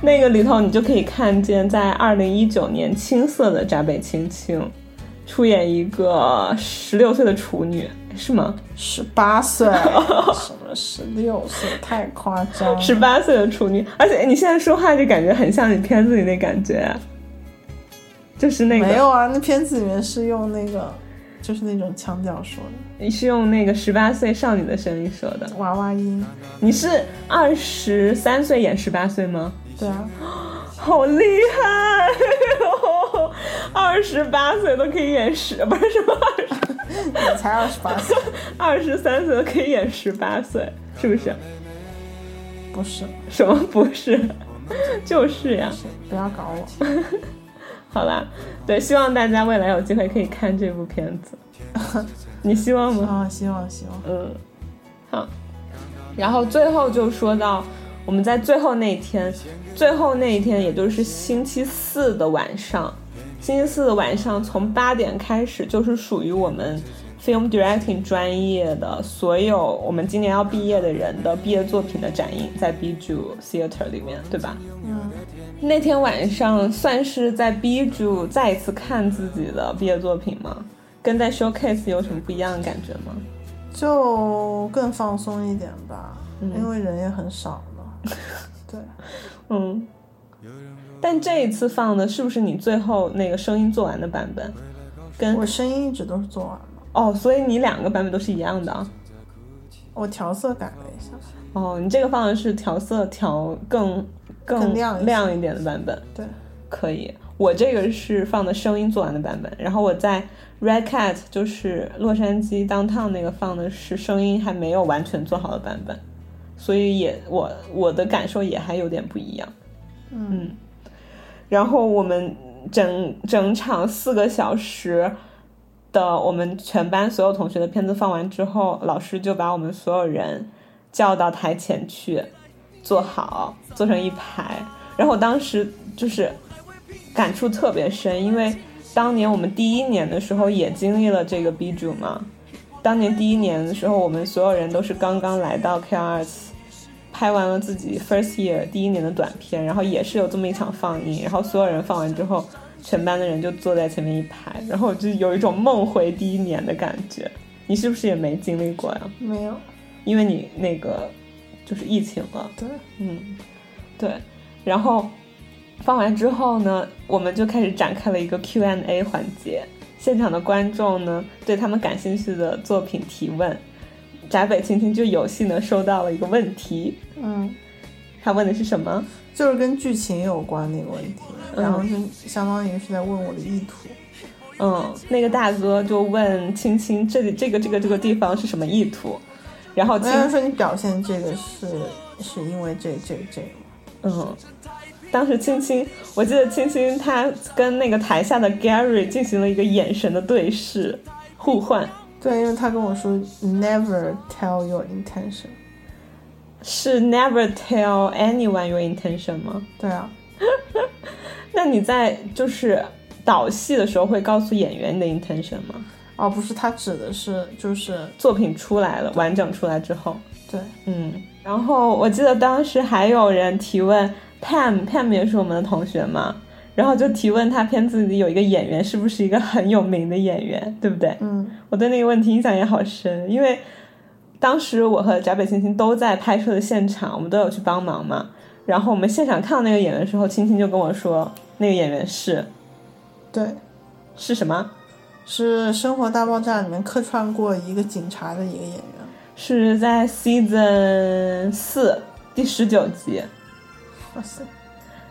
那个里头你就可以看见，在二零一九年青涩的闸北青青。出演一个十六岁的处女是吗？十八岁，什么十六岁？太夸张！十八岁的处女，而且你现在说话就感觉很像你片子里那感觉，就是那个没有啊，那片子里面是用那个，就是那种腔调说的。你是用那个十八岁少女的声音说的娃娃音。你是二十三岁演十八岁吗？对啊。好厉害！二十八岁都可以演十，不是什么二十，你才二十八岁，二十三岁都可以演十八岁，是不是？不是，什么不是？就是呀！不要搞我。好啦，对，希望大家未来有机会可以看这部片子。你希望吗？啊，希望希望。嗯，好。然后最后就说到我们在最后那一天，最后那一天也就是星期四的晚上，星期四的晚上从八点开始就是属于我们 film directing 专业的所有我们今年要毕业的人的毕业作品的展映，在 B 主 Theater 里面，对吧？嗯，那天晚上算是在 B 主再一次看自己的毕业作品吗？跟在 Showcase 有什么不一样的感觉吗？就更放松一点吧，嗯因为人也很少了。对，嗯，但这一次放的是不是你最后那个声音做完的版本？跟我声音一直都是做完的，哦，所以你两个版本都是一样的啊。我调色改了一下。哦，你这个放的是调色调更更更亮亮一点的版本，对，可以。我这个是放的声音做完的版本，然后我在 Red Cat 就是洛杉矶 downtown 那个放的是声音还没有完全做好的版本，所以也我我的感受也还有点不一样。嗯然后我们整整场四个小时的我们全班所有同学的片子放完之后，老师就把我们所有人叫到台前去坐好，坐成一排。然后我当时就是感触特别深，因为当年我们第一年的时候也经历了这个 B 组嘛。当年第一年的时候，我们所有人都是刚刚来到 K Arts，拍完了自己 first year 第一年的短片，然后也是有这么一场放映，然后所有人放完之后，全班的人就坐在前面一排，然后就有一种梦回第一年的感觉。你是不是也没经历过呀？没有。因为你那个就是疫情了。对，嗯，对。然后放完之后呢，我们就开始展开了一个 Q&A 环节，现场的观众呢对他们感兴趣的作品提问。闸北青青就有幸的收到了一个问题，嗯，他问的是什么？就是跟剧情有关那个问题，嗯然后就相当于是在问我的意图。嗯，那个大哥就问青青，这里这个这个这个地方是什么意图？然后青青说你表现这个是是因为这这这？嗯，当时青青，我记得青青她跟那个台下的 Gary 进行了一个眼神的对视，互换，对，因为他跟我说 never tell your intention。是 never tell anyone your intention 吗？对啊，那你在就是导戏的时候会告诉演员你的 intention 吗？哦，不是，他指的是就是作品出来了，完整出来之后，对，嗯，然后我记得当时还有人提问 Pam，Pam 也是我们的同学嘛，然后就提问他片子里有一个演员是不是一个很有名的演员，对不对？嗯我对那个问题印象也好深，因为当时我和闸北青青都在拍摄的现场，我们都有去帮忙嘛。然后我们现场看到那个演员的时候，青青就跟我说，那个演员是对，是什么？是《生活大爆炸》里面客串过一个警察的一个演员。是在 season 四第十九集哇塞，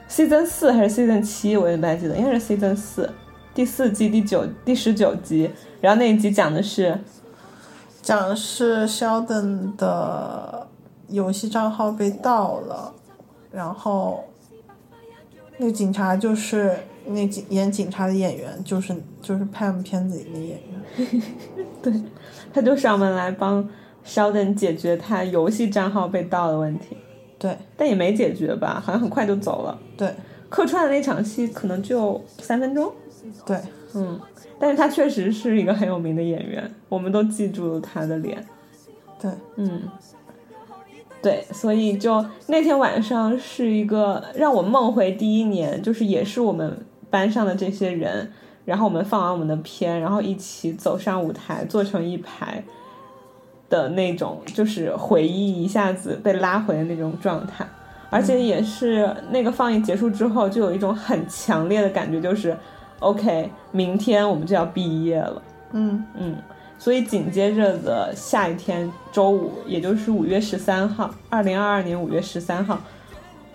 ，season 四还是 season 七，我也不太记得，应该是 season 四第四季第九第十九集。然后那一集讲的是，讲的是 Sheldon 的游戏账号被盗了，然后那个警察就是那警演警察的演员，就是就是 Pam 片子里的演员。对他就上门来帮 Sheldon 解决他游戏账号被盗的问题。对。但也没解决吧，好像很快就走了。对。客串的那场戏可能就三分钟，对，嗯，但是他确实是一个很有名的演员，我们都记住了他的脸，对，嗯，对，所以就那天晚上是一个让我梦回第一年，就是也是我们班上的这些人，然后我们放完我们的片，然后一起走上舞台，坐成一排。的那种，就是回忆一下子被拉回的那种状态，而且也是那个放映结束之后，就有一种很强烈的感觉，就是 OK，明天我们就要毕业了，嗯。嗯，所以紧接着的下一天周五，也就是五月十三号，二零二二年五月十三号，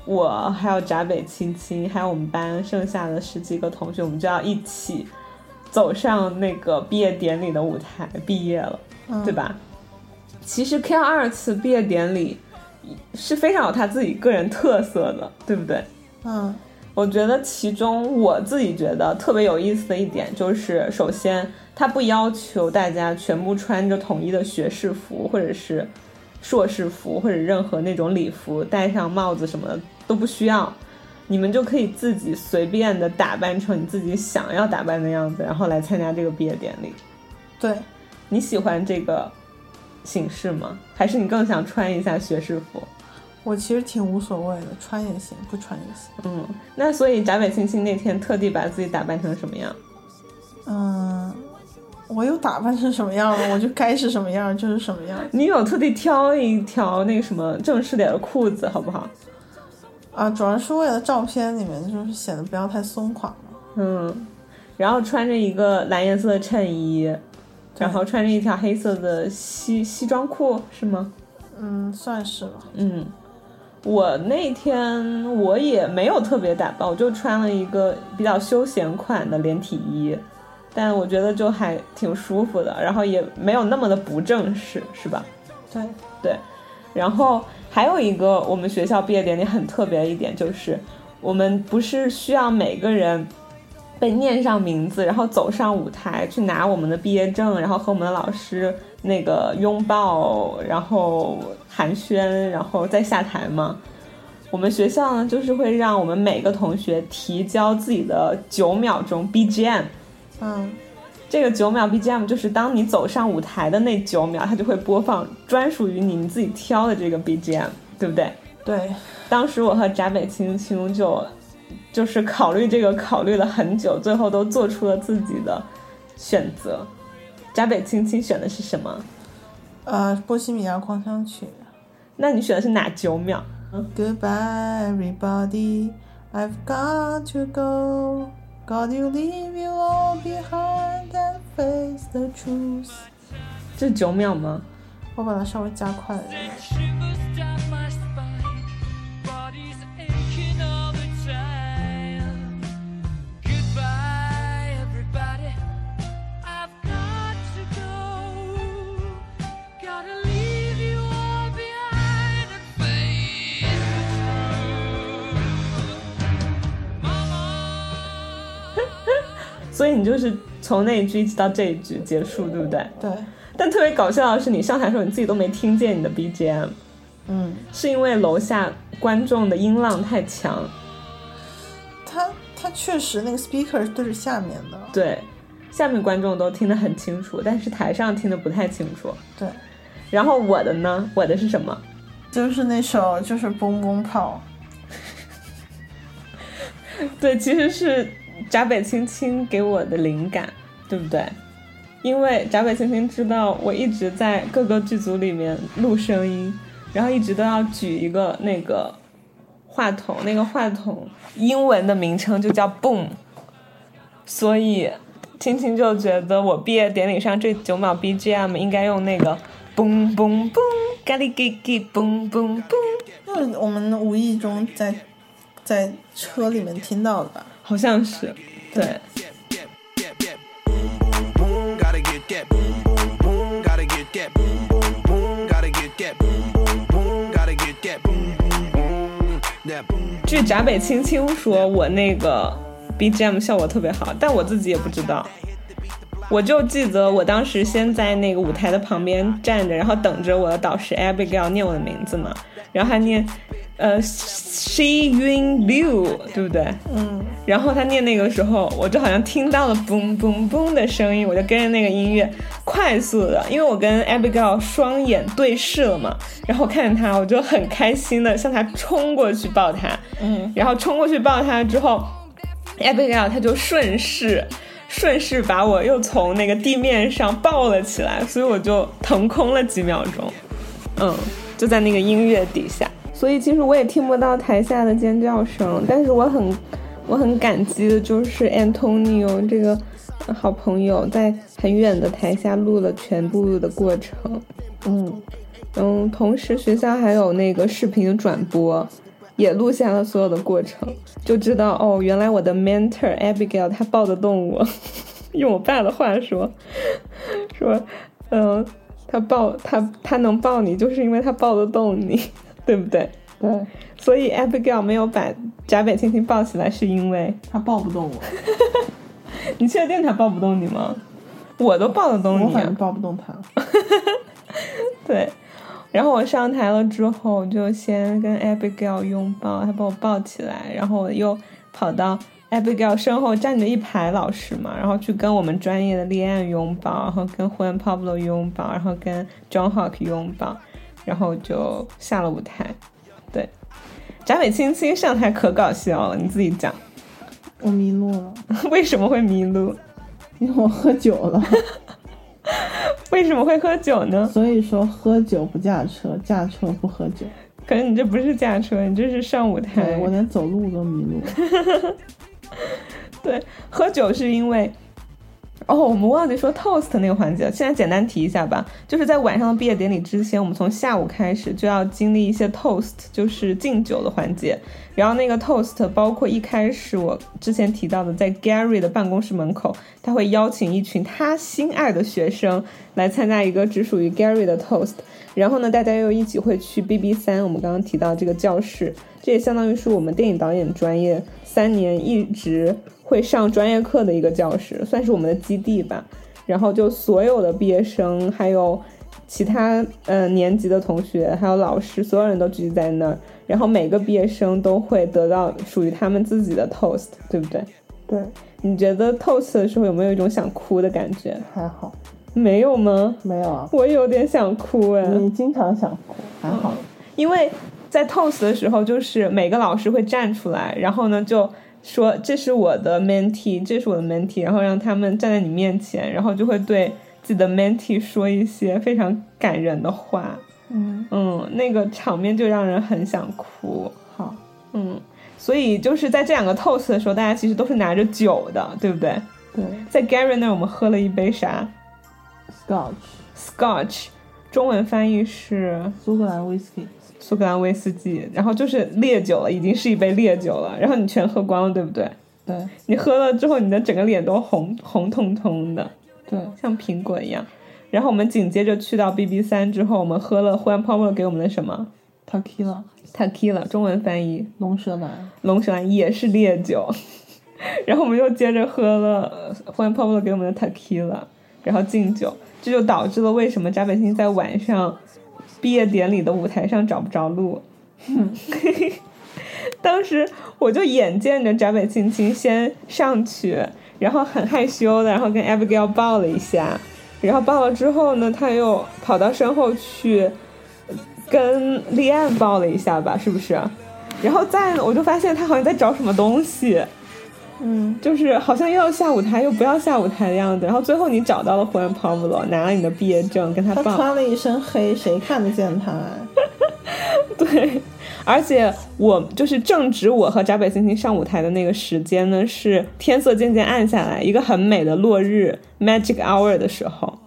我还有闸北青青，还有我们班剩下的十几个同学，我们就要一起走上那个毕业典礼的舞台毕业了，嗯。对吧？其实 K 二次毕业典礼是非常有他自己个人特色的，对不对？嗯我觉得其中我自己觉得特别有意思的一点就是，首先他不要求大家全部穿着统一的学士服或者是硕士服或者任何那种礼服，戴上帽子什么的都不需要，你们就可以自己随便的打扮成你自己想要打扮的样子，然后来参加这个毕业典礼。对，你喜欢这个形式吗？还是你更想穿一下学士服？我其实挺无所谓的，穿也行，不穿也行。嗯，那所以闸北青青那天特地把自己打扮成什么样？嗯，我有打扮成什么样了，我就该是什么样就是什么样。你有特地挑一条那个什么正式点的裤子，好不好？啊，主要是为了照片里面就是显得不要太松垮嘛。嗯，然后穿着一个蓝颜色的衬衣，然后穿着一条黑色的西西装裤，是吗？嗯，算是吧。嗯，我那天我也没有特别打扮，我就穿了一个比较休闲款的连体衣，但我觉得就还挺舒服的，然后也没有那么的不正式，是吧？对，对，然后还有一个我们学校毕业典礼很特别的一点就是，我们不是需要每个人被念上名字，然后走上舞台去拿我们的毕业证，然后和我们的老师那个拥抱，然后寒暄，然后再下台吗？我们学校呢，就是会让我们每个同学提交自己的九秒钟 BGM，嗯，这个九秒 BGM 就是当你走上舞台的那九秒，它就会播放专属于你你自己挑的这个 BGM，对不对？对，当时我和翟北青青就就是考虑这个考虑了很久，最后都做出了自己的选择。闸北青青选的是什么？呃，波西米亚狂想曲。那你选的是哪九秒？Goodbye, everybody. I've got to go. God, you leave you all behind and face the truth. 这是九秒吗？我把它稍微加快了所以你就是从那一句一直到这一句结束，对不对？对，但特别搞笑的是，你上台的时候你自己都没听见你的 BGM，嗯，是因为楼下观众的音浪太强。它它确实那个 speaker 是对着下面的。对，下面观众都听得很清楚，但是台上听得不太清楚。对，然后我的呢？我的是什么？就是那首就是嘣嘣炮。对，其实是闸北青青给我的灵感，对不对？因为闸北青青知道我一直在各个剧组里面录声音，然后一直都要举一个那个话筒，那个话筒英文的名称就叫 Boom，所以青青就觉得我毕业典礼上这九秒 BGM 应该用那个 Boom Boom Boom，咖喱给给 Boom Boom Boom，就是我们无意中在在车里面听到的吧？好像是，对。据闸北青青说，我那个 BGM 效果特别好，但我自己也不知道。我就记得我当时先在那个舞台的旁边站着，然后等着我的导师 Abigail 念我的名字嘛，然后他念呃 She Yun Liu，对不对？嗯，然后他念那个时候，我就好像听到了嘣嘣嘣的声音，我就跟着那个音乐快速的，因为我跟 Abigail 双眼对视了嘛，然后看着他，我就很开心的向他冲过去抱他，嗯，然后冲过去抱他之后，Abigail 他就顺势。顺势把我又从那个地面上抱了起来，所以我就腾空了几秒钟，嗯，就在那个音乐底下，所以其实我也听不到台下的尖叫声，但是我很我很感激的就是 Antonio 这个呃好朋友在很远的台下录了全部的过程，嗯，嗯，同时学校还有那个视频的转播，也录下了所有的过程，就知道哦，原来我的 mentor Abigail 他抱得动我，用我爸的话说，说，嗯、他抱他他能抱你，就是因为他抱得动你，对不对？对所以 Abigail 没有把闸北青青抱起来，是因为他抱不动我，你确定他抱不动你吗？我都抱得动你、啊我反正。抱不动他。对，然后我上台了之后，就先跟 Abigail 拥抱，他把我抱起来，然后我又跑到 Abigail 身后站着一排老师嘛，然后去跟我们专业的立案拥抱，然后跟 Juan Pablo 拥抱，然后跟 John Hawk 拥抱，然后就下了舞台。对，闸北青青上台可搞笑了，你自己讲，我迷路了，为什么会迷路？因为我喝酒了。为什么会喝酒呢？所以说，喝酒不驾车，驾车不喝酒。可是你这不是驾车，你这是上舞台。我连走路都迷路。对，喝酒是因为，哦，我们忘记说 toast 那个环节了。现在简单提一下吧，就是在晚上的毕业典礼之前，我们从下午开始就要经历一些 toast，就是敬酒的环节。然后那个 toast 包括一开始我之前提到的，在 Gary 的办公室门口，他会邀请一群他心爱的学生来参加一个只属于 Gary 的 toast。然后呢，大家又一起会去 BB 三，我们刚刚提到这个教室，这也相当于是我们电影导演专业三年一直会上专业课的一个教室，算是我们的基地吧。然后就所有的毕业生，还有其他呃年级的同学，还有老师，所有人都聚集在那儿。然后每个毕业生都会得到属于他们自己的 toast，对不对？对，你觉得 toast 的时候有没有一种想哭的感觉？还好，没有吗？没有啊。我有点想哭哎。你经常想哭，还好。因为在 toast 的时候，就是每个老师会站出来，然后呢就说这是我的 mentee，这是我的 mentee，然后让他们站在你面前，然后就会对自己的 mentee 说一些非常感人的话。嗯，嗯，那个场面就让人很想哭。好，嗯，所以就是在这两个 toast 的时候，大家其实都是拿着酒的，对不对？对在 Gary 那儿，我们喝了一杯啥，Scotch，？Scotch，中文翻译是苏格兰威士忌。苏格兰威士忌，然后就是烈酒了，已经是一杯烈酒了，然后你全喝光了，对不对？对你喝了之后，你的整个脸都红红彤彤的，对，像苹果一样。然后我们紧接着去到 BB 三之后，我们喝了 Juan Pablo 给我们的什么 Tequila，Tequila，中文翻译龙舌兰。龙舌兰也是烈酒。然后我们又接着喝了呃 Juan Pablo 给我们的 Tequila，然后敬酒，这就导致了为什么扎北星在晚上毕业典礼的舞台上找不着路。当时我就眼见着闸北青青先上去，然后很害羞的，然后跟 Abigail 抱了一下，然后抱了之后呢，他又跑到身后去跟立案抱了一下吧，是不是？然后再，我就发现他好像在找什么东西，嗯，就是好像又要下舞台又不要下舞台的样子。然后最后你找到了胡安 Pablo，拿了你的毕业证跟他他抱。穿了一身黑，谁看得见他啊？对，而且我就是正值我和闸北星星上舞台的那个时间呢，是天色渐渐暗下来，一个很美的落日 magic hour 的时候，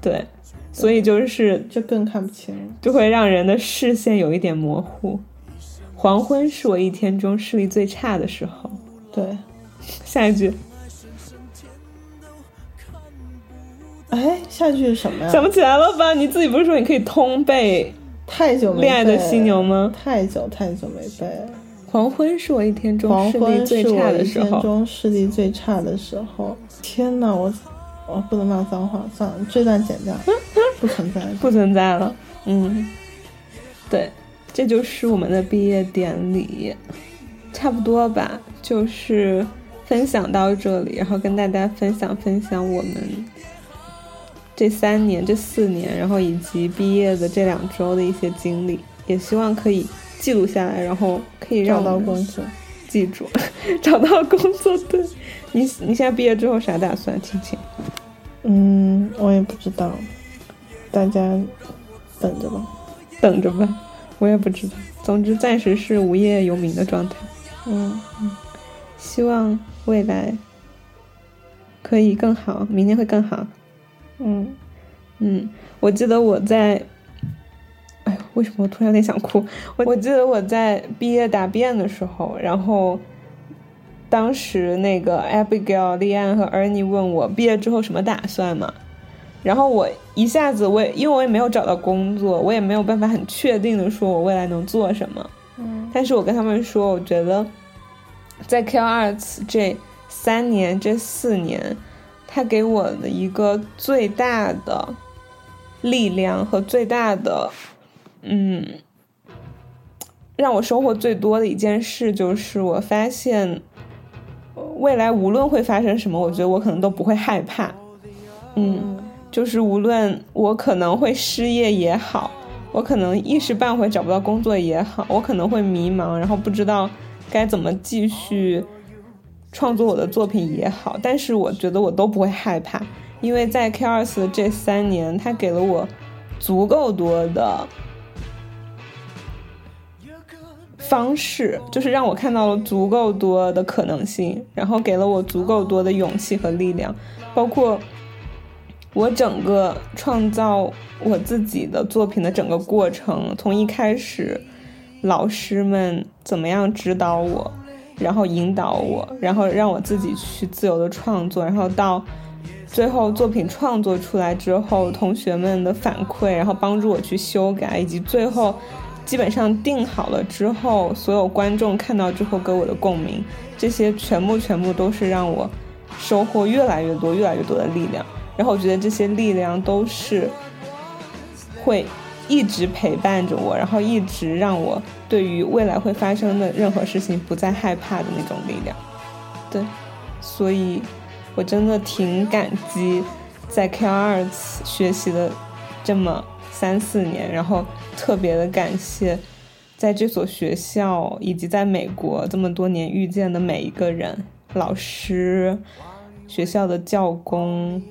对，所以就是这更看不清。就会让人的视线有一点模糊。黄昏是我一天中视力最差的时候。对，下一句哎，下一句是什么呀？想不起来了吧？你自己不是说你可以通背太久没《恋爱的犀牛》吗？太久太久没背了。黄昏是我一天中视力黄昏最差是我一的时候。天中视力最差的时候。天哪，我我不能骂脏话，算了，这段剪掉，不存在。不存在了。嗯，对，这就是我们的毕业典礼，差不多吧，就是分享到这里，然后跟大家分享分享我们这三年、这四年，然后以及毕业的这两周的一些经历，也希望可以记录下来，然后可以让找到工作，记住，找到工作。对你，你现在毕业之后啥打算？青青？嗯，我也不知道，大家等着吧。等着吧，我也不知道。总之，暂时是无业游民的状态。嗯，希望未来可以更好，明天会更好。嗯，嗯，我记得我在，哎，为什么我突然有点想哭？我我记得我在毕业答辩的时候，然后当时那个 Abigail、丽安和 Ernie 问我毕业之后什么打算嘛，然后我一下子我也因为我也没有找到工作，我也没有办法很确定的说我未来能做什么，但是我跟他们说，我觉得在 K Arts 这三年、这四年，他给我的一个最大的力量和最大的，嗯，让我收获最多的一件事，就是我发现未来无论会发生什么，我觉得我可能都不会害怕。嗯，就是无论我可能会失业也好，我可能一时半会找不到工作也好，我可能会迷茫，然后不知道该怎么继续创作我的作品也好，但是我觉得我都不会害怕，因为在 K 二四这三年，它给了我足够多的方式，就是让我看到了足够多的可能性，然后给了我足够多的勇气和力量，包括我整个创造我自己的作品的整个过程，从一开始老师们怎么样指导我，然后引导我，然后让我自己去自由的创作，然后到最后作品创作出来之后，同学们的反馈，然后帮助我去修改，以及最后基本上定好了之后，所有观众看到之后给我的共鸣，这些全部全部都是让我收获越来越多、越来越多的力量。然后我觉得这些力量都是会一直陪伴着我，然后一直让我对于未来会发生的任何事情不再害怕的那种力量。对，所以我真的挺感激在 K 二学习的这么三四年，然后特别的感谢在这所学校以及在美国这么多年遇见的每一个人，老师、学校的教工。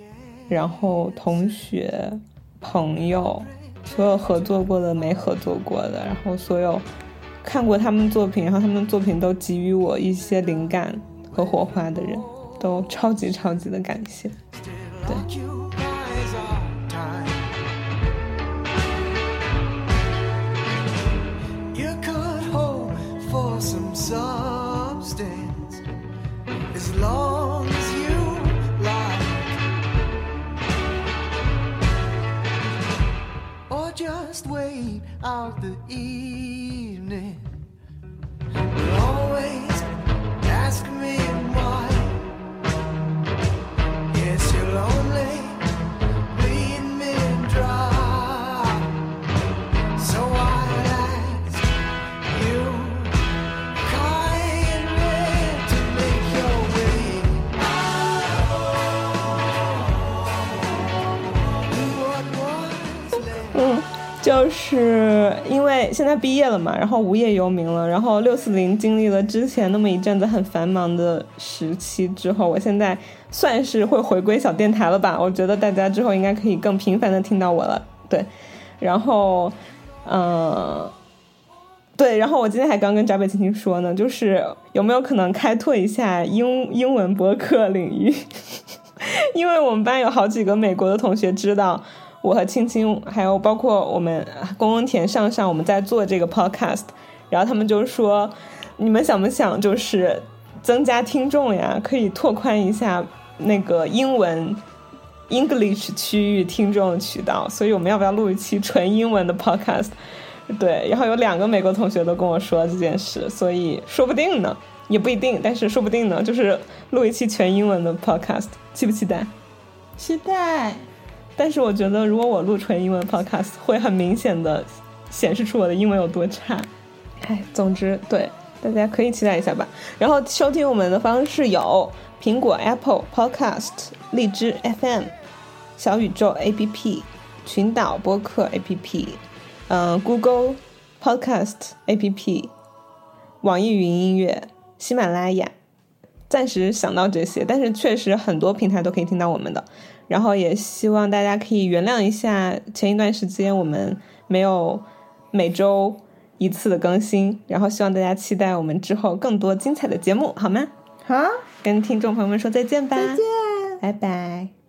然后同学、朋友，所有合作过的、没合作过的，然后所有看过他们作品，然后他们作品都给予我一些灵感和火花的人，都超级超级的感谢。对，substance as long just wait out the evening. 是因为现在毕业了嘛，然后无业游民了，然后六四零经历了之前那么一阵子很繁忙的时期之后，我现在算是会回归小电台了吧？我觉得大家之后应该可以更频繁的听到我了，对，然后，嗯、对，然后我今天还刚跟扎北青青说呢，就是有没有可能开拓一下英英文播客领域？因为我们班有好几个美国的同学知道我和青青，还有包括我们公公田上上我们在做这个 podcast，然后他们就说，你们想不想就是增加听众呀？可以拓宽一下那个英文 English 区域听众渠道，所以我们要不要录一期纯英文的 podcast？对，然后有两个美国同学都跟我说这件事，所以说不定呢，也不一定，但是说不定呢，就是录一期全英文的 podcast，期不期待？期待。但是我觉得，如果我录纯英文 podcast，会很明显的显示出我的英文有多差。哎，总之，对大家可以期待一下吧。然后收听我们的方式有苹果 Apple Podcast、荔枝 FM、小宇宙 APP、群岛播客 APP、嗯、Google Podcast APP、网易云音乐、喜马拉雅。暂时想到这些，但是确实很多平台都可以听到我们的。然后也希望大家可以原谅一下前一段时间我们没有每周一次的更新，然后希望大家期待我们之后更多精彩的节目，好吗？好，跟听众朋友们说再见吧，再见。拜拜。